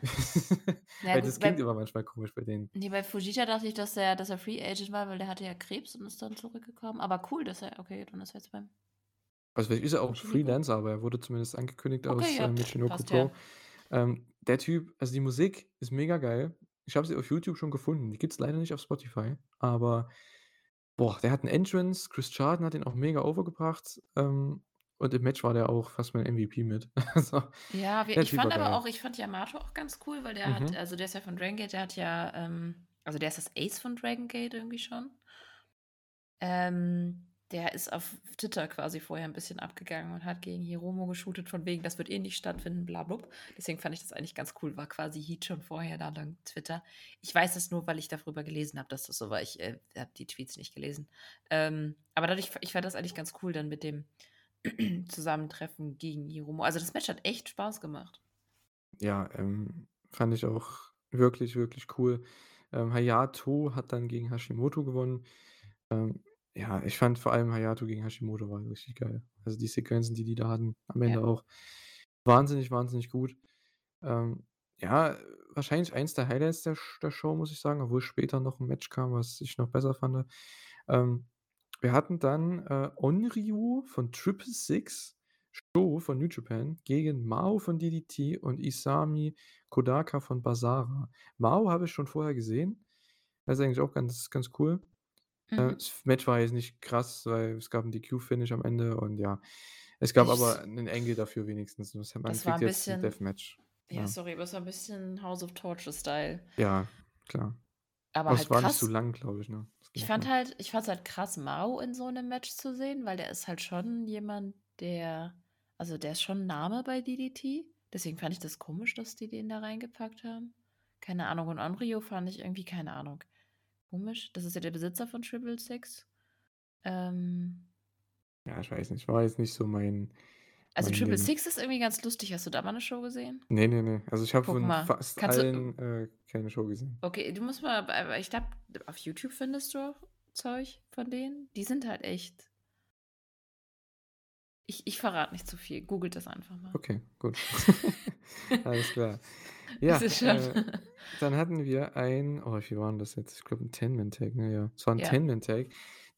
<laughs> Ja, Weil gut, das klingt bei immer manchmal komisch bei denen. ne, bei Fujita dachte ich, dass er dass er Free Agent war, weil der hatte ja Krebs und ist dann zurückgekommen. Aber cool, dass er okay, dann ist er jetzt beim Also, vielleicht ist er auch Michinoku. Freelancer, aber er wurde zumindest angekündigt aus, Okay, äh, ja, Michinoku passt Pro. ja. Ähm, der Typ also, die Musik ist mega geil. Ich habe sie auf YouTube schon gefunden. Die gibt's leider nicht auf Spotify, aber boah, der hat 'n Entrance. Chris Charlton hat ihn auch mega overgebracht, ähm, und im Match war der auch fast mein MVP mit. <laughs> Also, Ja, wir ich Typ fand aber geil. auch ich fand Yamato auch ganz cool, weil der hat Mhm. also, der ist ja von Dragon Gate, der hat ja, ähm also, der ist das Ace von Dragon Gate irgendwie schon. Ähm, der ist auf Twitter quasi vorher 'n bisschen abgegangen und hat gegen Hiromu geshootet von wegen: „Das wird eh nicht stattfinden, bla blub.“ Deswegen fand ich das eigentlich ganz cool, war quasi Heat schon vorher da dank Twitter. Ich weiß es nur, weil ich darüber gelesen habe, dass das so war. Ich, äh, habe die Tweets nicht gelesen. Ähm, aber dadurch ich fand das eigentlich ganz cool dann mit dem <clears throat> Zusammentreffen gegen Hiromu. Also, das Match hat echt Spaß gemacht. Ja, ähm, fand ich auch wirklich, wirklich cool. Ähm, Hayato hat dann gegen Hashimoto gewonnen. Ähm, ja, ich fand vor allem Hayato gegen Hashimoto war richtig geil. Also, die Sequenzen, die die da hatten, am Ja. Ende auch wahnsinnig, wahnsinnig gut. Ähm, ja, wahrscheinlich eins der Highlights der der Show, muss ich sagen, obwohl später noch 'n Match kam, was ich noch besser fand. Ähm, wir hatten dann, äh, Onryu von Triple Six, Sho von New Japan gegen Mao von DDT und Isami Kodaka von Basara. Mao habe ich schon vorher gesehen. Das ist eigentlich auch ganz ganz cool. Äh, Mhm. das Match war jetzt nicht krass, weil es gab 'n DQ-Finish am Ende und ja. Es gab Ich aber 'nen Angle dafür wenigstens. Das man Das war kriegt 'n jetzt 'n bisschen Deathmatch. ja, Ja. sorry, aber es war 'n bisschen House of Torture-Style. Ja, klar. Aber Aber es halt war nicht so krass. lang, glaube ich, ne? Das Ich ging fand schnell. halt ich fand's halt krass, Mao in so 'nem Match zu sehen, weil der ist halt schon jemand, der also, der ist schon 'n Name bei DDT. Deswegen fand ich das komisch, dass die den da reingepackt haben. Keine Ahnung. Und Onryo fand ich irgendwie, keine Ahnung, komisch. Das ist ja der Besitzer von Triple Six. Ähm Ja, ich weiß nicht. War jetzt nicht so mein Also, mein Triple Ding. Six ist irgendwie ganz lustig. Hast du da mal 'ne Show gesehen? Ne, ne, ne. Also, ich habe von mal. fast Kannst allen, äh, keine Show gesehen. Okay, du musst mal aber ich glaube, auf YouTube findest du auch Zeug von denen. Die sind halt echt Ich ich verrate nicht zu viel. Googelt das einfach mal. Okay, gut. <laughs> Alles klar. Ja, äh, <laughs> dann hatten wir ein oh, wie war 'n das jetzt? Ich glaube, 'n Ten-Man-Tag, ne, ja. Es war 'n Ja. Ten-Man-Tag.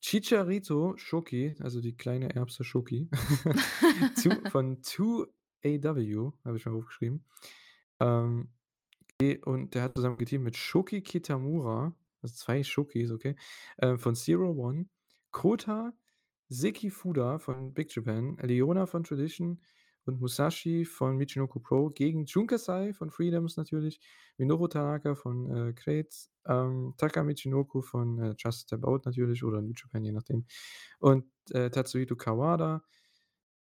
Chicharito Shoki, also die kleine Erbse Shoki, <laughs> <laughs> von 2AW, habe ich mir aufgeschrieben. Ähm, und der hat zusammen geteamt mit Shoki Kitamura, also 2 Shokis, okay, äh, von Zero One, Kota Seki Fuda von Big Japan, Leona von Tradition und Musashi von Michinoku Pro gegen Jun Kasai von Freedoms natürlich, Minoru Tanaka von, äh, Crates, ähm, Taka Michinoku von, äh, Just Step Out natürlich oder New Japan, je nachdem. Und, äh, Tatsuhito Kawada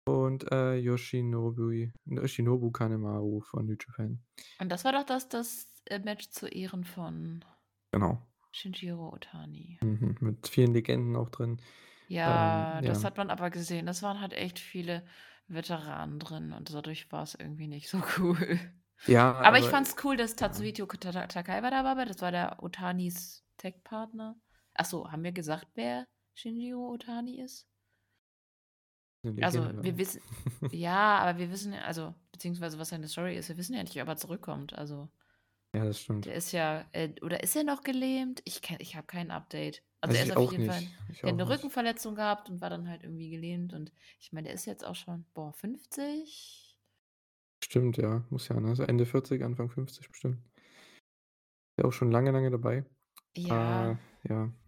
und, äh, Yoshinobui Yoshinobu Kanemaru von New Japan. Und das war doch das das, äh, Match zu Ehren von Genau. Shinjiro Otani. Mhm, mit vielen Legenden auch drin. Ja, Ähm, das ja. hat man aber gesehen. Das waren halt echt viele Veteranen drin und dadurch war's irgendwie nicht so <laughs> cool. Ja, Aber ich aber fand's cool, dass ja. Tatsuhito Ka Ta Takai war dabei war. Das war der Otanis Tech-Partner. Ach so, haben wir gesagt, wer Shinjiro Otani ist? Also, wir wissen <laughs> ja, aber wir wissen ja also, beziehungsweise was seine Story ist, wir wissen ja nicht, ob er zurückkommt. Also Ja, das stimmt. der ist ja äh, oder ist er noch gelähmt? Ich kenn ich habe kein Update. Also, Weiß er ist ich auf auch jeden Fall nicht. Ich der hat auch 'ne nicht. Rückenverletzung gehabt und war dann halt irgendwie gelähmt und ich meine, der ist jetzt auch schon, boah, 50? Stimmt, ja, muss ja, ne? So Ende 40, Anfang 50 bestimmt. Ja, auch schon lange, lange dabei. Äh, ja,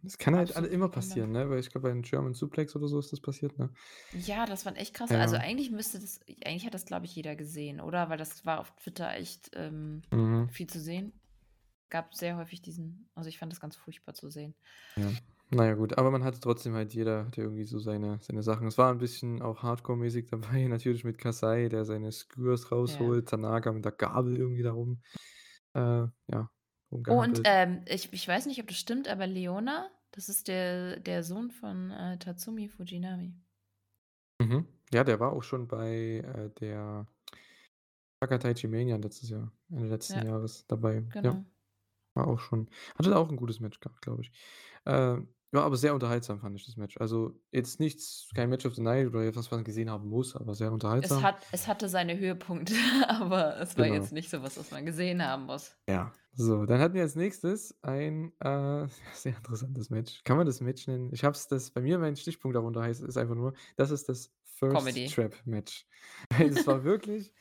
das kann halt alle immer passieren, ne? Weil ich glaube, bei 'nem German Suplex oder so ist das passiert, ne? Ja, das waren echt krasse also, Ja. eigentlich müsste das eigentlich hat das, glaube ich, jeder gesehen, oder? Weil das war auf Twitter echt, ähm, Mhm. viel zu sehen. Gab sehr häufig diesen also, ich fand das ganz furchtbar zu sehen. Ja. Na ja, gut, aber man hatte trotzdem halt jeder hatte irgendwie so seine seine Sachen. Es war 'n bisschen auch Hardcore-mäßig dabei, <laughs> natürlich mit Kasai, der seine Skewers Ja. rausholt, Tanaka mit der Gabel irgendwie da rum äh, ja, Oh, und, ähm, ich ich weiß nicht, ob das stimmt, aber Leona, das ist der der Sohn von, äh, Tatsumi Fujinami. Mhm. Ja, der war auch schon bei, äh, der Hakataichi Mania letztes Jahr Ende letzten Ja. Jahres dabei. Ja. Genau. War auch schon hatte da auch 'n gutes Match gehabt, glaube ich. Ähm, war aber sehr unterhaltsam, fand ich das Match. Also, jetzt nichts kein Match of the Night oder etwas, was man gesehen haben muss, aber sehr Es unterhaltsam. hat es hatte seine Höhepunkte, <laughs> aber es war Genau. jetzt nicht so was, was man gesehen haben muss. Ja. So, dann hatten wir als Nächstes ein, äh, <laughs> sehr interessantes Match. Kann man das Match nennen? Ich habe es das bei mir mein Stichpunkt darunter heißt ist einfach nur, das ist das First Comedy. Trap Match. <laughs> Weil das war wirklich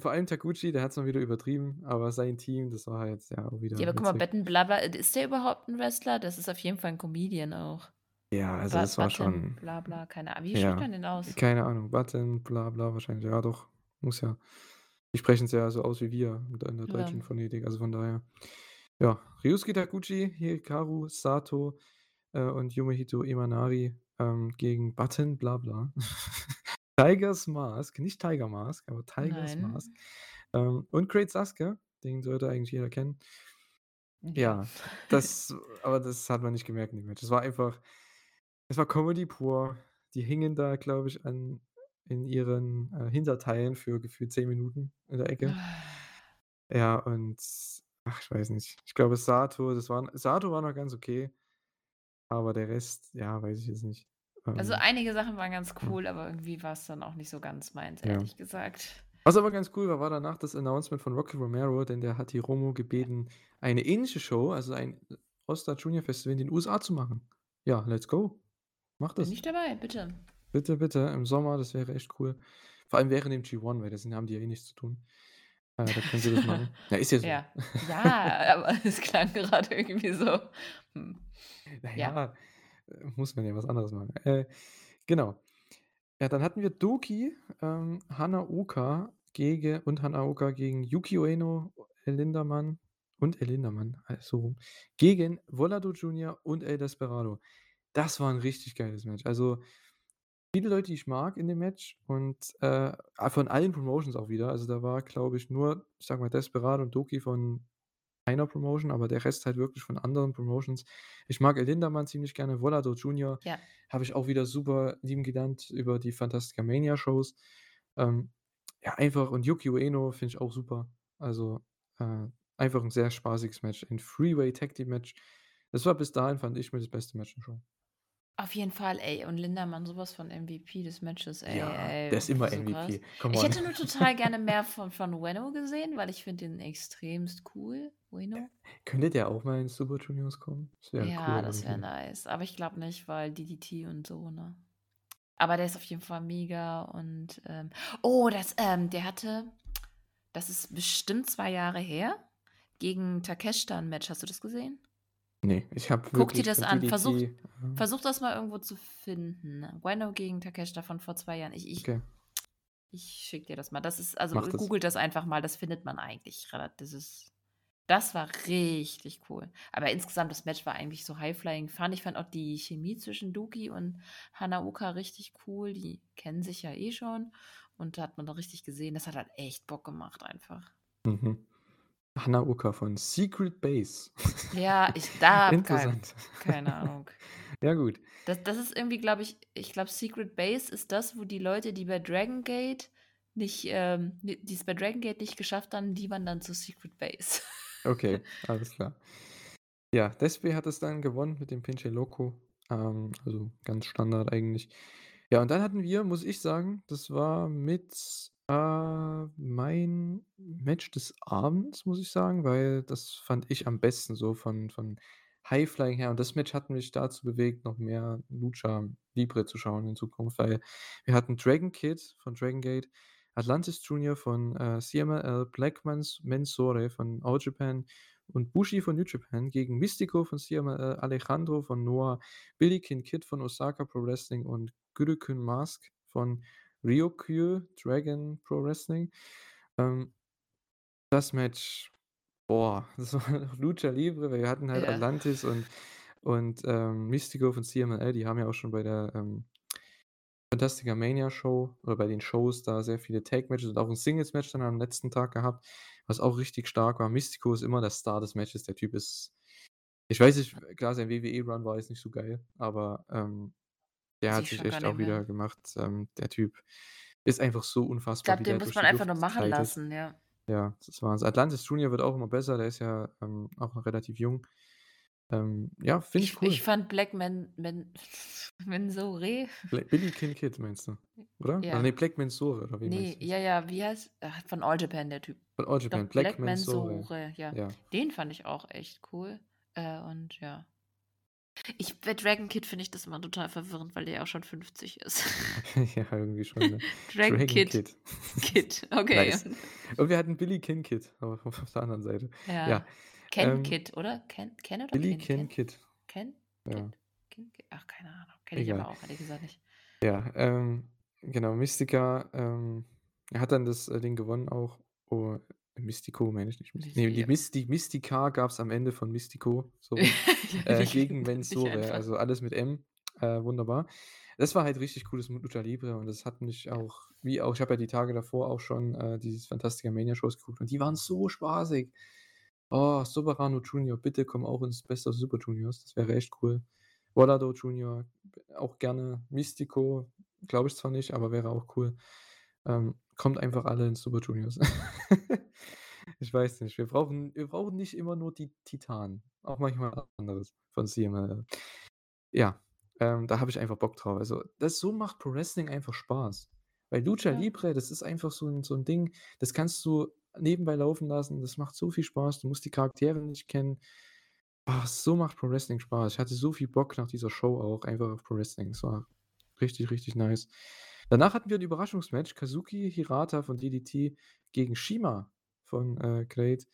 vor allem Taguchi, der hat's mal wieder übertrieben, aber sein Team, das war halt, ja, auch wieder Ja, aber guck mal. Betten Blabla äh, ist der überhaupt 'n Wrestler? Das ist auf jeden Fall 'n Comedian auch. Ja, also Ba das war Button schon Blabla, keine Ahnung. Wie spricht ja, man den aus? keine Ahnung. Button, bla bla wahrscheinlich. Ja doch, muss ja. Die sprechen's ja so aus wie wir in der der Ja. deutschen Phonetik, also von daher. Ja, Ryusuke Taguchi, Hikaru Sato, äh, und Yumehito Imanari, ähm, gegen Button Blabla. <laughs> Tiger's Mask, nicht Tiger Mask, aber Tiger's Mask. Nein. Ähm, und Great Sasuke, den sollte eigentlich jeder kennen. Ja. Das aber das hat man nicht gemerkt in dem Match. Es war einfach es war Comedy pur. Die hingen da, glaube ich, an in ihren, äh, Hinterteilen für gefühlt 10 Minuten in der Ecke. <sighs> Ja, und ach, ich weiß nicht. Ich glaube, Sato, das war Sato war noch ganz okay. Aber der Rest, ja, weiß ich jetzt nicht. Also, Ähm, einige Sachen waren ganz ja. cool, aber irgendwie war's dann auch nicht so ganz meins, Ja. ehrlich gesagt. Was aber ganz cool war, war danach das Announcement von Rocky Romero, denn der hat Hiromu gebeten, eine ähnliche Show, also ein All-Star Junior Festival in den USA zu machen. Ja, let's go. Mach Bin das. ich dabei, bitte. Bitte, bitte, im Sommer, das wäre echt cool. Vor allem während dem G1, weil da haben die ja eh nichts zu tun. Äh, da können sie das machen. <laughs> Ja, ist ja so. Ja. <laughs> Ja, aber es klang grade irgendwie so, hm. Na Ja. Muss man ja was anderes machen. Äh, genau. Ja, dann hatten wir Douki, ähm, Hanaoka gege und Hanaoka gegen Yuki Ueno, El Lindaman und El Lindaman, äh, so rum, gegen Volado Junior und El Desperado. Das war 'n richtig geiles Match. Also, viele Leute, die ich mag in dem Match und, äh, von allen Promotions auch wieder. Also, da war, glaube ich, nur, ich sage mal, Desperado und Douki von einer Promotion, aber der Rest halt wirklich von anderen Promotions. Ich mag El Lindaman ziemlich gerne. Volado Junior Ja. habe ich auch wieder super lieben gelernt über die Fantastica Mania Shows. Ähm, ja, einfach und Yuki Ueno finde ich auch super. Also, äh, einfach 'n sehr spaßiges Match. Ein Three-Way Tag Team Match. Das war bis dahin, fand ich, mit das beste Match der Show. Auf jeden Fall, ey. Und Lindamann so was von MVP des Matches, ey, Ja, ey, der ist immer so. MVP. Ich hätte nur <laughs> total gerne mehr von von Ueno gesehen, weil ich finde den extremst cool, Ja. Ueno. Könnte der auch mal in Super Juniors kommen? Das Ja, cool das wäre nice. Aber ich glaube nicht, weil DDT und so, ne? Aber der ist auf jeden Fall mega und, ähm oh, das ähm, der hatte das ist bestimmt 2 Jahre her, gegen Takeshita 'n Match. Hast du das gesehen? Ne, ich habe Guck dir das an. Versuch versuch das mal irgendwo zu finden. Ueno gegen Takeshita von vor 2 Jahren. Ich ich Okay. ich schicke dir das mal. Das ist also, Mach das. googelt das einfach mal, das findet man eigentlich das ist das war richtig cool. Aber insgesamt, das Match war eigentlich so High-Flying Fun. Ich fand auch die Chemie zwischen Douki und Hanaoka richtig cool. Die kennen sich ja eh schon und da hat man doch richtig gesehen, das hat halt echt Bock gemacht einfach. Mhm. Hanaoka von Secret Base. Ja, ich <laughs> da habe kein keine Ahnung. <laughs> Ja, gut. Das das ist irgendwie, glaube ich ich glaube, Secret Base ist das, wo die Leute, die bei Dragon Gate nicht, ähm die die's bei Dragon Gate nicht geschafft haben, die wandern zu Secret Base. <laughs> Okay, alles klar. Ja, Despi hat es dann gewonnen mit dem Pinche Loco. Ähm, also, ganz Standard eigentlich. Ja, und dann hatten wir, muss ich sagen, das war mit, äh, mein Match des Abends, muss ich sagen, weil das fand ich am besten so von von High-Flying her. Und das Match hat mich dazu bewegt, noch mehr Lucha Libre zu schauen in Zukunft, weil wir hatten Dragon Kid von Dragon Gate, Atlantis Junior von, äh, CMLL, Black Mans Mensore von All Japan und Bushi von New Japan gegen Místico von CMLL, Alejandro von Noah, Billie-Kid Kid von Osaka Pro Wrestling und Gurukun Mask von Ryokyu Dragon Pro Wrestling. Ähm, das Match, boah, <laughs> das war Lucha Libre, weil wir hatten halt Ja. Atlantis und und, ähm, Místico von CMLL, die haben ja auch schon bei der, ähm, Fantastica Mania Show oder bei den Shows da sehr viele Tag-Matches und auch 'n Singles-Match dann am letzten Tag gehabt, was auch richtig stark war. Místico ist immer der Star des Matches. Der Typ ist ich weiß nicht, klar, sein WWE-Run war jetzt nicht so geil, aber, ähm, der hat ich sich echt auch wieder gemacht. Ähm, der Typ ist einfach so Ich unfassbar, glaube, wie den muss man einfach nur machen gleitet. lassen, ja. Ja, das war's. Atlantis Junior wird auch immer besser, der ist ja, ähm, auch noch relativ jung. Ähm, ja, finde Ich ich ich cool. fand Black Men <laughs> Men Mensore Bla Billie-Kid Kid meinst du, oder? Oder ne, Ja. Black Mensore oder Ne, du jetzt? ja, ja, wie heißt ach, von All Japan, der Typ. Von All Doch, Japan, Black Black Mensore. Mensore, ja. Ja. Den fand ich auch echt cool. Äh, und ja. Ich bei Dragon Kid finde ich das immer total verwirrend, weil der ja auch schon 50 ist. Ja, irgendwie schon, ne? <laughs> Dragon Dragon Kid Kid. Kid, okay. Nice. Und wir hatten Billie-Kid Kid auf <laughs> auf der anderen Seite. Ja. Ja, Ken ähm Kid, oder? Ken Ken oder Billie Ken? Ken Ken? Kid. Ken? Ja. Kid? Ken Kid? Ach, keine Ahnung. Kenne ich aber auch ehrlich gesagt nicht. Ja, ähm, genau, Mystica, ähm, hat dann das, äh, Ding gewonnen auch. Oh, Místico meine ich nicht. Mis Mis ne, die ja. Mys die Mystica gab's am Ende von Místico, so <laughs> äh, <laughs> gegen einfach. also alles mit M. Äh, wunderbar. Das war halt richtig cooles Lucha Libre und das hat mich auch wie auch ich habe ja die Tage davor auch schon, äh, dieses Fantastica Mania Shows geguckt und die waren so spaßig. Oh, Soberano Junior, bitte komm auch ins Best of Super Juniors, das wäre echt cool. Volado Junior auch gerne. Místico glaube ich zwar nicht, aber wäre auch cool. Ähm, kommt einfach alle ins Super Juniors. <laughs> Ich weiß nicht, wir brauchen wir brauchen nicht immer nur die Titanen, auch manchmal anderes von CMLL. Ja, ähm, da habe ich einfach Bock drauf. Also, das so macht Pro Wrestling einfach Spaß. Weil Lucha Ja. Libre, das ist einfach so 'n so 'n Ding, das kannst du nebenbei laufen lassen. Das macht so viel Spaß. Du musst die Charaktere nicht kennen. Ah, so macht Pro Wrestling Spaß. Ich hatte so viel Bock nach dieser Show auch einfach auf Pro Wrestling. Es war Richtig, richtig nice. Danach hatten wir 'n Überraschungsmatch, Kazuki Hirata von DDT gegen Shima von, äh, Great.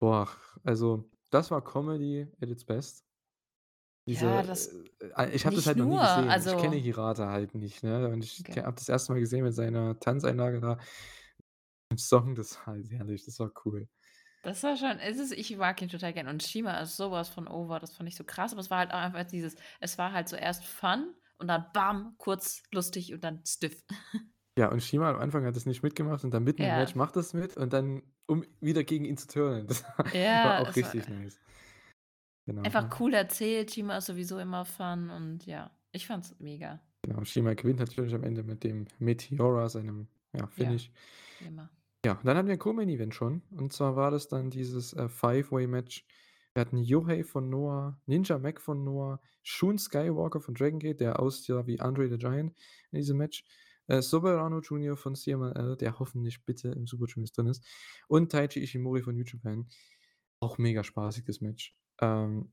Boah, also das war Comedy at its best. Ja, Diese das äh, ich habe das halt noch nie nur, gesehen. Ich kenne also Hirata halt nicht, ne? Und ich Okay. habe das 1. Mal gesehen mit seiner Tanzeinlage da im Song, das war halt herrlich, das war cool. Das war schon es ist ich mag ihn total gern und Shima ist so was von over, das fand ich so krass, aber es war halt auch einfach dieses es war halt zuerst Fun und dann bam, kurz lustig und dann stiff. Ja, und Shima am Anfang hat das nicht mitgemacht und dann mitten im Match Ja. macht er's mit und dann um wieder gegen ihn zu turnen. Das war war Ja, auch es war richtig nice. Genau, einfach ja. cool erzählt. Shima ist sowieso immer Fun und ja, ich fand's mega. Genau, Shima gewinnt natürlich am Ende mit dem Meteora, seinem, ja, Ja, Finish. wie immer. Ja, dann hatten wir 'n Co-Main Event schon und zwar war das dann dieses, äh, Five-Way-Match. Wir hatten Yohei von Noah, Ninja Mack von Noah, Shun Skywalker von Dragon Gate, der aussah wie Andre the Giant in diesem Match, äh, Soberano Junior von CMLL, der hoffentlich bitte im Super Juniors drin ist und Taiji Ishimori von New Japan. Auch mega spaßig das Match. Ähm,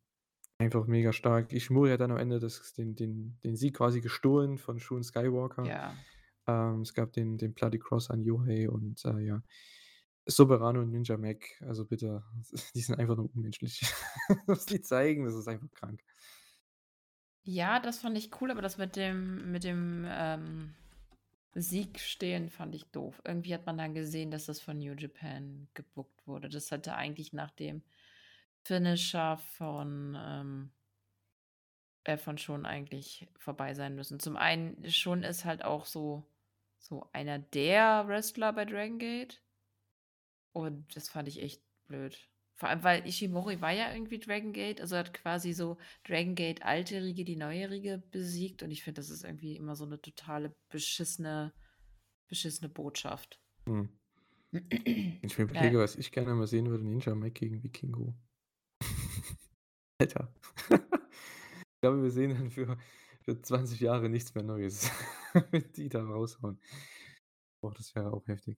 einfach mega stark. Ishimori hat dann am Ende das den den den Sieg quasi gestohlen von Shun Skywalker. Ja. Ähm, es gab den den Bloody Cross an Yohei und, äh, ja, Soberano und Ninja Mack, also bitte, <laughs> die sind einfach nur unmenschlich. <laughs> Was die zeigen, das ist einfach krank. Ja, das fand ich cool, aber das mit dem mit dem, ähm, Sieg stehlen fand ich doof. Irgendwie hat man dann gesehen, dass das von New Japan gebookt wurde. Das hätte eigentlich nach dem Finisher von, ähm äh, von Shun eigentlich vorbei sein müssen. Zum einen, Shun ist halt auch so so einer der Wrestler bei Dragon Gate. Und das fand ich echt blöd. Vor allem, weil Ishimori war ja irgendwie Dragon Gate, also hat quasi so Dragon Gate alte Riege, die neue Riege besiegt und ich finde, das ist irgendwie immer so 'ne totale beschissene beschissene Botschaft. Wenn ich mir <clears throat> Ja. überlege, was ich gerne mal sehen würde, Ninja Mack gegen Vikingo. <laughs> Alter. <laughs> Ich glaube, wir sehen dann für für 20 Jahre nichts mehr Neues, <laughs> wenn die da raushauen. Boah, das wäre auch heftig.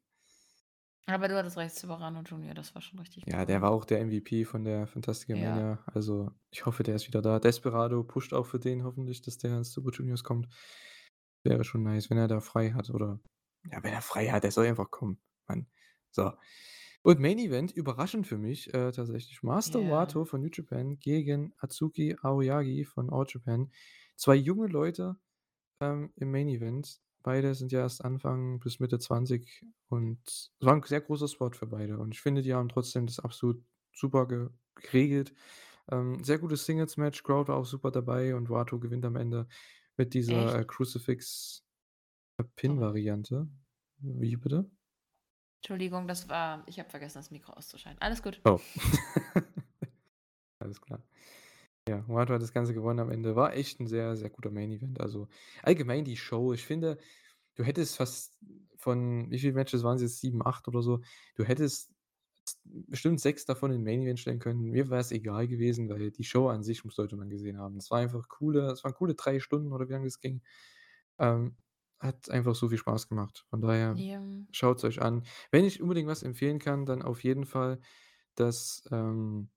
Aber du hattest recht, Soberano Junior, das war schon richtig Ja, der cool. war auch der MVP von der Fantastica Ja. Mania. Also, ich hoffe, der ist wieder da. Desperado pusht auch für den hoffentlich, dass der ins Super Juniors kommt. Wäre schon nice, wenn er da frei hat oder ja, wenn er frei hat, der soll einfach kommen, Mann. So. Und Main Event, überraschend für mich, äh, tatsächlich Master Ja. Wato von New Japan gegen Atsuki Aoyagi von All Japan. 2 junge Leute, ähm, im Main Event. Beide sind ja erst Anfang bis Mitte 20 und es war 'n sehr großer Spot für beide und ich finde, die haben trotzdem das absolut super ge geregelt. Ähm, sehr gutes Singles-Match, Crowd war auch super dabei und Wato gewinnt am Ende mit dieser, äh, Echt? Crucifix, äh, Oh. Wie bitte? Entschuldigung, das war ich habe vergessen, das Mikro auszuschalten. Alles gut. Oh. <laughs> Alles klar. Ja, Wato hat das Ganze gewonnen am Ende. War echt 'n sehr, sehr guter Main Event. Also, allgemein die Show. Ich finde, du hättest fast von wie viele Matches waren's jetzt? 7, 8 oder so? Du hättest bestimmt 6 davon in Main Event stellen können. Mir wär's egal gewesen, weil die Show an sich sollte man gesehen haben. Es war einfach coole es waren coole 3 Stunden oder wie lang das ging. Ähm, hat einfach so viel Spaß gemacht. Von daher Ja. schaut's euch an. Wenn ich unbedingt was empfehlen kann, dann auf jeden Fall das, ähm,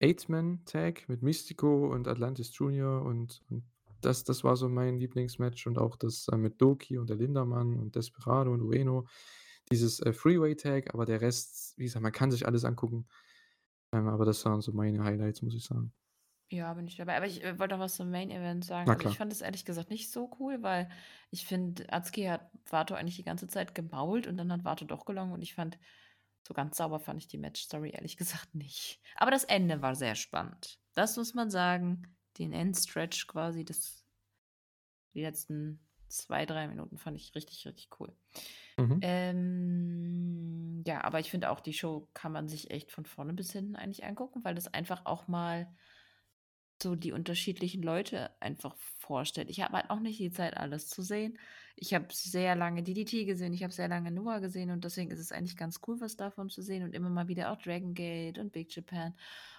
Eight-Man-Tag mit Místico und Atlantis Junior und und das das war so mein Lieblingsmatch und auch das, äh, mit Douki und der Lindaman und Desperado und Ueno. Dieses, äh, Three-Way-Tag, aber der Rest, wie gesagt, man kann sich alles angucken. Ähm, aber das waren so meine Highlights, muss ich sagen. Ja, bin ich dabei. Aber ich, äh, wollte noch was zum Main Event sagen. Also, ich fand es ehrlich gesagt nicht so cool, weil ich finde, Atsuki hat Wato eigentlich die ganze Zeit gemault und dann hat Wato doch gewonnen und ich fand so ganz sauber fand ich die Match-Story ehrlich gesagt nicht. Aber das Ende war sehr spannend. Das muss man sagen. Den Endstretch quasi, das die letzten 2, 3 Minuten fand ich richtig, richtig cool. Mhm. Ähm, ja, aber ich finde auch, die Show kann man sich echt von vorne bis hinten eigentlich angucken, weil das einfach auch mal so die unterschiedlichen Leute einfach vorstellt. Ich habe halt auch nicht die Zeit, alles zu sehen. Ich habe sehr lange DDT gesehen, ich habe sehr lange Noah gesehen und deswegen ist es eigentlich ganz cool, was davon zu sehen und immer mal wieder auch Dragon Gate und Big Japan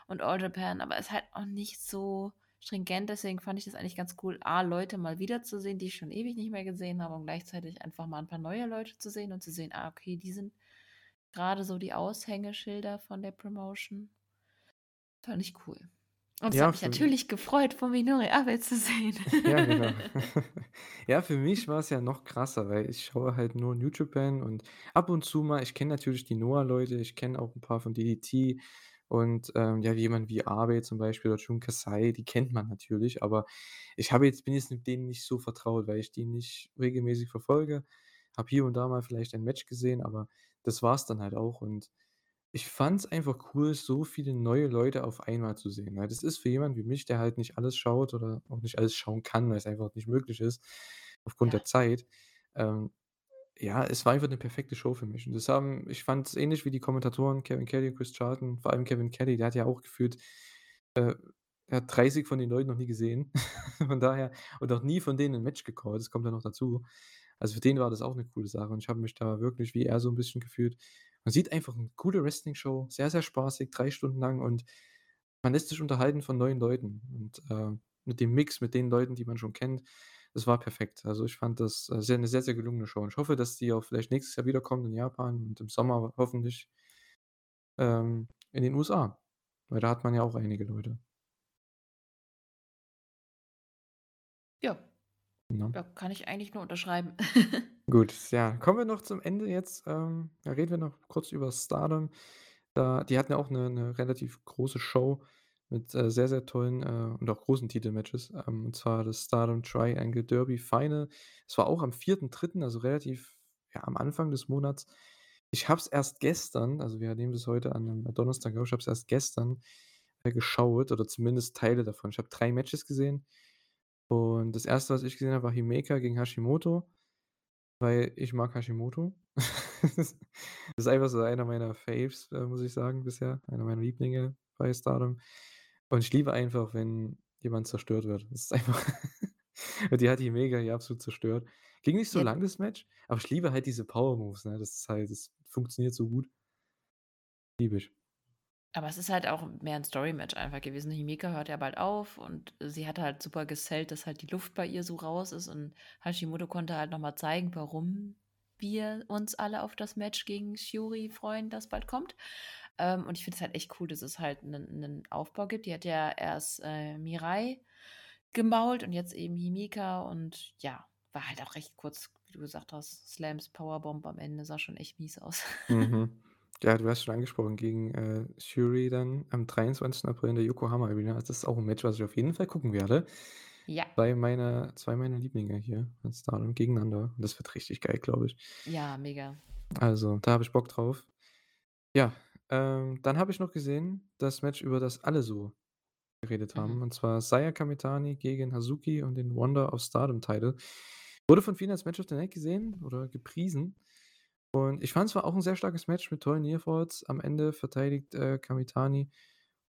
und All Japan, aber ist halt auch nicht so stringent. Deswegen fand ich das eigentlich ganz cool, A, Leute mal wiederzusehen, die ich schon ewig nicht mehr gesehen habe und gleichzeitig einfach mal 'n paar neue Leute zu sehen und zu sehen: „Ah, okay, die sind grade so die Aushängeschilder von der Promotion.“ Fand ich cool. Und es hat Ja, mich für natürlich gefreut, Fuminori Abe zu sehen. Ja, <laughs> genau. Ja, für mich war's ja noch krasser, weil ich schaue halt nur New Japan und ab und zu mal ich kenne natürlich die Noah-Leute, ich kenne auch 'n paar von DDT und, ähm, ja, jemand wie Abe zum Beispiel oder Jun Kasai, die kennt man natürlich, aber ich habe jetzt bin jetzt mit denen nicht so vertraut, weil ich die nicht regelmäßig verfolge. Habe hier und da mal vielleicht ein Match gesehen, aber das war's dann halt auch. Und ich fand's einfach cool, so viele neue Leute auf einmal zu sehen, ne? Das ist für jemanden wie mich, der halt nicht alles schaut oder auch nicht alles schauen kann, weil's einfach nicht möglich ist aufgrund der Ja. Zeit. Ähm, ja, es war einfach 'ne perfekte Show für mich. Und das haben ich fand's ähnlich wie die Kommentatoren Kevin Kelly und Chris Charlton, vor allem Kevin Kelly, der hat ja auch gefühlt äh, er hat 30 von den Leuten noch nie gesehen. <laughs> Von daher und auch nie von denen 'n Match gecallt, das kommt ja noch dazu. Also, für den war das auch 'ne coole Sache und ich habe mich da wirklich wie er so 'n bisschen gefühlt. Man sieht einfach 'ne coole Wrestling-Show, sehr, sehr spaßig, 3 Stunden lang und man lässt sich unterhalten von neuen Leuten und, äh, mit dem Mix mit den Leuten, die man schon kennt, das war perfekt. Also, ich fand das, äh, sehr 'ne sehr, sehr gelungene Show und ich hoffe, dass die auch vielleicht nächstes Jahr wiederkommt in Japan und im Sommer hoffentlich ähm, in den USA, weil da hat man ja auch einige Leute. Ne? Ja, kann ich eigentlich nur unterschreiben. <laughs> Gut, ja, kommen wir noch zum Ende jetzt. Ähm, da reden wir noch kurz über Stardom. Da die hatten ja auch 'ne 'ne relativ große Show mit, äh, sehr, sehr tollen, äh, und auch großen Titelmatches, ähm, und zwar das Stardom Triangle Derby Final. Es war auch am 4.3., also relativ, ja, am Anfang des Monats. Ich habe es erst gestern also, wir nehmen das heute an 'nem Donnerstag auf, ich habe es erst gestern, äh, geschaut oder zumindest Teile davon. Ich habe 3 Matches gesehen und das 1., was ich gesehen habe, war Himeka gegen Hashimoto, weil ich mag Hashimoto. <laughs> Das ist einfach so einer meiner Faves, äh, muss ich sagen bisher, einer meiner Lieblinge bei Stardom. Und ich liebe einfach, wenn jemand zerstört wird. Das ist einfach <laughs> und die hat Himeka hier absolut zerstört. Ging nicht so Ja. lang das Match, aber ich liebe halt diese Power Moves, ne? Das ist halt das funktioniert so gut. Liebe ich. Aber es ist halt auch mehr 'n Story-Match einfach gewesen. Himeka hört ja bald auf und sie hat halt super gesellt, dass halt die Luft bei ihr so raus ist und Hashimoto konnte halt noch mal zeigen, warum wir uns alle auf das Match gegen Syuri freuen, das bald kommt. Ähm, und ich finde es halt echt cool, dass es halt 'nen 'nen Aufbau gibt. Die hat ja erst, äh, Mirai gemault und jetzt eben Himeka und ja, war halt auch recht kurz, wie du gesagt hast, Slams Powerbomb am Ende sah schon echt mies aus. <laughs> Mhm. Ja, du hast schon angesprochen gegen, äh, Syuri dann am 23. April in der Yokohama Arena. Das ist auch 'n Match, was ich auf jeden Fall gucken werde. Ja. Bei meiner 2 meiner Lieblinge hier von Stardom gegeneinander. Und das wird richtig geil, glaube ich. Ja, mega. Also, da habe ich Bock drauf. Ja, ähm, dann habe ich noch gesehen, das Match, über das alle so geredet Mhm. haben, und zwar Saya Kamitani gegen Hazuki um den Wonder of Stardom Title. Wurde von vielen als Match of the Night gesehen oder gepriesen. Und ich fand, es war auch 'n sehr starkes Match mit tollen Nearfalls. Am Ende verteidigt, äh, Kamitani.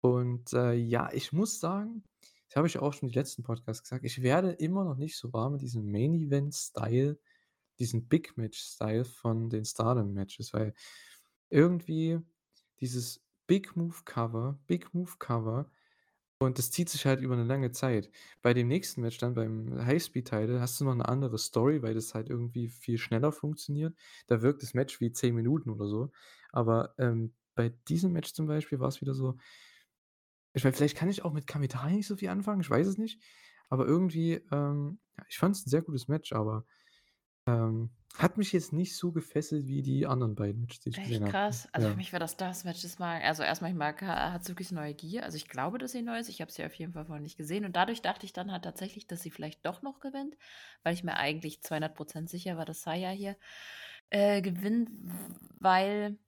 Und, äh, ja, ich muss sagen, das habe ich auch schon die letzten Podcasts gesagt, ich werde immer noch nicht so warm mit diesem Main Event Style, diesen Big Match Style von den Stardom Matches, weil irgendwie dieses Big Move Cover, Big Move Cover und das zieht sich halt über 'ne lange Zeit. Bei dem nächsten Match dann beim High-Speed Title hast du noch 'ne andere Story, weil das halt irgendwie viel schneller funktioniert. Da wirkt das Match wie 10 Minuten oder so. Aber, ähm, bei diesem Match zum Beispiel war's wieder so ich meine, vielleicht kann ich auch mit Kamitani nicht so viel anfangen, ich weiß es nicht. Aber irgendwie, ähm, ja, ich fand's 'n sehr gutes Match, aber, ähm, hat mich jetzt nicht so gefesselt wie die anderen beiden Matches, die ich gesehen Echt habe. krass. Also, für Ja. mich war das das Match des Mal also, erst mal, ich mag Ha Hazukis neue Gier. Also, ich glaube, dass sie neu ist. Ich habe sie auf jeden Fall vorher nicht gesehen. Und dadurch dachte ich dann halt tatsächlich, dass sie vielleicht doch noch gewinnt, weil ich mir eigentlich 200 % sicher war, dass Saya hier, äh, gewinnt, weil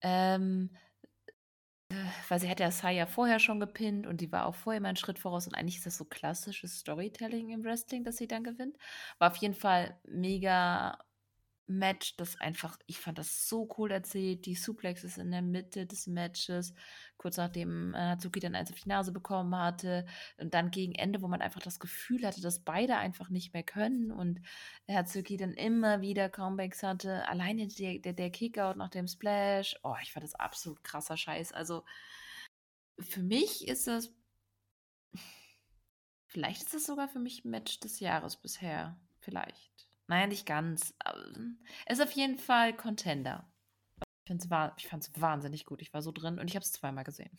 ähm, äh, weil sie hat ja Saya vorher schon gepinnt und die war auch vorher immer 'n Schritt voraus und eigentlich ist das so klassisches Storytelling im Wrestling, dass sie dann gewinnt. War auf jeden Fall Mega-Match, das einfach ich fand das so cool erzählt, die Suplexes in der Mitte des Matches, kurz nachdem, äh, Hazuki dann eins auf die Nase bekommen hatte und dann gegen Ende, wo man einfach das Gefühl hatte, dass beide einfach nicht mehr können und Hazuki dann immer wieder Comebacks hatte. Alleine der der der Kickout nach dem Splash. Oh, ich fand das absolut krasser Scheiß. Also für mich ist das vielleicht ist das sogar für mich Match des Jahres bisher. Vielleicht. Na ja, nicht ganz. Ist auf jeden Fall Contender. Ich finde es ich wahnsinnig gut. Ich war so drin und ich habe es zweimal gesehen.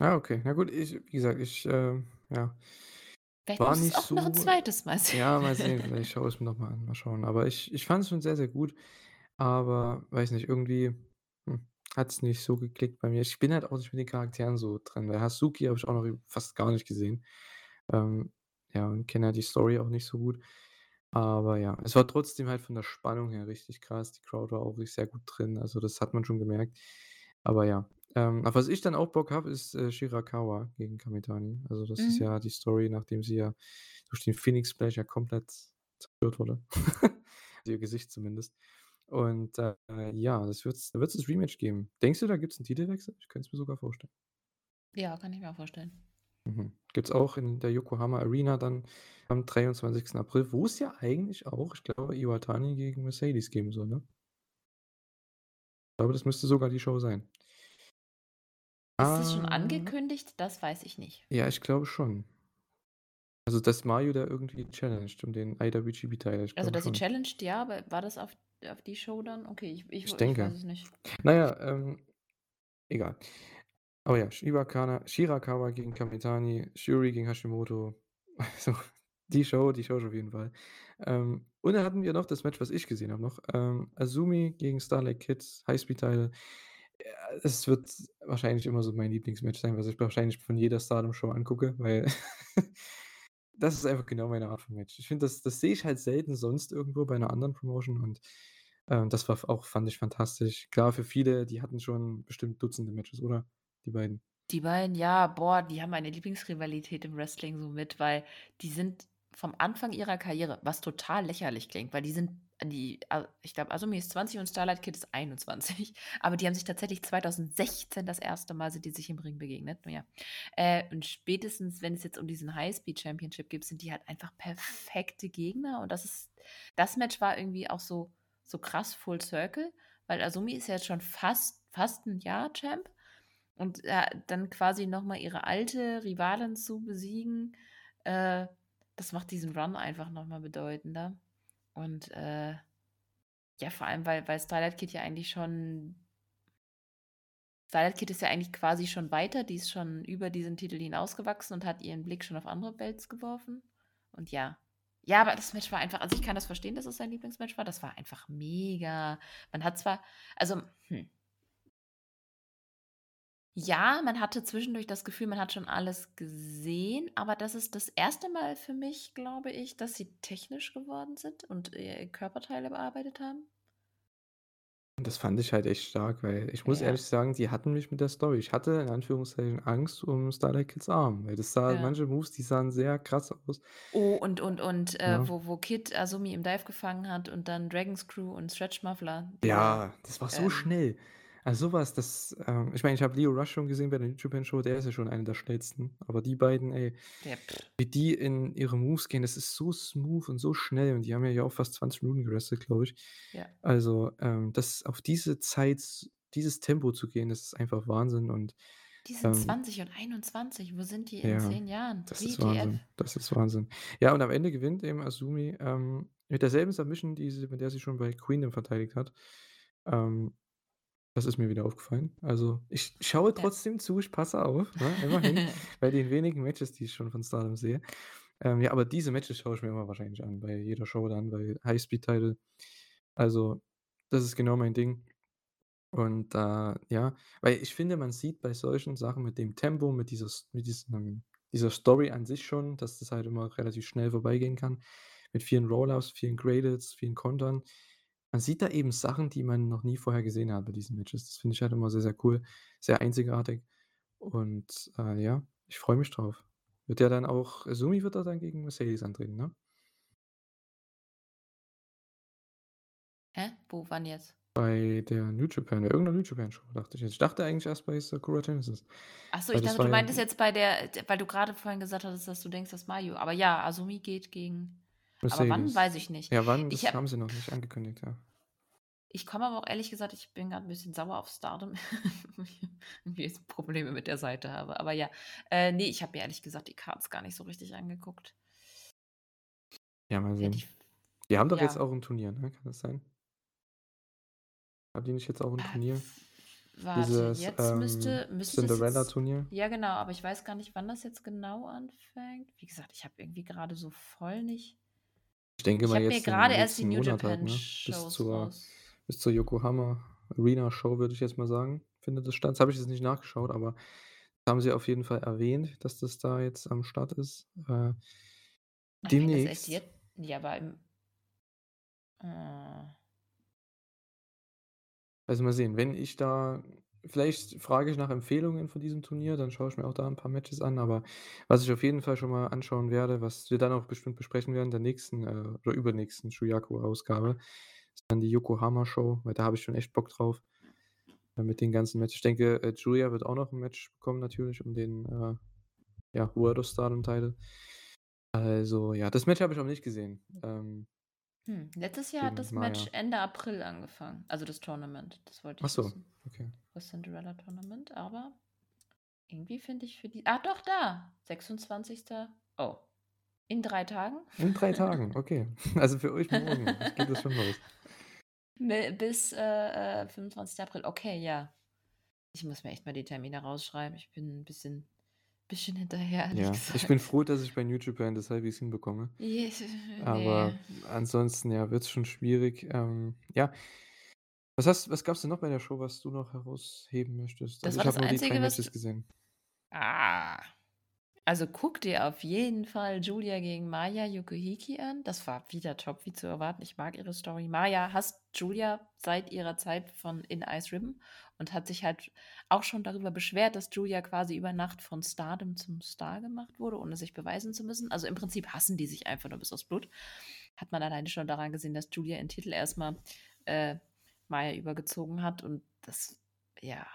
Ah, okay. Na gut, ich wie gesagt, ich, ähm, ja Vielleicht war nicht auch noch 'n so 2. Mal sehen. ja, mal sehen, <laughs> vielleicht schaue ich's mir noch mal an, mal schauen. Aber ich ich fand's schon sehr, sehr gut, aber weiß nicht, irgendwie, hm, hat's nicht so geklickt bei mir. Ich bin halt auch nicht mit den Charakteren so drin. Bei Hazuki habe ich auch noch fast gar nicht gesehen. Ähm, ja, und kenne ja die Story auch nicht so gut. Aber ja, es war trotzdem halt von der Spannung her richtig krass. Die Crowd war auch wirklich sehr gut drin, also das hat man schon gemerkt. Aber ja, ähm, auf was ich dann auch Bock habe, ist, äh, Shirakawa gegen Kamitani. Also, das ist Mhm. ja die Story, nachdem sie ja durch den Phoenix Splash ja komplett zerstört wurde. <laughs> Ihr Gesicht zumindest. Und, äh, ja, das wird's da wird's das Rematch geben. Denkst du, da gibt's 'n Titelwechsel? Ich könnte es mir sogar vorstellen. Ja, kann ich mir auch vorstellen. Mhm. Gibt's auch in der Yokohama Arena dann am 23. April, wo es ja eigentlich auch, ich glaube, Iwatani gegen Mercedes geben soll, ne? Glaube, das müsste sogar die Show sein. Ist das schon Ah angekündigt? Das weiß ich nicht. Ja, ich glaube schon. Also, dass Mayu da irgendwie challenged um den IWGP-Title, ich Also, dass sie schon. challenged, ja, aber war das auf auf die Show dann? Okay, ich ich Ich ich weiß denke. es nicht. Na ja, ähm, egal. Aber ja, Shibakana Shirakawa gegen Kamitani, Syuri gegen Hashimoto. <laughs> Also, die Show die Show auf jeden Fall. Ähm, und dann hatten wir noch das Match, was ich gesehen habe noch, ähm, Azumi gegen Starlight Kid, High-Speed-Title. Ja, es wird wahrscheinlich immer so mein Lieblingsmatch sein, was ich wahrscheinlich von jeder Stardom-Show angucke, weil <laughs> das ist einfach genau meine Art von Match. Ich finde, das das sehe ich halt selten sonst irgendwo bei 'ner anderen Promotion und, ähm, das war auch fand ich fantastisch. Klar, für viele, die hatten schon bestimmt Dutzende Matches, oder? Die beiden. Die beiden, ja, boah, die haben meine Lieblingsrivalität im Wrestling so mit, weil die sind vom Anfang ihrer Karriere was total lächerlich klingt, weil die sind die ich glaube, Azumi ist 20 und Starlight Kid ist 21, <laughs> aber die haben sich tatsächlich 2016 das 1. Mal sind die sich im Ring begegnet, ja. Äh, und spätestens, wenn es jetzt um diesen High-Speed Championship geht, sind die halt einfach perfekte Gegner und das ist das Match war irgendwie auch so so krass Full Circle, weil Azumi ist ja jetzt schon fast fast 'n Jahr Champ und, äh, dann quasi noch mal ihre alte Rivalin zu besiegen, äh, das macht diesen Run einfach noch mal bedeutender. Und, äh ja, vor allem, weil weil Starlight Kid ja eigentlich schon Starlight Kid ist ja eigentlich quasi schon weiter, die ist schon über diesen Titel hinausgewachsen und hat ihren Blick schon auf andere Belts geworfen. Und ja. Ja, aber das Match war einfach also, ich kann das verstehen, dass es sein Lieblingsmatch war. Das war einfach mega. Man hat zwar also, hm ja, man hatte zwischendurch das Gefühl, man hat schon alles gesehen, aber das ist das 1. Mal für mich, glaube ich, dass sie technisch geworden sind und, äh, Körperteile bearbeitet haben. Das fand ich halt echt stark, weil ich muss Ja. ehrlich sagen, die hatten mich mit der Story. Ich hatte in Anführungszeichen Angst um Starlight Kids Arm, weil das sah Ja. manche Moves, die sahen sehr krass aus. Oh, und und und, äh, Ja. wo wo Kid Azumi im Dive gefangen hat und dann Dragon Screw und Stretch Muffler, diese, Ja, das war so ähm schnell. Also, so was, das, ähm ich meine, ich habe Lio Rush schon gesehen bei der Japan Show, der ist ja schon einer der schnellsten. Aber die beiden, ey, Der wie die in ihre Moves gehen, das ist so smooth und so schnell und die haben ja auch fast 20 Minuten gewrestelt, glaube ich. Ja. Also, ähm, das auf diese Zeit dieses Tempo zu gehen, das ist einfach Wahnsinn und, Die sind ähm 20 und 21. Wo sind die in Ja, 10 Jahren? das ist? Wahnsinn. Das ist Wahnsinn. Ja, und am Ende gewinnt eben Azumi, ähm, mit derselben Submission, die sie mit der sie schon bei Queendom verteidigt hat. Ähm, das ist mir wieder aufgefallen. Also, ich schaue Ja. trotzdem zu, ich passe auf, ne, immerhin <laughs> bei den wenigen Matches, die ich schon von Stardom sehe. Ähm, ja, aber diese Matches schaue ich mir immer wahrscheinlich an bei jeder Show dann, bei High-Speed-Title. Also, das ist genau mein Ding. Und, äh, ja weil ich finde, man sieht bei solchen Sachen mit dem Tempo, mit dieser mit diesem dieser Story an sich schon, dass das halt immer relativ schnell vorbeigehen kann, mit vielen Roll-Ups, vielen Gradles, vielen Kontern. Man sieht da eben Sachen, die man noch nie vorher gesehen hat bei diesen Matches. Das finde ich halt immer sehr, sehr cool, sehr einzigartig. Und, äh, ja, ich freue mich drauf. Wird ja dann auch Azumi wird da dann gegen Mercedes antreten, ne? Hä? Wo, wann jetzt? Bei der New Japan bei irgend 'ner New Japan Show, dachte ich jetzt. Ich dachte eigentlich erst bei Sakura Genesis. Ach so, Weil ich dachte, du ja meintest die jetzt bei der weil du grade vorhin gesagt hattest, dass du denkst, dass Mayu aber ja, Azumi geht gegen aber wann, Mercedes. weiß ich nicht. Ja, wann, das habe haben sie noch nicht angekündigt, ja. Ich komme aber auch ehrlich gesagt ich bin grad 'n bisschen sauer auf Stardom, <laughs> irgendwie jetzt Probleme mit der Seite habe. Aber ja, äh, ne, ich habe mir ehrlich gesagt die Cards gar nicht so richtig angeguckt. Ja, mal sehen. ich Die haben doch jetzt ja. auch 'n Turnier, ne? Kann das sein? Haben die nicht jetzt auch 'n Äh, Turnier? Warte, Dieses, jetzt ähm, müsste müsste jetzt Cinderella-Turnier. ja genau, aber ich weiß gar nicht, wann das jetzt genau anfängt. Wie gesagt, ich habe irgendwie gerade so voll nicht Ich denke Ich mal habe mir jetzt im gerade erst die New Monat halt, Japan ne? Bis zur bis zur Yokohama Arena Show, würde ich jetzt mal sagen, findet das statt. Das habe ich jetzt nicht nachgeschaut, aber haben sie auf jeden Fall erwähnt, dass das da jetzt am Start ist. Äh, demnächst. jetzt? Ja, aber im äh. Also mal sehen, wenn ich da vielleicht frage ich nach Empfehlungen von diesem Turnier, dann schaue ich mir auch da 'n paar Matches an, aber was ich auf jeden Fall schon mal anschauen werde, was wir dann auch bestimmt besprechen werden der nächsten, äh, oder übernächsten Shuyaku-Ausgabe, ist dann die Yokohama Show, weil da habe ich schon echt Bock drauf, äh, mit den ganzen Matches. Ich denke, äh, Giulia wird auch noch 'n Match bekommen natürlich um den, äh, ja, World of Stardom Title. Also, ja, das Match habe ich noch nicht gesehen, ähm Hm, letztes Jahr hat das Match Maya. Ende April angefangen, also das Tournament, das wollte Ach ich so, wissen. okay. Das Cinderella Tournament, aber irgendwie finde ich für die ah, doch da, 26. Oh, in 3 Tagen? In 3 <laughs> Tagen, okay. Also für euch morgen geht das schon los. Bis, äh, äh, 25. April. Okay, ja. Ich muss mir echt mal die Termine rausschreiben. Ich bin 'n bisschen bisschen hinterher, Ja, gesagt. ich bin froh, dass ich bei New Japan das halbwegs hinbekomme. Je Aber ne. ansonsten, ja, wird's schon schwierig. Ähm, ja. Was hast was gab's denn noch bei der Show, was du noch herausheben möchtest? Das Also, war ich habe nur die 3 Einzige, was Matches gesehen. Ah. Also, guck dir auf jeden Fall Giulia gegen Maya Yokohiki an. Das war wieder top, wie zu erwarten. Ich mag ihre Story. Maya hasst Giulia seit ihrer Zeit von in Ice Ribbon und hat sich halt auch schon darüber beschwert, dass Giulia quasi über Nacht von Stardom zum Star gemacht wurde, ohne sich beweisen zu müssen. Also, im Prinzip hassen die sich einfach nur bis aufs Blut. Hat man alleine schon daran gesehen, dass Giulia ihren Titel erst mal, äh, Maya übergezogen hat und das ja.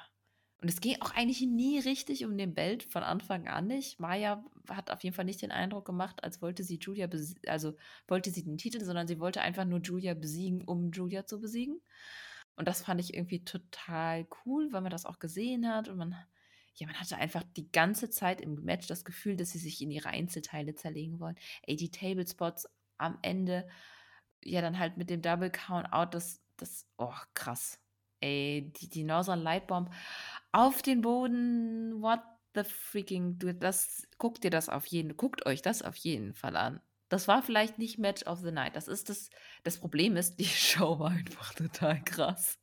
Und es ging auch eigentlich nie richtig um den Belt von Anfang an nicht. Maya hat auf jeden Fall nicht den Eindruck gemacht, als wollte sie bes also, wollte sie den Titel, sondern sie wollte einfach nur Giulia besiegen, um Giulia zu besiegen. Und das fand ich irgendwie total cool, weil man das auch gesehen hat und man ja, man hatte einfach die ganze Zeit im Match das Gefühl, dass sie sich in ihre Einzelteile zerlegen wollen. Ey, die Table Spots am Ende, ja, dann halt mit dem Double Countout, das das oh, krass. Ey, die die Northern Light Bomb auf den Boden, what the freaking du das guckt dir das auf jeden guckt euch das auf jeden Fall an. Das war vielleicht nicht Match of the Night. Das ist das das Problem ist, <laughs> die Show war einfach total krass.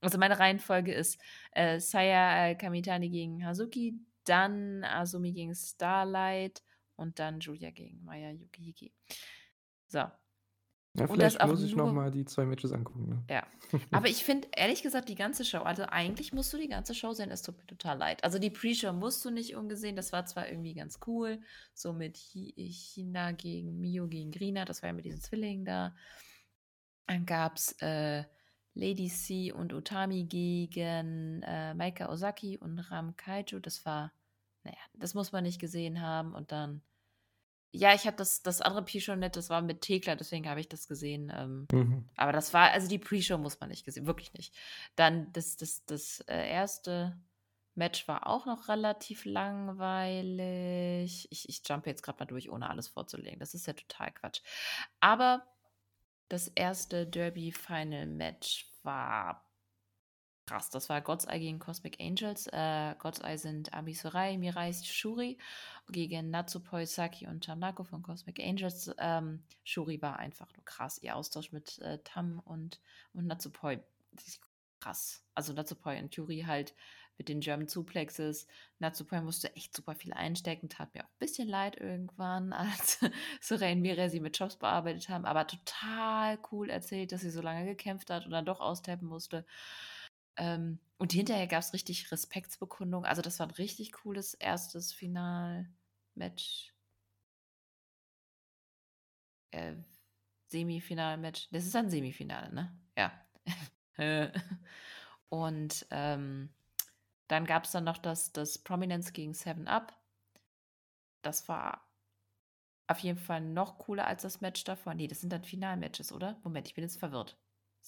Also, meine Reihenfolge ist, äh, Saya, äh, Kamitani gegen Hazuki, dann Azumi gegen Starlight und dann Giulia gegen Maya Yokohiki. So. Ja, vielleicht muss ich noch nur mal die 2 Matches angucken, ne? Ja. <laughs> Aber ich finde, ehrlich gesagt, die ganze Show also, eigentlich musst du die ganze Show sehen, es tut mir total leid. Also, die Pre-Show musst du nicht ungesehen, das war zwar irgendwie ganz cool, so mit Hi Hina gegen Mio gegen Grina, das war ja mit diesen Zwillingen da. Dann gab's, äh, Lady C und Utami gegen, äh, Maika Ozaki und Ram Kaiju. Das war na ja, das muss man nicht gesehen haben und dann ja, ich habe das das andere Pre-Show nicht, das war mit Thekla, deswegen habe ich das gesehen, ähm, Mhm. aber das war also, die Pre-Show muss man nicht gesehen wirklich nicht. Dann das das das, äh, 1. Match war auch noch relativ langweilig. Ich ich jumpe jetzt grad mal durch, ohne alles vorzulegen. Das ist ja total Quatsch. Aber das 1. Derby-Final-Match war krass. Das war God's Eye gegen Cosmic Angels. Äh, God's Eye sind Ami Sorai, Mirai Shuri gegen Natsupoi Saki und Tanako von Cosmic Angels. Ähm, Shuri war einfach nur krass. Ihr Austausch mit, äh, Tam und und Natsupoi, krass. Also, Natsupoi und Yuri halt mit den German Suplexes. Natsupoi musste echt super viel einstecken, tat mir auch 'n bisschen leid irgendwann, <laughs> als Sorai und Mirai sie mit Chops bearbeitet haben, aber total cool erzählt, dass sie so lange gekämpft hat und dann doch austappen musste. Ähm, und hinterher gab's richtig Respektsbekundung. Also, das war 'n richtig cooles 1. Final-Match. Äh, Semifinal-Match. Das ist ein Semifinale, ne? Ja. <laughs> Und, ähm, dann gab's dann noch das das Prominence gegen 7-Up. Das war auf jeden Fall noch cooler als das Match davor. Ne, das sind dann Finalmatches, oder? Moment, ich bin jetzt verwirrt.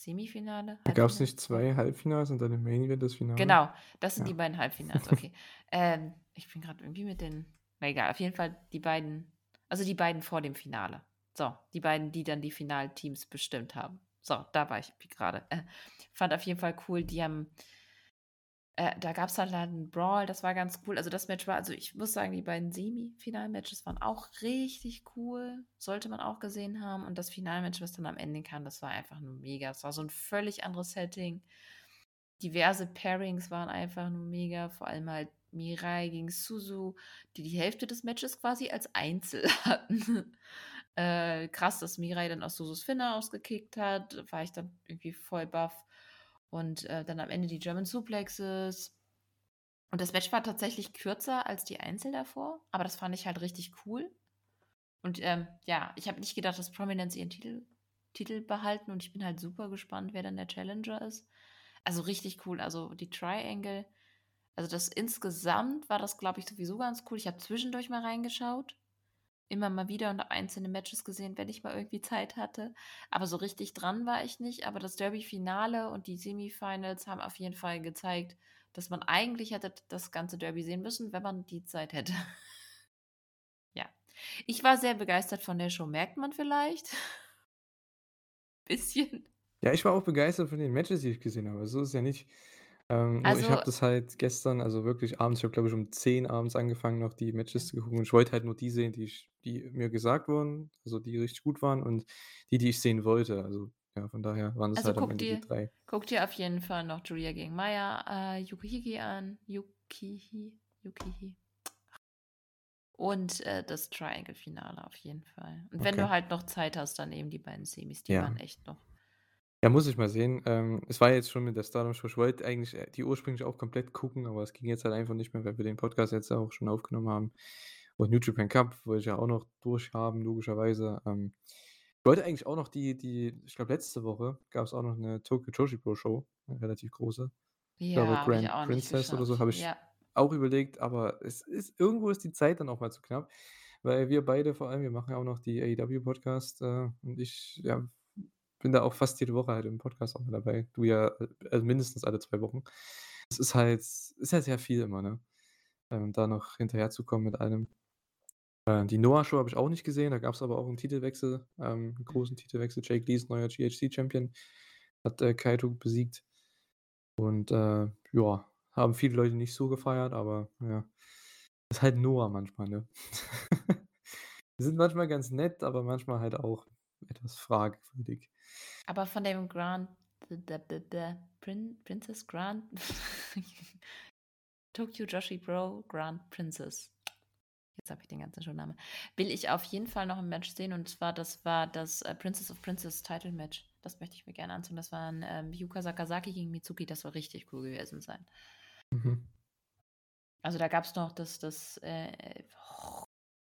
Semifinale, Da gab's Halbfinale? nicht 2 Halbfinals und dann im Main Event das Finale? Genau, das sind die Ja. beiden Halbfinals, <laughs> okay. Ähm, ich bin grad irgendwie mit den na egal, auf jeden Fall die beiden also, die beiden vor dem Finale. So, die beiden, die dann die Finalteams bestimmt haben. So, da war ich grade. Äh, fand auf jeden Fall cool, die haben Äh, da gab's dann halt 'n Brawl, das war ganz cool. Also, das Match war also, ich muss sagen, die beiden Semifinal-Matches waren auch richtig cool. Sollte man auch gesehen haben. Und das Finalmatch, was dann am Ende kam, das war einfach nur mega. Es war so 'n völlig anderes Setting. Diverse Pairings waren einfach nur mega, vor allem halt Mirai gegen Suzu, die die Hälfte des Matches quasi als Einzel <laughs> hatten. Äh, krass, dass Mirai dann aus Suzus Finne ausgekickt hat, war ich dann irgendwie voll baff. Und, äh, dann am Ende die German Suplexes. Und das Match war tatsächlich kürzer als die Einzel davor, aber das fand ich halt richtig cool. Und, ähm, ja, ich habe nicht gedacht, dass Prominence ihren Titel Titel behalten und ich bin halt super gespannt, wer dann der Challenger ist. Also, richtig cool. Also, die Triangle also, das insgesamt war das, glaube ich, sowieso ganz cool. Ich habe zwischendurch mal reingeschaut, immer mal wieder und einzelne Matches gesehen, wenn ich mal irgendwie Zeit hatte. Aber so richtig dran war ich nicht. Aber das Derby-Finale und die Semifinals haben auf jeden Fall gezeigt, dass man eigentlich hätte das ganze Derby sehen müssen, wenn man die Zeit hätte. <laughs> Ja. Ich war sehr begeistert von der Show, merkt man vielleicht. <laughs> Bisschen. Ja, ich war auch begeistert von den Matches, die ich gesehen habe. So ist es ja nicht. Ähm, ich Also habe das halt gestern, also wirklich abends ich habe, glaube ich, um 10 abends angefangen, noch die Matches zu gucken und ich wollte halt nur die sehen, die ich die mir gesagt wurden, also die richtig gut waren und die, die ich sehen wollte. Also, ja, von daher waren das Also, halt am Ende die dir 3. guck dir auf jeden Fall noch Julia gegen Maya, äh, Yukihiki an. Yukihi Yukihi. Und, äh, das Triangle-Finale auf jeden Fall. Und wenn du halt noch Zeit hast, dann eben die beiden Semis, die Ja. waren echt noch Ja, muss ich mal sehen. Ähm, es war jetzt schon mit der Stardom Show ich wollte eigentlich, äh, die ursprünglich auch komplett gucken, aber es ging jetzt halt einfach nicht mehr, weil wir den Podcast jetzt auch schon aufgenommen haben. Und New Japan Cup wollte ich ja auch noch durchhaben, logischerweise. Ähm, ich wollte eigentlich auch noch die die ich glaube, letzte Woche gab's auch noch 'ne Tokyo Joshi Pro Show, 'ne relativ große. Ich Ja, glaube, ich Grand nicht Princess oder so, habe ich Ja. auch überlegt, aber es ist irgendwo ist die Zeit dann auch mal zu knapp, weil wir beide vor allem wir machen ja auch noch die AEW-Podcast, äh, und ich, ja, bin da auch fast jede Woche halt im Podcast auch mit dabei. Du ja, äh, also mindestens alle 2 Wochen. Es ist halt ist halt sehr viel immer, ne? Ähm, da noch hinterherzukommen mit allem. Äh, die Noah-Show habe ich auch nicht gesehen, da gab's aber auch 'n Titelwechsel, ähm, 'n Mhm. großen Titelwechsel. Jake Lee ist neuer GHC-Champion, hat, äh, Kaito besiegt. Und, äh, ja, haben viele Leute nicht so gefeiert, aber ja, ist halt Noah manchmal, ne? <laughs> Die sind manchmal ganz nett, aber manchmal halt auch etwas fragwürdig. Aber von dem Grand d b b Prin Princess Grand <laughs> Tokyo Joshi Pro Grand Princess. Jetzt habe ich den ganzen Shownamen. Will ich auf jeden Fall noch 'n Match sehen und zwar das war das, äh, Princess of Princess Title Match. Das möchte ich mir gerne ansehen. Das waren, ähm, Yuka Sakazaki gegen Mitsuki. Das soll richtig cool gewesen sein. Mhm. Also, da gab's noch das das, äh,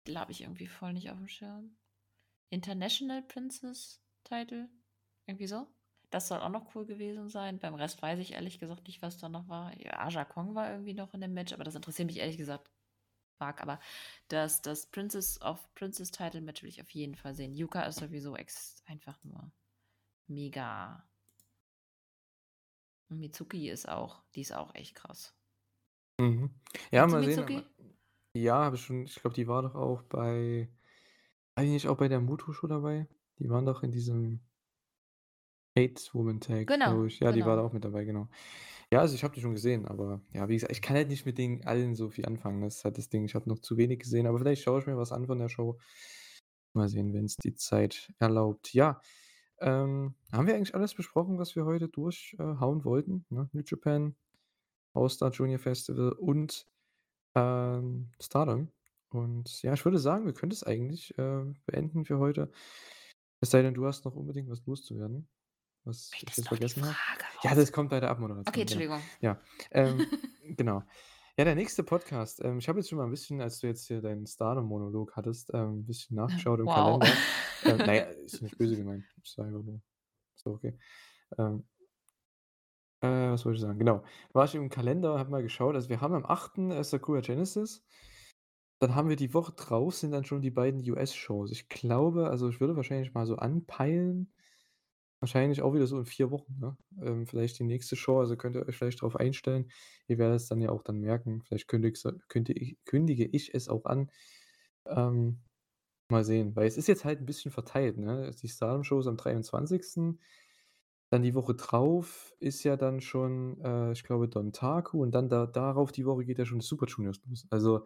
glaube ich irgendwie voll nicht aufm Schirm. International Princess Title? Irgendwie so? Das soll auch noch cool gewesen sein. Beim Rest weiß ich ehrlich gesagt nicht, was da noch war. Ja, Aja Kong war irgendwie noch in dem Match, aber das interessiert mich ehrlich gesagt arg. Aber das das Princess of Princess Title Match will ich auf jeden Fall sehen. Yuka ist sowieso ex einfach nur mega. Und Mitsuki ist auch die ist auch echt krass. Mhm. Ja, du mal sehen. Mitsuki? Ja, habe ich schon ich glaube, die war doch auch bei nicht auch bei der Muto-Show dabei? Die waren doch in diesem Hate Woman Tag, Genau, glaube ich. Ja, die war da genau. auch mit dabei, genau. Ja, also ich habe die schon gesehen, aber ja, wie gesagt, ich kann halt nicht mit denen allen so viel anfangen. Das ist halt das Ding. Ich habe noch zu wenig gesehen, aber vielleicht schaue ich mir was an von der Show. Mal sehen, wenn's die Zeit erlaubt. Ja, ähm, haben wir eigentlich alles besprochen, was wir heute durch äh, hauen wollten, ne? New Japan, All-Star Junior Festival und, ähm, Stardom. Und ja, ich würde sagen, wir können das eigentlich, äh, beenden für heute. Es sei denn, du hast noch unbedingt was loszuwerden, was ich jetzt vergessen habe? Ja, das kommt bei der Okay, Abmoderation, genau. Entschuldigung. Ja, ähm, <laughs> genau. Ja, der nächste Podcast, ähm, ich habe jetzt schon mal 'n bisschen, als du jetzt hier deinen Stardom-Monolog hattest, ähm, 'n bisschen nachgeschaut im Wow. Kalender. <laughs> Ähm, na ja, ist nicht böse gemeint. Ist einfach nur ist doch okay. Ähm äh, was wollte ich sagen? Genau. War ich im Kalender, habe mal geschaut. Also, wir haben am 8., äh, Sakura Genesis. Dann haben wir die Woche drauf sind dann schon die beiden US-Shows. Ich glaube also, ich würde wahrscheinlich mal so anpeilen wahrscheinlich auch wieder so in 4 Wochen, ne? Ähm, vielleicht die nächste Show, also könnt ihr euch vielleicht drauf einstellen. Ihr werdet es dann ja auch dann merken. Vielleicht kündigst du könnte ich kündige ich es auch an. Ähm, mal sehen, weil es ist jetzt halt 'n bisschen verteilt, ne? Die Stardom Show ist am 23. Dann die Woche drauf ist ja dann schon, äh, ich glaube, Dontaku und dann da darauf die Woche geht ja schon Super Juniors los. Also,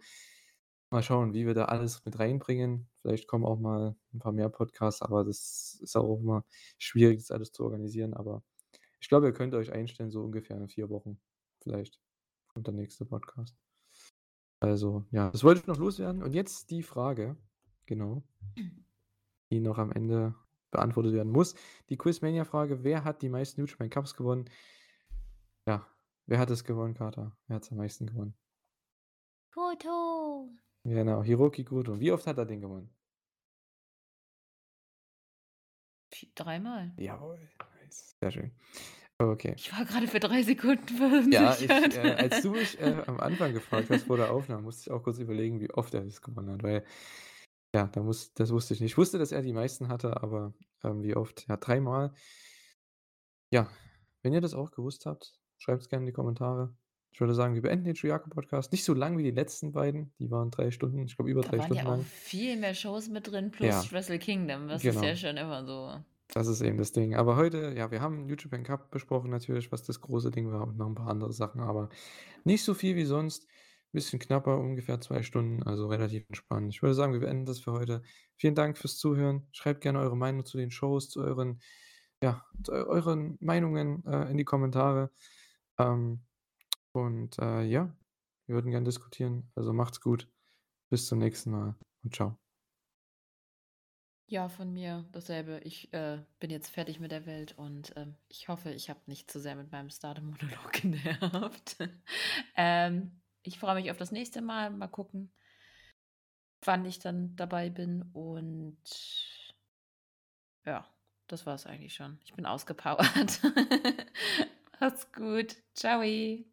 mal schauen, wie wir da alles mit reinbringen. Vielleicht kommen auch mal 'n paar mehr Podcasts, aber das ist auch immer schwierig, das alles zu organisieren. Aber ich glaube, ihr könnt euch einstellen, so ungefähr in 4 Wochen vielleicht kommt der nächste Podcast. Also, ja, das wollte ich noch loswerden. Und jetzt die Frage, genau, die noch am Ende beantwortet werden muss. Die Quizmania-Frage: Wer hat die meisten Japan Cups gewonnen? Ja, wer hat es gewonnen, Kater? Wer hat's am meisten gewonnen? Goto. Genau, Hiroki Goto. Wie oft hat er den gewonnen? Vi dreimal. Jawohl, nice. Sehr schön. Okay. Ich war gerade für 3 Sekunden <laughs> Ja, ich, verunsichert. äh als du mich, äh, am Anfang gefragt hast vor der Aufnahme, musste ich auch kurz überlegen, wie oft er das gewonnen hat, weil ja, da muss das wusste ich nicht. Ich wusste, dass er die meisten hatte, aber, ähm, wie oft? Ja, dreimal. Ja, wenn ihr das auch gewusst habt, schreibt's gerne in die Kommentare. Ich würde sagen, wir beenden den Shuyaku-Podcast. Nicht so lang wie die letzten beiden, die waren 3 Stunden, ich glaube über Da 3 waren Stunden ja auch lang. viel mehr Shows mit drin Ja. plus Wrestle Kingdom. Das ist ja Genau. schon immer so. Das ist eben das Ding. Aber heute ja, wir haben New Japan Cup besprochen natürlich, was das große Ding war und noch 'n paar andere Sachen, aber nicht so viel wie sonst. Bisschen knapper, ungefähr 2 Stunden, also relativ entspannt. Ich würde sagen, wir beenden das für heute. Vielen Dank fürs Zuhören. Schreibt gerne eure Meinung zu den Shows, zu euren ja, zu eu euren Meinungen, äh, in die Kommentare. Ähm, und, äh, ja, wir würden gern diskutieren. Also, macht's gut. Bis zum nächsten Mal und tschau. Ja, von mir dasselbe. Ich, äh, bin jetzt fertig mit der Welt und, ähm, ich hoffe, ich habe nicht zu sehr mit meinem Stardom-Monolog <laughs> genervt. Ähm, ich freue mich auf das nächste Mal. Mal gucken wann ich dann dabei bin und ja, das war's eigentlich schon. Ich bin ausgepowert. <laughs> Macht's gut. Tschau.